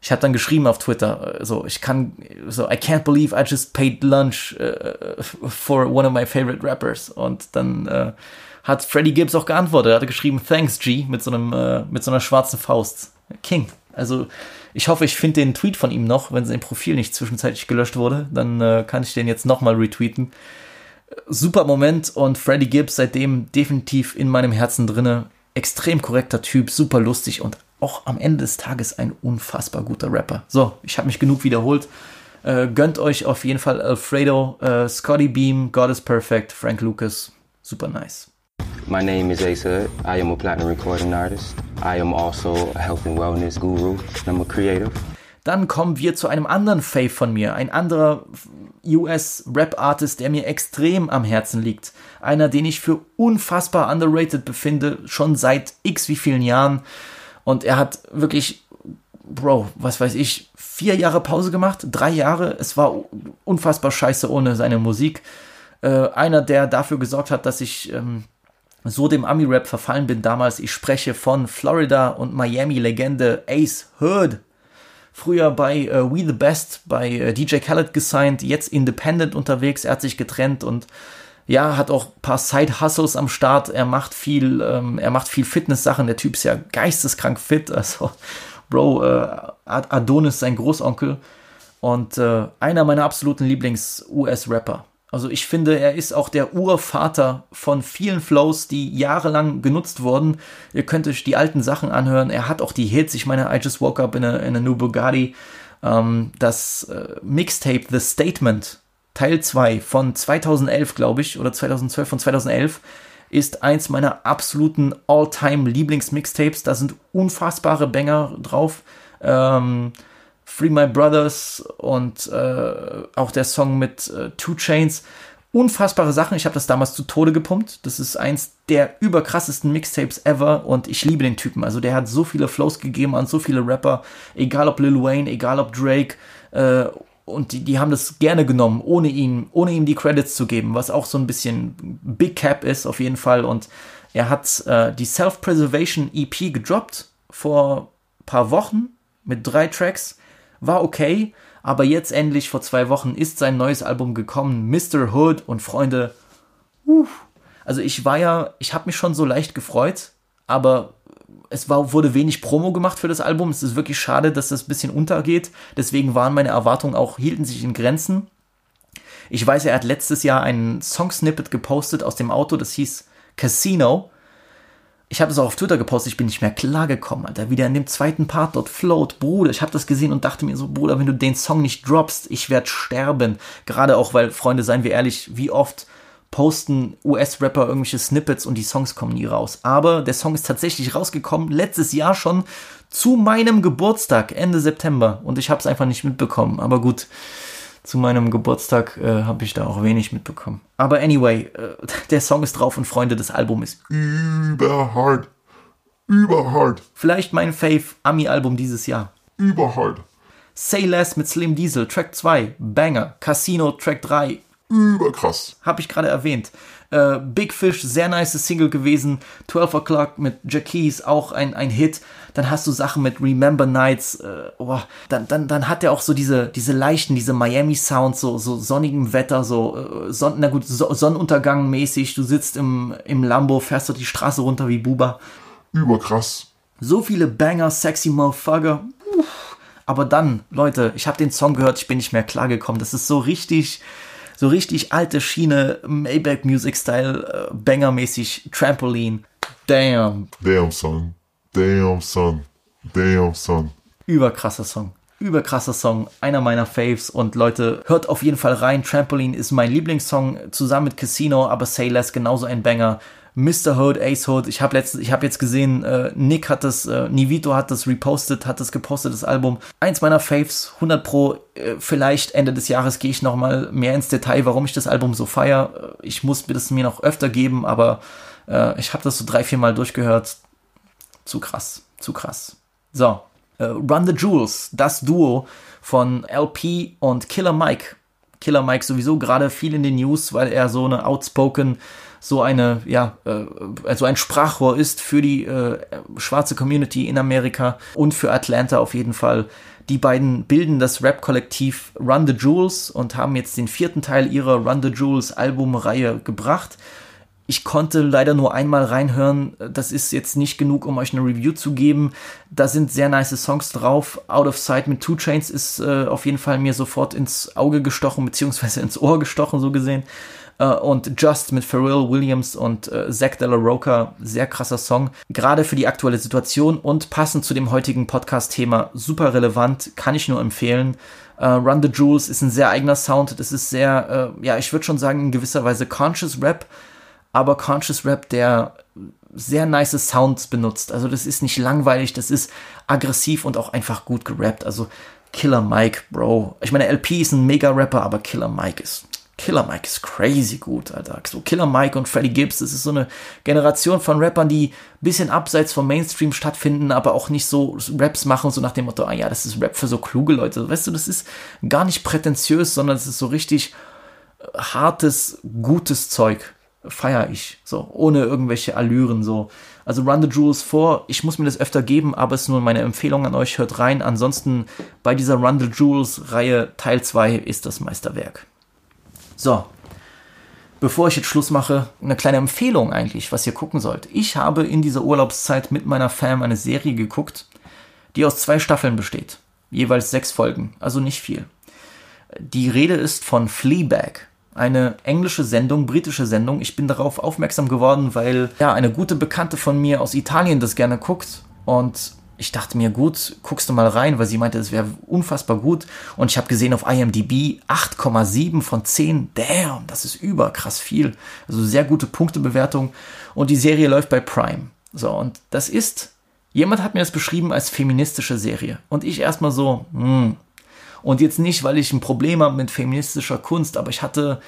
ich habe dann geschrieben auf Twitter, so ich kann, so I can't believe I just paid lunch uh, for one of my favorite rappers. Und dann äh, hat Freddie Gibbs auch geantwortet. Er hatte geschrieben Thanks G mit so einem äh, mit so einer schwarzen Faust. King. Also ich hoffe, ich finde den Tweet von ihm noch, wenn sein Profil nicht zwischenzeitlich gelöscht wurde, dann äh, kann ich den jetzt nochmal retweeten. Super Moment und Freddie Gibbs seitdem definitiv in meinem Herzen drinne. Extrem korrekter Typ, super lustig und auch am Ende des Tages ein unfassbar guter Rapper. So, ich habe mich genug wiederholt. Äh, gönnt euch auf jeden Fall Alfredo, äh, Scotty Beam, God is Perfect, Frank Lucas. Super nice. My name is Ace Hood. I am a platinum recording artist. I am also a health and wellness guru. I'm a creative. Dann kommen wir zu einem anderen Fave von mir, ein anderer US-Rap-Artist, der mir extrem am Herzen liegt. Einer, den ich für unfassbar underrated befinde, schon seit x wie vielen Jahren. Und er hat wirklich, Bro, was weiß ich, vier Jahre Pause gemacht, drei Jahre. Es war unfassbar scheiße ohne seine Musik. Äh, einer, der dafür gesorgt hat, dass ich ähm, so dem Ami-Rap verfallen bin damals. Ich spreche von Florida und Miami-Legende Ace Hood. Früher bei äh, We the Best, bei äh, DJ Khaled gesigned, jetzt independent unterwegs. Er hat sich getrennt und ja, hat auch ein paar Side-Hustles am Start. Er macht viel, ähm, er macht viel Fitness-Sachen. Der Typ ist ja geisteskrank fit. [laughs] Also, Bro, äh, Adonis, sein Großonkel. Und äh, einer meiner absoluten Lieblings-US-Rapper. Also ich finde, er ist auch der Urvater von vielen Flows, die jahrelang genutzt wurden. Ihr könnt euch die alten Sachen anhören. Er hat auch die Hits. Ich meine, I just woke up in a, in a new Bugatti. Ähm, das äh, Mixtape The Statement Teil 2 von 2011, glaube ich, oder 2012 von 2011 ist eins meiner absoluten All-Time Lieblings-Mixtapes. Da sind unfassbare Banger drauf. Ähm, Free My Brothers und äh, auch der Song mit äh, Two Chains. Unfassbare Sachen. Ich habe das damals zu Tode gepumpt. Das ist eins der überkrassesten Mixtapes ever und ich liebe den Typen. Also der hat so viele Flows gegeben an so viele Rapper, egal ob Lil Wayne, egal ob Drake. Äh, und die, die haben das gerne genommen, ohne ihm, ohne ihm die Credits zu geben, was auch so ein bisschen Big Cap ist auf jeden Fall. Und er hat äh, die Self-Preservation EP gedroppt vor paar Wochen mit drei Tracks. War okay, aber jetzt endlich vor zwei Wochen ist sein neues Album gekommen, Mr. Hood und Freunde. Uff. Also ich war ja, ich habe mich schon so leicht gefreut, aber es war, wurde wenig Promo gemacht für das Album. Es ist wirklich schade, dass das ein bisschen untergeht. Deswegen waren meine Erwartungen auch, hielten sich in Grenzen. Ich weiß, er hat letztes Jahr einen Song-Snippet gepostet aus dem Auto, das hieß Casino. Ich habe es auch auf Twitter gepostet, ich bin nicht mehr klargekommen, Alter. Wieder in dem zweiten Part dort float, Bruder. Ich habe das gesehen und dachte mir so, Bruder, wenn du den Song nicht droppst, ich werde sterben. Gerade auch, weil, Freunde, seien wir ehrlich, wie oft posten US-Rapper irgendwelche Snippets und die Songs kommen nie raus. Aber der Song ist tatsächlich rausgekommen, letztes Jahr schon zu meinem Geburtstag, Ende September. Und ich habe es einfach nicht mitbekommen. Aber gut, zu meinem Geburtstag äh, habe ich da auch wenig mitbekommen. Aber anyway, äh, [laughs] der Song ist drauf und Freunde, das Album ist Überhard. Überhard. vielleicht mein Fave Ami-Album dieses Jahr. Überhard. Say Less mit Slim Diesel, Track 2, Banger. Casino, Track 3, Überkrass. habe ich gerade erwähnt. Äh, Big Fish, sehr nice Single gewesen. 12 O'Clock mit Jackies, auch ein, ein Hit. Dann hast du Sachen mit Remember Nights. Äh, oh, dann, dann, dann hat er auch so diese, diese leichten, diese Miami-Sounds, so, so sonnigem Wetter, so, äh, Son na gut, so, Sonnenuntergang mäßig. Du sitzt im, im Lambo, fährst du die Straße runter wie Buba. Überkrass. So viele Banger, sexy Motherfucker. Uff. Aber dann, Leute, ich habe den Song gehört, ich bin nicht mehr klargekommen. Das ist so richtig, so richtig alte Schiene, Maybach Music Style, äh, Banger-mäßig, Trampoline. Damn. Damn, son. Damn, son. Damn, son. Überkrasser Song. Überkrasser Song, einer meiner Faves und Leute, hört auf jeden Fall rein. Trampoline ist mein Lieblingssong zusammen mit Casino, aber Say Less genauso ein Banger. Mr. Hood, Ace Hood. Ich habe letzt, ich habe jetzt gesehen, äh, Nick hat das, äh, Nivito hat das repostet, hat das gepostet, das Album. Eins meiner Faves, 100 pro. Äh, vielleicht Ende des Jahres gehe ich noch mal mehr ins Detail, warum ich das Album so feier. Äh, Ich muss mir das mir noch öfter geben, aber äh, ich habe das so drei, vier Mal durchgehört. Zu krass, zu krass. So, äh, Run the Jewels, das Duo von LP und Killer Mike. Killer Mike sowieso gerade viel in den News, weil er so eine outspoken, so eine, ja, äh, also ein Sprachrohr ist für die äh, schwarze Community in Amerika und für Atlanta auf jeden Fall. Die beiden bilden das Rap-Kollektiv Run the Jewels und haben jetzt den vierten Teil ihrer Run the Jewels Albumreihe gebracht. Ich konnte leider nur einmal reinhören. Das ist jetzt nicht genug, um euch eine Review zu geben. Da sind sehr nice Songs drauf. Out of Sight mit Two Chains ist äh, auf jeden Fall mir sofort ins Auge gestochen, beziehungsweise ins Ohr gestochen, so gesehen. Äh, und Just mit Pharrell Williams und äh, Zach De La Roca, sehr krasser Song. Gerade für die aktuelle Situation und passend zu dem heutigen Podcast-Thema super relevant, kann ich nur empfehlen. Äh, Run the Jewels ist ein sehr eigener Sound. Das ist sehr, äh, ja, ich würde schon sagen, in gewisser Weise Conscious Rap aber Conscious Rap, der sehr nice Sounds benutzt. Also das ist nicht langweilig, das ist aggressiv und auch einfach gut gerappt. Also Killer Mike, Bro. Ich meine, LP ist ein Mega-Rapper, aber Killer Mike ist Killer Mike ist crazy gut, Alter. So Killer Mike und Freddie Gibbs, das ist so eine Generation von Rappern, die ein bisschen abseits vom Mainstream stattfinden, aber auch nicht so Raps machen, so nach dem Motto, ah ja, das ist Rap für so kluge Leute. Weißt du, das ist gar nicht prätentiös, sondern es ist so richtig hartes, gutes Zeug feiere ich, so, ohne irgendwelche Allüren, so. Also Run the Jewels vor, ich muss mir das öfter geben, aber es ist nur meine Empfehlung an euch, hört rein. Ansonsten bei dieser Run the Jewels Reihe Teil 2 ist das Meisterwerk. So, bevor ich jetzt Schluss mache, eine kleine Empfehlung eigentlich, was ihr gucken sollt. Ich habe in dieser Urlaubszeit mit meiner Fam eine Serie geguckt, die aus zwei Staffeln besteht. Jeweils sechs Folgen, also nicht viel. Die Rede ist von Fleabag eine englische Sendung, britische Sendung. Ich bin darauf aufmerksam geworden, weil ja eine gute Bekannte von mir aus Italien das gerne guckt und ich dachte mir, gut, guckst du mal rein, weil sie meinte, es wäre unfassbar gut. Und ich habe gesehen auf IMDb 8,7 von 10. Damn, das ist überkrass viel. Also sehr gute Punktebewertung. Und die Serie läuft bei Prime. So, und das ist, jemand hat mir das beschrieben als feministische Serie. Und ich erstmal so, hm. Und jetzt nicht, weil ich ein Problem habe mit feministischer Kunst, aber ich hatte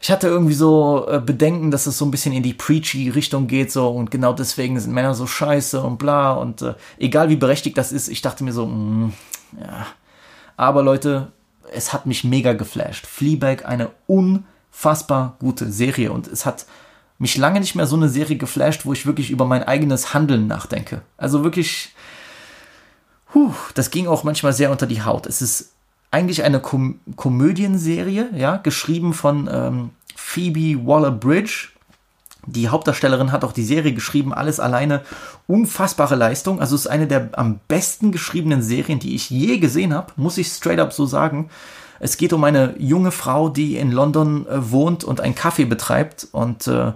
ich hatte irgendwie so äh, Bedenken, dass es so ein bisschen in die preachy Richtung geht so und genau deswegen sind Männer so scheiße und bla und äh, egal wie berechtigt das ist, ich dachte mir so, mh, ja. Aber Leute, es hat mich mega geflasht. Fleabag eine unfassbar gute Serie und es hat mich lange nicht mehr so eine Serie geflasht, wo ich wirklich über mein eigenes Handeln nachdenke. Also wirklich, huh, das ging auch manchmal sehr unter die Haut. Es ist eigentlich eine Kom Komödienserie, ja, geschrieben von ähm, Phoebe Waller-Bridge. Die Hauptdarstellerin hat auch die Serie geschrieben, alles alleine. Unfassbare Leistung. Also es ist eine der am besten geschriebenen Serien, die ich je gesehen habe, muss ich straight up so sagen. Es geht um eine junge Frau, die in London äh, wohnt und einen Kaffee betreibt und äh,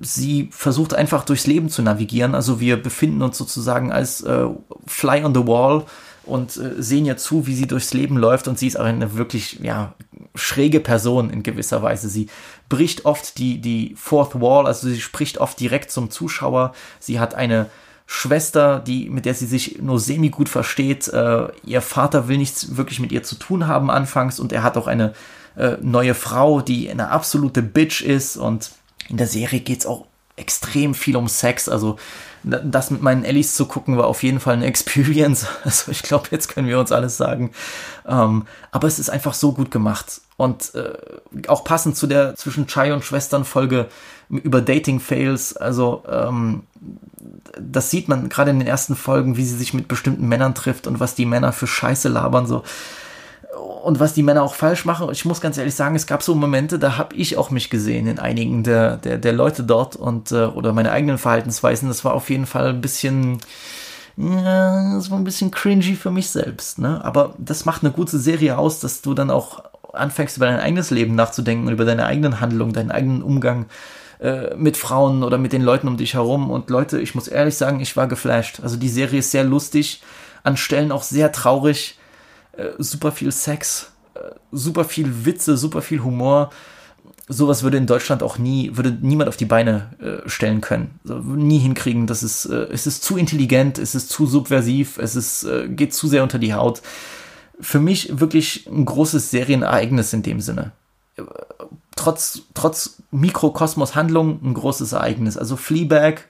sie versucht einfach durchs Leben zu navigieren. Also wir befinden uns sozusagen als äh, Fly on the Wall und äh, sehen ihr zu, wie sie durchs Leben läuft und sie ist auch eine wirklich ja schräge Person in gewisser Weise. Sie bricht oft die die Fourth Wall, also sie spricht oft direkt zum Zuschauer. Sie hat eine Schwester, die mit der sie sich nur semi gut versteht. Äh, ihr Vater will nichts wirklich mit ihr zu tun haben anfangs und er hat auch eine äh, neue Frau, die eine absolute Bitch ist und in der Serie geht's auch extrem viel um Sex. Also das mit meinen Ellis zu gucken war auf jeden Fall eine [laughs] Experience. Also ich glaube, jetzt können wir uns alles sagen. Ähm, aber es ist einfach so gut gemacht. Und äh, auch passend zu der zwischen Chai und Schwestern Folge über Dating Fails. Also ähm, das sieht man gerade in den ersten Folgen, wie sie sich mit bestimmten Männern trifft und was die Männer für Scheiße labern. So und was die Männer auch falsch machen. Ich muss ganz ehrlich sagen, es gab so Momente, da habe ich auch mich gesehen in einigen der, der, der Leute dort und äh, oder meine eigenen Verhaltensweisen. Das war auf jeden Fall ein bisschen, ja, das war ein bisschen cringy für mich selbst. Ne? Aber das macht eine gute Serie aus, dass du dann auch anfängst über dein eigenes Leben nachzudenken und über deine eigenen Handlungen, deinen eigenen Umgang äh, mit Frauen oder mit den Leuten um dich herum. Und Leute, ich muss ehrlich sagen, ich war geflasht. Also die Serie ist sehr lustig, an Stellen auch sehr traurig äh, super viel Sex, äh, super viel Witze, super viel Humor. Sowas würde in Deutschland auch nie, würde niemand auf die Beine äh, stellen können. So, nie hinkriegen. Das ist, äh, es ist zu intelligent, es ist zu subversiv, es ist, äh, geht zu sehr unter die Haut. Für mich wirklich ein großes Serienereignis in dem Sinne. Trotz, trotz Mikrokosmos-Handlung ein großes Ereignis. Also Fleabag,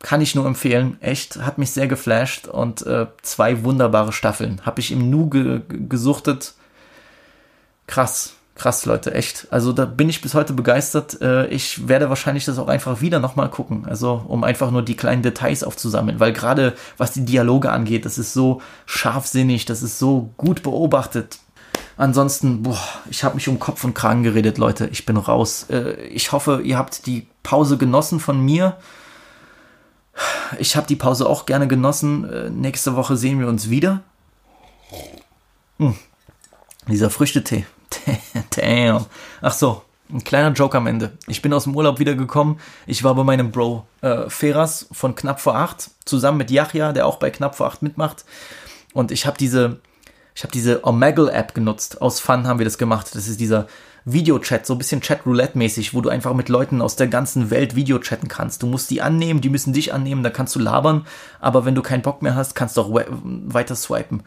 kann ich nur empfehlen. Echt, hat mich sehr geflasht und äh, zwei wunderbare Staffeln. Habe ich im Nu ge gesuchtet. Krass, krass, Leute, echt. Also da bin ich bis heute begeistert. Äh, ich werde wahrscheinlich das auch einfach wieder nochmal gucken. Also um einfach nur die kleinen Details aufzusammeln. Weil gerade was die Dialoge angeht, das ist so scharfsinnig, das ist so gut beobachtet. Ansonsten, boah, ich habe mich um Kopf und Kragen geredet, Leute. Ich bin raus. Äh, ich hoffe, ihr habt die Pause genossen von mir. Ich habe die Pause auch gerne genossen. Äh, nächste Woche sehen wir uns wieder. Hm. Dieser Früchtetee. [laughs] Damn. Ach so, ein kleiner Joke am Ende. Ich bin aus dem Urlaub wiedergekommen. Ich war bei meinem Bro äh, Feras von Knapp vor acht zusammen mit Yachja, der auch bei Knapp vor acht mitmacht. Und ich habe diese, ich habe diese Omegle App genutzt. Aus Fun haben wir das gemacht. Das ist dieser Videochat, so ein bisschen Chat-Roulette-mäßig, wo du einfach mit Leuten aus der ganzen Welt Videochatten kannst. Du musst die annehmen, die müssen dich annehmen, da kannst du labern, aber wenn du keinen Bock mehr hast, kannst du auch weiter swipen.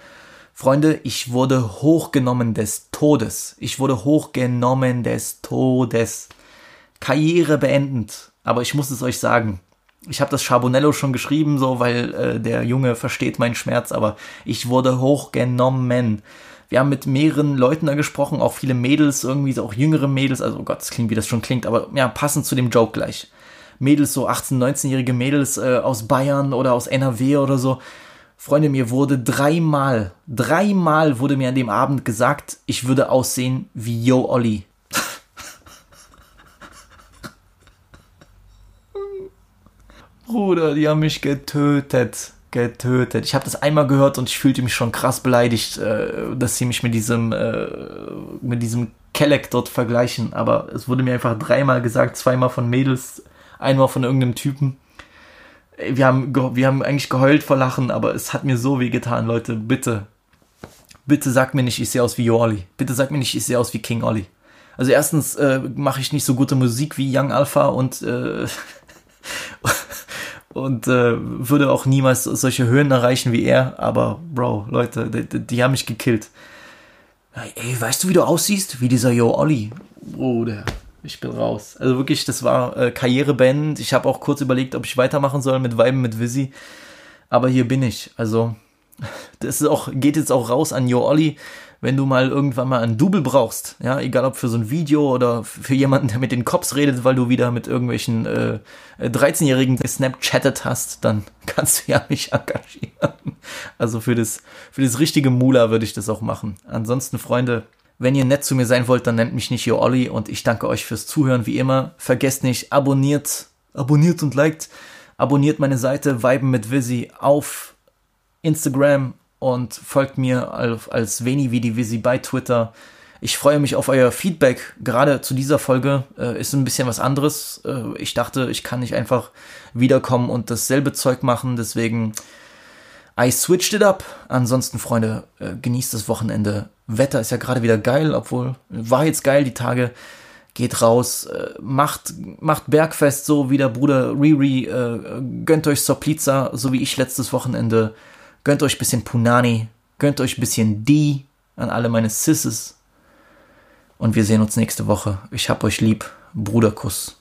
Freunde, ich wurde hochgenommen des Todes. Ich wurde hochgenommen des Todes. Karriere beendend. Aber ich muss es euch sagen. Ich habe das Charbonello schon geschrieben, so weil äh, der Junge versteht meinen Schmerz, aber ich wurde hochgenommen wir haben mit mehreren Leuten da gesprochen, auch viele Mädels, irgendwie auch jüngere Mädels, also oh Gott, das klingt, wie das schon klingt, aber ja, passend zu dem Joke gleich. Mädels, so 18-, 19-jährige Mädels äh, aus Bayern oder aus NRW oder so. Freunde, mir wurde dreimal, dreimal wurde mir an dem Abend gesagt, ich würde aussehen wie Yo Olli. [laughs] Bruder, die haben mich getötet getötet. Ich habe das einmal gehört und ich fühlte mich schon krass beleidigt, äh, dass sie mich mit diesem äh, mit diesem Kelleck dort vergleichen. Aber es wurde mir einfach dreimal gesagt, zweimal von Mädels, einmal von irgendeinem Typen. wir haben, wir haben eigentlich geheult vor Lachen, aber es hat mir so weh getan, Leute. Bitte, bitte sag mir nicht, ich sehe aus wie Yo Olli. Bitte sag mir nicht, ich sehe aus wie King Olli. Also erstens äh, mache ich nicht so gute Musik wie Young Alpha und äh, [laughs] und äh, würde auch niemals solche Höhen erreichen wie er. Aber Bro, Leute, die, die- haben mich gekillt. Ey, weißt du, wie du aussiehst? Wie dieser Yo Olli. Bruder, ich bin raus. Also wirklich, das war äh, Karriereband. Ich habe auch kurz überlegt, ob ich weitermachen soll mit Weiben mit Visi. Aber hier bin ich. Also, [laughs] das ist auch, geht jetzt auch raus an Yo Olli, wenn du mal irgendwann mal ein Double brauchst. Ja, egal ob für so ein Video oder für jemanden, der mit den Cops redet, weil du wieder mit irgendwelchen äh, 13-Jährigen gesnapchattet hast, dann [laughs] kannst du ja mich engagieren. Also für das, für das richtige Mula würde ich das auch machen. Ansonsten, Freunde, wenn ihr nett zu mir sein wollt, dann nennt mich nicht Yo Olli und ich danke euch fürs Zuhören, wie immer. Vergesst nicht, abonniert, abonniert und liked. Abonniert meine Seite Weiben mit Visi auf Instagram und folgt mir als, Veni wie bei Twitter. Ich freue mich auf euer Feedback. Gerade zu dieser Folge äh, ist ein bisschen was anderes. Äh, ich dachte, ich kann nicht einfach wiederkommen und dasselbe Zeug machen. Deswegen, I switched it up. Ansonsten, Freunde, äh, genießt das Wochenende. Wetter ist ja gerade wieder geil, obwohl war jetzt geil die Tage. Geht raus, äh, macht, macht Bergfest so wie der Bruder Riri, äh, gönnt euch Sopliza, so wie ich letztes Wochenende. Gönnt euch bisschen Punani, gönnt euch bisschen D an alle meine Sisses. Und wir sehen uns nächste Woche. Ich hab euch lieb. Bruderkuss.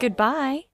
Goodbye.